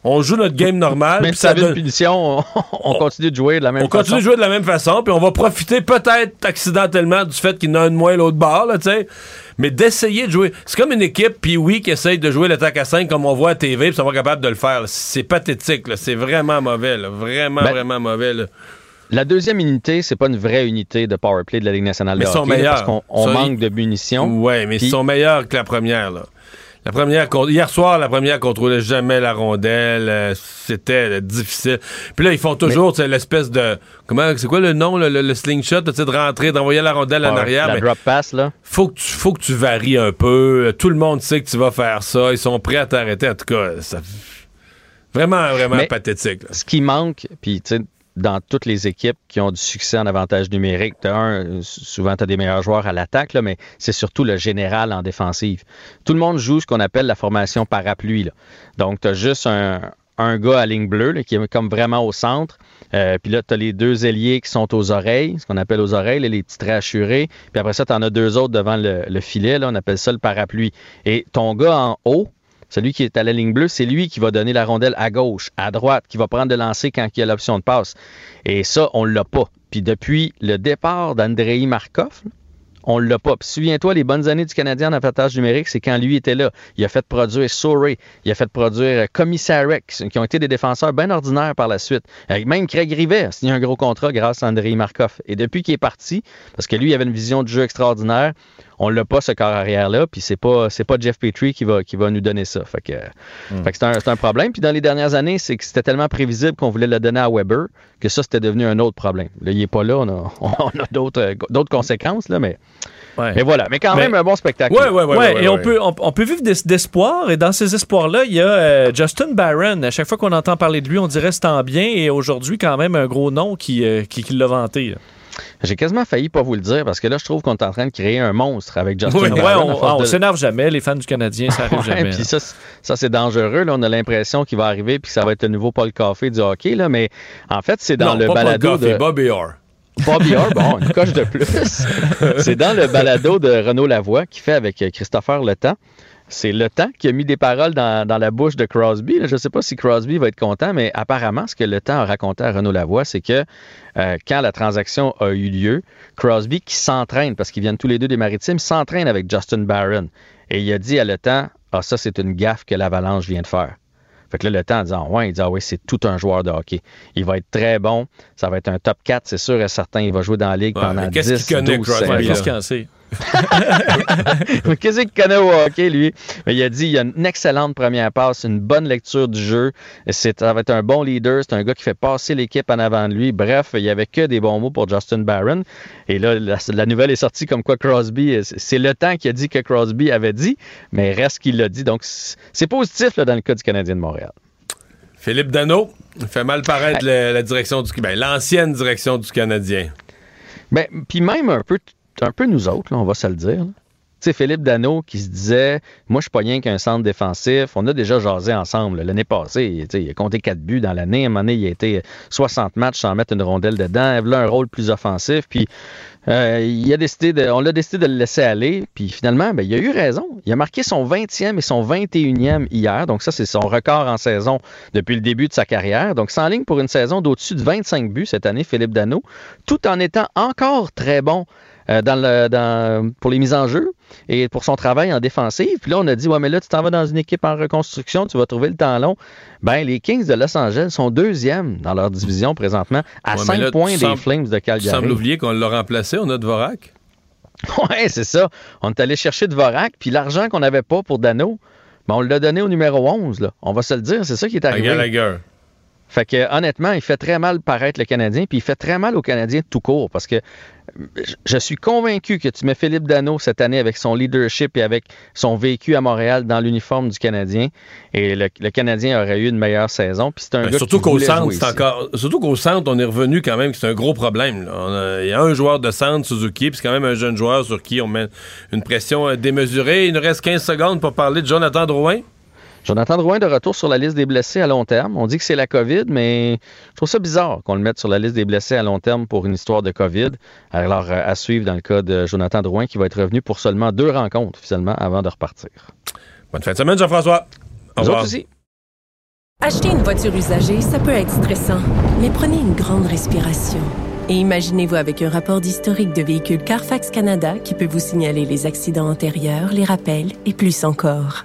On joue notre game normal. Même puis si ça avait une donne- punition, on, on continue de jouer de la même on continue de façon. jouer de la même façon, puis on va profiter peut-être accidentellement du fait qu'il y en a un de moins l'autre bord, là, tu sais. Mais d'essayer de jouer. C'est comme une équipe, puis oui, qui essaye de jouer l'attaque à 5 comme on voit à TV, puis sont pas capables de le faire. C'est pathétique, là. C'est vraiment mauvais, là. Vraiment, Ben, vraiment mauvais, là. La deuxième unité, c'est pas une vraie unité de powerplay de la Ligue nationale Mais de ils sont hockey, parce qu'on on manque de munitions. Ouais, mais ils sont meilleurs que la première, là. La première, hier soir, la première contrôlait jamais la rondelle. euh, C'était euh, difficile. Puis là, ils font toujours tu sais, l'espèce de. Comment, c'est quoi le nom, le, le- le slingshot, de rentrer, d'envoyer la rondelle en Ouais, arrière. la mais drop pass, là. Faut que, tu, faut que tu varies un peu. Tout le monde sait que tu vas faire ça. Ils sont prêts à t'arrêter. En tout cas, ça. Vraiment, vraiment Mais- pathétique. là. Ce qui manque, puis tu sais, dans toutes les équipes qui ont du succès en avantage numérique, t'as un, souvent tu as des meilleurs joueurs à l'attaque, mais c'est surtout le général en défensive. Tout le monde joue ce qu'on appelle la formation parapluie. Donc, tu as juste un, un gars à ligne bleue qui est comme vraiment au centre. Euh, puis là, tu as les deux ailiers qui sont aux oreilles, ce qu'on appelle aux oreilles, là, les petits assurés. Puis après ça, tu en as deux autres devant le, le filet, là, on appelle ça le parapluie. Et ton gars en haut, celui qui est à la ligne bleue, c'est lui qui va donner la rondelle à gauche, à droite, qui va prendre le lancer quand il y a l'option de passe. Et ça, on l'a pas. Puis depuis le départ d'Andrei Markov, on l'a pas. Puis souviens-toi, les bonnes années du Canadien en avantage numérique, c'est quand lui était là. Il a fait produire Sorey, il a fait produire euh, Commissarek, qui ont été des défenseurs bien ordinaires par la suite. Avec même Craig Rivet a signé un gros contrat grâce à Andrei Markov. Et depuis qu'il est parti, parce que lui il avait une vision de jeu extraordinaire, on l'a pas ce corps arrière là, puis c'est pas c'est pas Jeff Petrie qui va qui va nous donner ça. Fait que, Hmm. que c'est un, c'est un problème. Puis dans les dernières années, c'est que c'était tellement prévisible qu'on voulait le donner à Weber que ça c'était devenu un autre problème. Là, il est pas là, on a on a d'autres d'autres conséquences là, mais mais voilà. Mais quand Mais- même un bon spectacle. Ouais, et on, Peut, on, on peut vivre d'es- d'espoir. Et dans ces espoirs-là, il y a euh, Justin Barron. À chaque fois qu'on entend parler de lui, on dirait c'est en bien. Et aujourd'hui, quand même, un gros nom qui, euh, qui, qui l'a vanté. là. J'ai quasiment failli pas vous le dire parce que là, je trouve qu'on est en train de créer un monstre avec Justin Ouais, Barron. on, on de- s'énerve jamais. Les fans du Canadien, ça arrive Ouais, jamais. puis là. ça, c'est- ça c'est dangereux. Là. On a l'impression qu'il va arriver puis que ça va être le nouveau Paul Coffey du hockey. Là. Mais en fait, c'est dans Non, le pas Paul balado Coffey, de... Bobby Orr. Bobby Orr, bon, une coche de plus. c'est dans le balado de Renaud Lavoie qui fait avec Christopher Le Temps. C'est Le Temps qui a mis des paroles dans, dans la bouche de Crosby. là. Je ne sais pas si Crosby va être content, mais apparemment, ce que Le Temps a raconté à Renaud Lavoie, c'est que euh, quand la transaction a eu lieu, Crosby qui s'entraîne, parce qu'ils viennent tous les deux des Maritimes, s'entraîne avec Justin Barron. Et il a dit à Le Temps, ah ça c'est une gaffe que l'Avalanche vient de faire. Fait que là, le temps en disant, ouais, il dit, ah oui, c'est tout un joueur de hockey. Il va être très bon. Ça va être un top 4, c'est sûr et certain. Il va jouer dans la ligue Ouais, pendant mais 10, qu'est-ce qu'il connaît, 12 Crosby, saisons. Qu'est-ce qu'il qu'il connaît au hockey, lui? Mais il a dit il a une excellente première passe, une bonne lecture du jeu. C'est, ça va être un bon leader. C'est un gars qui fait passer l'équipe en avant de lui. Bref, il n'y avait que des bons mots pour Justin Barron. Et là, la, la nouvelle est sortie comme quoi Crosby, c'est le temps qui a dit que Crosby avait dit, mais reste qu'il l'a dit. Donc, c'est positif là, dans le cas du Canadien de Montréal. Philippe Dano fait mal paraître la direction du ben, l'ancienne direction du Canadien. Ben, puis même un peu, un peu nous autres, là, on va se le dire. Tu sais, Philippe Dano qui se disait Moi, je suis pas rien qu'un centre défensif. On a déjà jasé ensemble l'année passée. Il a compté 4 buts dans l'année. À un moment il a été 60 matchs sans mettre une rondelle dedans. Il a un rôle plus offensif. Puis euh, il a décidé de, on l'a décidé de le laisser aller. Puis finalement, ben, il a eu raison. Il a marqué son 20e et son 21e hier. Donc, ça, c'est son record en saison depuis le début de sa carrière. Donc, en ligne pour une saison d'au-dessus de 25 buts cette année, Philippe Dano, tout en étant encore très bon dans le, dans- pour les mises en jeu et pour son travail en défensive. Puis là, on a dit, ouais, mais là, tu t'en vas dans une équipe en reconstruction, tu vas trouver le temps long. Ben, les Kings de Los Angeles sont deuxièmes dans leur division présentement, à Ouais, mais 5 là, tu points des sembles- Flames de Tu Calgary. sembles oublier qu'on l'a remplacé, on a Dvorak. Ouais, c'est ça. On est allé chercher Dvorak, puis l'argent qu'on n'avait pas pour Dano, ben, on l'a donné au numéro 11. Là. On va se le dire, c'est ça qui est À arrivé. Gallagher. Fait que honnêtement, il fait très mal paraître le Canadien, puis il fait très mal aux Canadiens tout court, parce que je- suis convaincu que tu mets Philippe Dano cette année avec son leadership et avec son vécu à Montréal dans l'uniforme du Canadien, et le, le Canadien aurait eu une meilleure saison. Puis c'est un Ben, gars surtout qu'au centre, c'est encore. Surtout qu'au centre, on est revenu quand même, c'est un gros problème. Il y a un joueur de centre, Suzuki, puis c'est quand même un jeune joueur sur qui on met une pression euh, démesurée. Il nous reste 15 secondes pour parler de Jonathan Drouin. Jonathan Drouin de retour sur la liste des blessés à long terme. On dit que c'est la COVID, mais je trouve ça bizarre qu'on le mette sur la liste des blessés à long terme pour une histoire de COVID. Alors, euh, à suivre dans le cas de Jonathan Drouin, qui va être revenu pour seulement deux rencontres, finalement, avant de repartir. Bonne fin de semaine, Jean-François. Au Nous revoir. aussi. Acheter une voiture usagée, ça peut être stressant, mais prenez une grande respiration. Et imaginez-vous avec un rapport d'historique de véhicule Carfax Canada qui peut vous signaler les accidents antérieurs, les rappels et plus encore.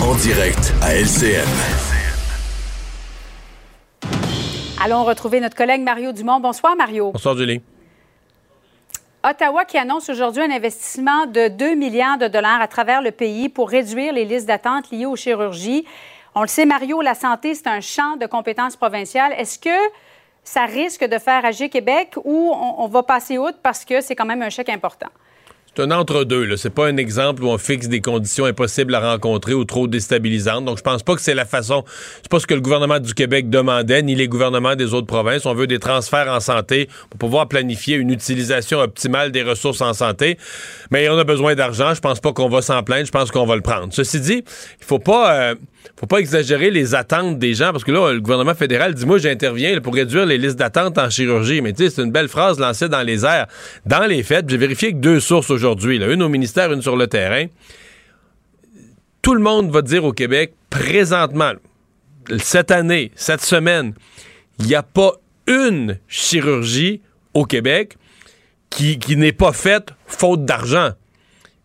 En direct à LCN. Allons retrouver notre collègue Mario Dumont. Bonsoir, Mario. Bonsoir, Julie. Ottawa qui annonce aujourd'hui un investissement de 2 milliards de dollars à travers le pays pour réduire les listes d'attente liées aux chirurgies. On le sait, Mario, la santé, c'est un champ de compétences provinciales. Est-ce que ça risque de faire agir Québec ou on, on va passer outre parce que c'est quand même un chèque important? C'est un entre-deux. C'est pas un exemple où on fixe des conditions impossibles à rencontrer ou trop déstabilisantes. Donc, je pense pas que c'est la façon. C'est pas ce que le gouvernement du Québec demandait, ni les gouvernements des autres provinces. On veut des transferts en santé pour pouvoir planifier une utilisation optimale des ressources en santé. Mais on a besoin d'argent. Je pense pas qu'on va s'en plaindre. Je pense qu'on va le prendre. Ceci dit, il faut pas. euh, faut pas exagérer les attentes des gens parce que là, le gouvernement fédéral dit Moi, j'interviens pour réduire les listes d'attente en chirurgie. Mais tu sais, c'est une belle phrase lancée dans les airs. Dans les faits, j'ai vérifié que deux sources aujourd'hui, une au ministère, une sur le terrain. Tout le monde va dire au Québec, présentement, cette année, cette semaine, il n'y a pas une chirurgie au Québec qui n'est pas faite faute d'argent.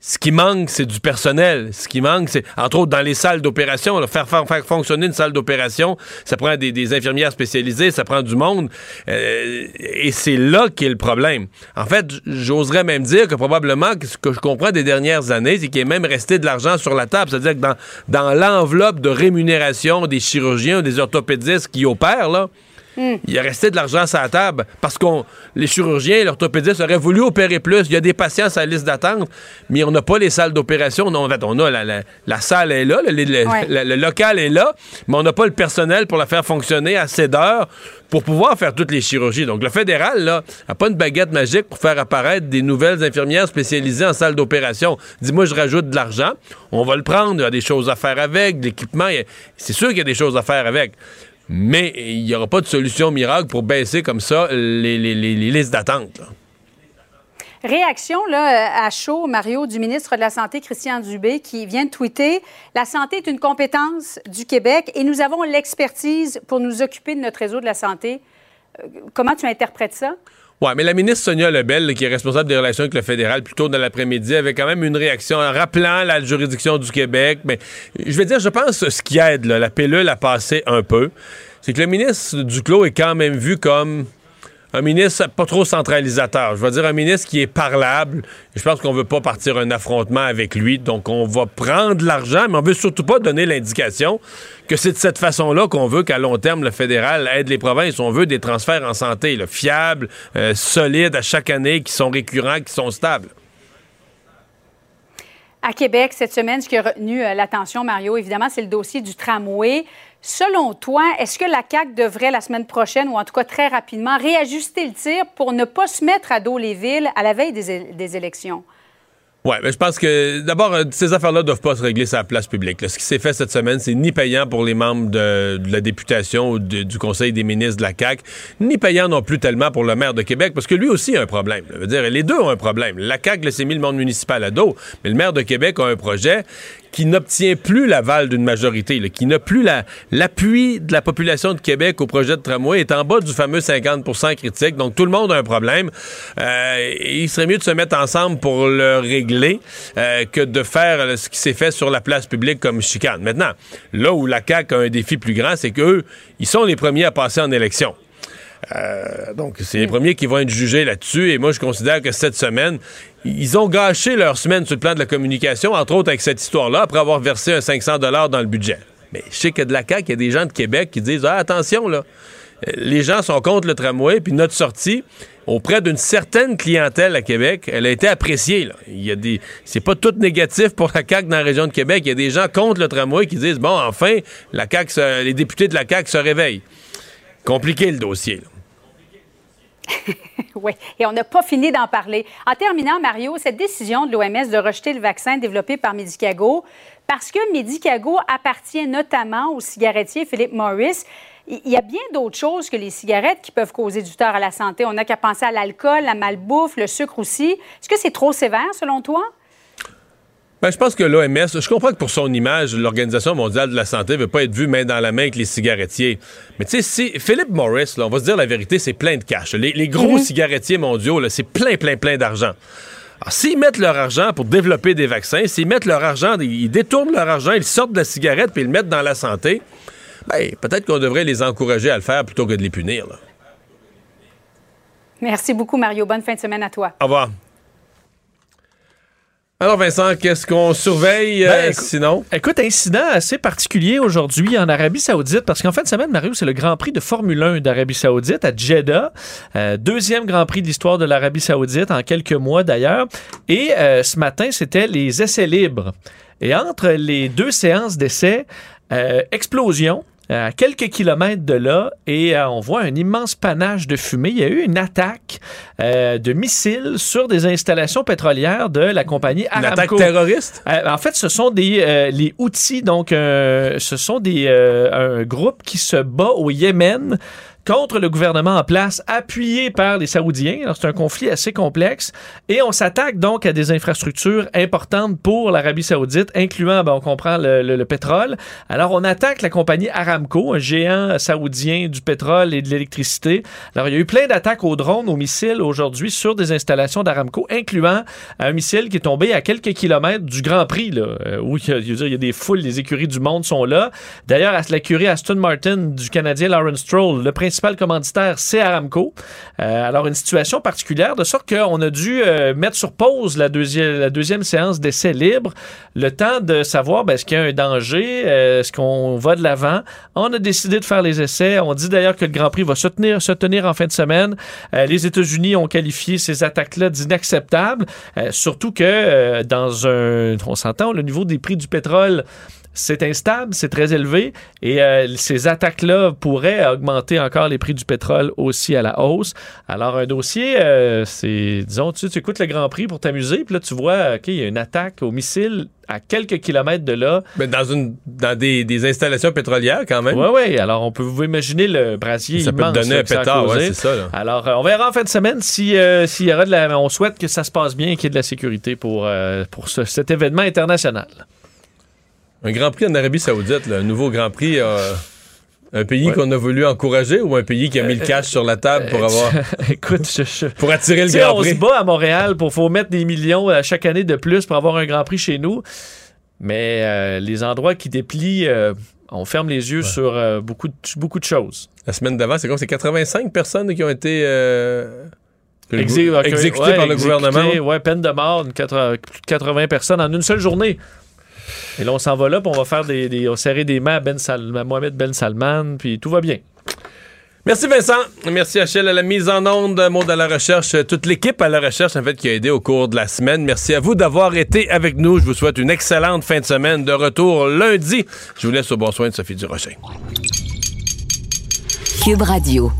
Ce qui manque, c'est du personnel. Ce qui manque, c'est, entre autres, dans les salles d'opération, faire, faire, fonctionner une salle d'opération, ça prend des, infirmières spécialisées, ça prend du monde. euh, et c'est là qu'est le problème. En fait, j'oserais même dire que probablement, ce que je comprends des dernières années, c'est qu'il est même resté de l'argent sur la table. C'est-à-dire que dans, dans l'enveloppe de rémunération des chirurgiens des orthopédistes qui opèrent, là, il est resté de l'argent sur la table parce qu'on les chirurgiens et l'orthopédiste auraient voulu opérer plus. Il y a des patients sur la liste d'attente, mais on n'a pas les salles d'opération. Non, en fait, on a la, la- la salle est là, le, le- Ouais. le- le local est là, mais on n'a pas le personnel pour la faire fonctionner assez d'heures pour pouvoir faire toutes les chirurgies. Donc, le fédéral, là, n'a pas une baguette magique pour faire apparaître des nouvelles infirmières spécialisées en salle d'opération. Dis-moi, je rajoute de l'argent. On va le prendre. Il y a des choses à faire avec, de l'équipement. a- C'est sûr qu'il y a des choses à faire avec. Mais il n'y aura pas de solution miracle pour baisser comme ça les, listes d'attente. Réaction là, à chaud, Mario, du ministre de la Santé, Christian Dubé, qui vient de tweeter La santé est une compétence du Québec et nous avons l'expertise pour nous occuper de notre réseau de la santé. Euh, comment tu interprètes ça? Ouais, mais la ministre Sonia Lebel, qui est responsable des relations avec le fédéral plus tôt dans l'après-midi, avait quand même une réaction en rappelant la juridiction du Québec. Mais je vais dire, je pense ce qui aide, là, la pilule a passé un peu, c'est que le ministre Duclos est quand même vu comme un ministre pas trop centralisateur. Je vais dire un ministre qui est parlable. Je pense qu'on veut pas partir un affrontement avec lui. Donc, on va prendre l'argent, mais on veut surtout pas donner l'indication que c'est de cette façon-là qu'on veut qu'à long terme, le fédéral aide les provinces. On veut des transferts en santé fiables, euh, solides à chaque année, qui sont récurrents, qui sont stables. À Québec, cette semaine, ce qui a retenu euh, l'attention, Mario, évidemment, c'est le dossier du tramway. Selon toi, est-ce que la CAQ devrait, la semaine prochaine, ou en tout cas très rapidement, réajuster le tir pour ne pas se mettre à dos les villes à la veille des, élections? Oui, mais je pense que d'abord, euh, ces affaires-là ne doivent pas se régler sur la place publique. Ce qui s'est fait cette semaine, c'est ni payant pour les membres de, la députation ou du Conseil des ministres de la CAQ, ni payant non plus tellement pour le maire de Québec, parce que lui aussi a un problème. dire, les deux ont un problème. La CAQ s'est mis le monde municipal à dos, mais le maire de Québec a un projet qui n'obtient plus l'aval d'une majorité, là, qui n'a plus la- l'appui de la population de Québec au projet de tramway, est en bas du fameux 50% critique. Donc, tout le monde a un problème. Euh, il serait mieux de se mettre ensemble pour le régler euh, que de faire ce qui s'est fait sur la place publique comme chicane. Maintenant, là où la CAQ a un défi plus grand, c'est qu'eux, ils sont les premiers à passer en élection. Euh, donc, c'est les premiers qui vont être jugés là-dessus. Et moi, je considère que cette semaine, ils ont gâché leur semaine sur le plan de la communication, entre autres avec cette histoire-là, après avoir versé un 500 dans le budget. Mais je sais que de la CAQ, il y a des gens de Québec qui disent ah, attention, là, euh, les gens sont contre le tramway, puis notre sortie auprès d'une certaine clientèle à Québec, elle a été appréciée. Là. Il y a des, c'est pas tout négatif pour la CAQ dans la région de Québec. Il y a des gens contre le tramway qui disent bon, enfin, la CAQ, les députés de la CAQ se réveillent. Compliqué le dossier. là. oui, et on n'a pas fini d'en parler. En terminant, Mario, cette décision de l'OMS de rejeter le vaccin développé par Medicago, parce que Medicago appartient notamment au cigarettier Philip Morris, il y a bien d'autres choses que les cigarettes qui peuvent causer du tort à la santé. On n'a qu'à penser à l'alcool, la malbouffe, le sucre aussi. Est-ce que c'est trop sévère, selon toi? Ben, je pense que l'OMS, je comprends que pour son image, l'Organisation mondiale de la santé ne veut pas être vue main dans la main avec les cigarettiers. Mais tu sais, si Philip Morris, là, on va se dire la vérité, c'est plein de cash. Les, les gros cigarettiers mondiaux, c'est plein, plein, plein d'argent. Alors, s'ils mettent leur argent pour développer des vaccins, s'ils mettent leur argent, ils détournent leur argent, ils sortent de la cigarette puis ils le mettent dans la santé, ben, peut-être qu'on devrait les encourager à le faire plutôt que de les punir. là. Merci beaucoup, Mario. Bonne fin de semaine à toi. Au revoir. Alors Vincent, qu'est-ce qu'on surveille euh, Ben, écou- sinon? Écoute, incident assez particulier aujourd'hui en Arabie Saoudite, parce qu'en fin de semaine, Mario, c'est le Grand Prix de Formule 1 d'Arabie Saoudite à Jeddah. Euh, deuxième Grand Prix de l'histoire de l'Arabie Saoudite en quelques mois d'ailleurs. Et euh, ce matin, c'était les essais libres. Et entre les deux séances d'essais, explosion à quelques kilomètres de là et euh, on voit un immense panache de fumée. Il y a eu une attaque euh, de missiles sur des installations pétrolières de la compagnie Une Aramco. attaque terroriste? Euh, en fait, ce sont des euh, les outils, donc euh, ce sont des euh, un groupe qui se bat au Yémen contre le gouvernement en place, appuyé par les Saoudiens. C'est un conflit assez complexe. Et on s'attaque donc à des infrastructures importantes pour l'Arabie Saoudite, incluant, ben, on comprend, le, le- le pétrole. Alors, on attaque la compagnie Aramco, un géant saoudien du pétrole et de l'électricité. Alors, il y a eu plein d'attaques aux drones, aux missiles aujourd'hui sur des installations d'Aramco, incluant un missile qui est tombé à quelques kilomètres du Grand Prix, là, euh, où il y, a, des foules, les écuries du monde sont là. D'ailleurs, à l'écurie Aston Martin du Canadien Lawrence Stroll, le principal commanditaire, c'est Aramco. Euh, alors, une situation particulière, de sorte qu'on a dû euh, mettre sur pause la deuxième, séance d'essai libre, le temps de savoir ben, est-ce qu'il y a un danger, euh, est-ce qu'on va de l'avant. On a décidé de faire les essais. On dit d'ailleurs que le Grand Prix va se tenir, se tenir en fin de semaine. Les États-Unis ont qualifié ces attaques-là d'inacceptables, surtout que dans un... On s'entend, le niveau des prix du pétrole c'est instable, c'est très élevé et euh, ces attaques-là pourraient augmenter encore les prix du pétrole aussi à la hausse. Alors, un dossier, euh, c'est, disons, tu, tu écoutes le Grand Prix pour t'amuser, puis là, tu vois, OK, il y a une attaque au missile à quelques kilomètres de là. Mais dans une dans des, des installations pétrolières quand même. Oui, oui. Alors, on peut vous imaginer le brasier Ça peut te donner un pétard, ouais, c'est ça, là. Alors, euh, on verra en fin de semaine si, euh, s'il y aura de la... On souhaite que ça se passe bien et qu'il y ait de la sécurité pour, euh, pour ce- cet événement international. Un Grand Prix en Arabie Saoudite, là, un nouveau Grand Prix. euh, un pays qu'on a voulu encourager ou un pays qui a mis le cash sur la table pour avoir. Écoute, je, je- Pour attirer le Tu Grand on se Prix. bat à Montréal pour faut mettre des millions à chaque année de plus pour avoir un Grand Prix chez nous. Mais euh, les endroits qui déplient, euh, on ferme les yeux sur euh, beaucoup, de, beaucoup de choses. La semaine d'avant, c'est quoi? C'est 85 personnes qui ont été euh, Exé- exécutées ouais, par le exécuté, gouvernement? Ouais, peine de mort, plus de 80 personnes en une seule journée. Et là, on s'en va là, puis on va faire des, des- on va serrer des mains à, ben Sal- à Mohamed Ben Salman, puis tout va bien. Merci Vincent. Merci Achille à la mise en onde, Maud à la recherche, toute l'équipe à la recherche en fait qui a aidé au cours de la semaine. Merci à vous d'avoir été avec nous. Je vous souhaite une excellente fin de semaine. De retour lundi. Je vous laisse au bon soin de Sophie Durocher. Cube Radio.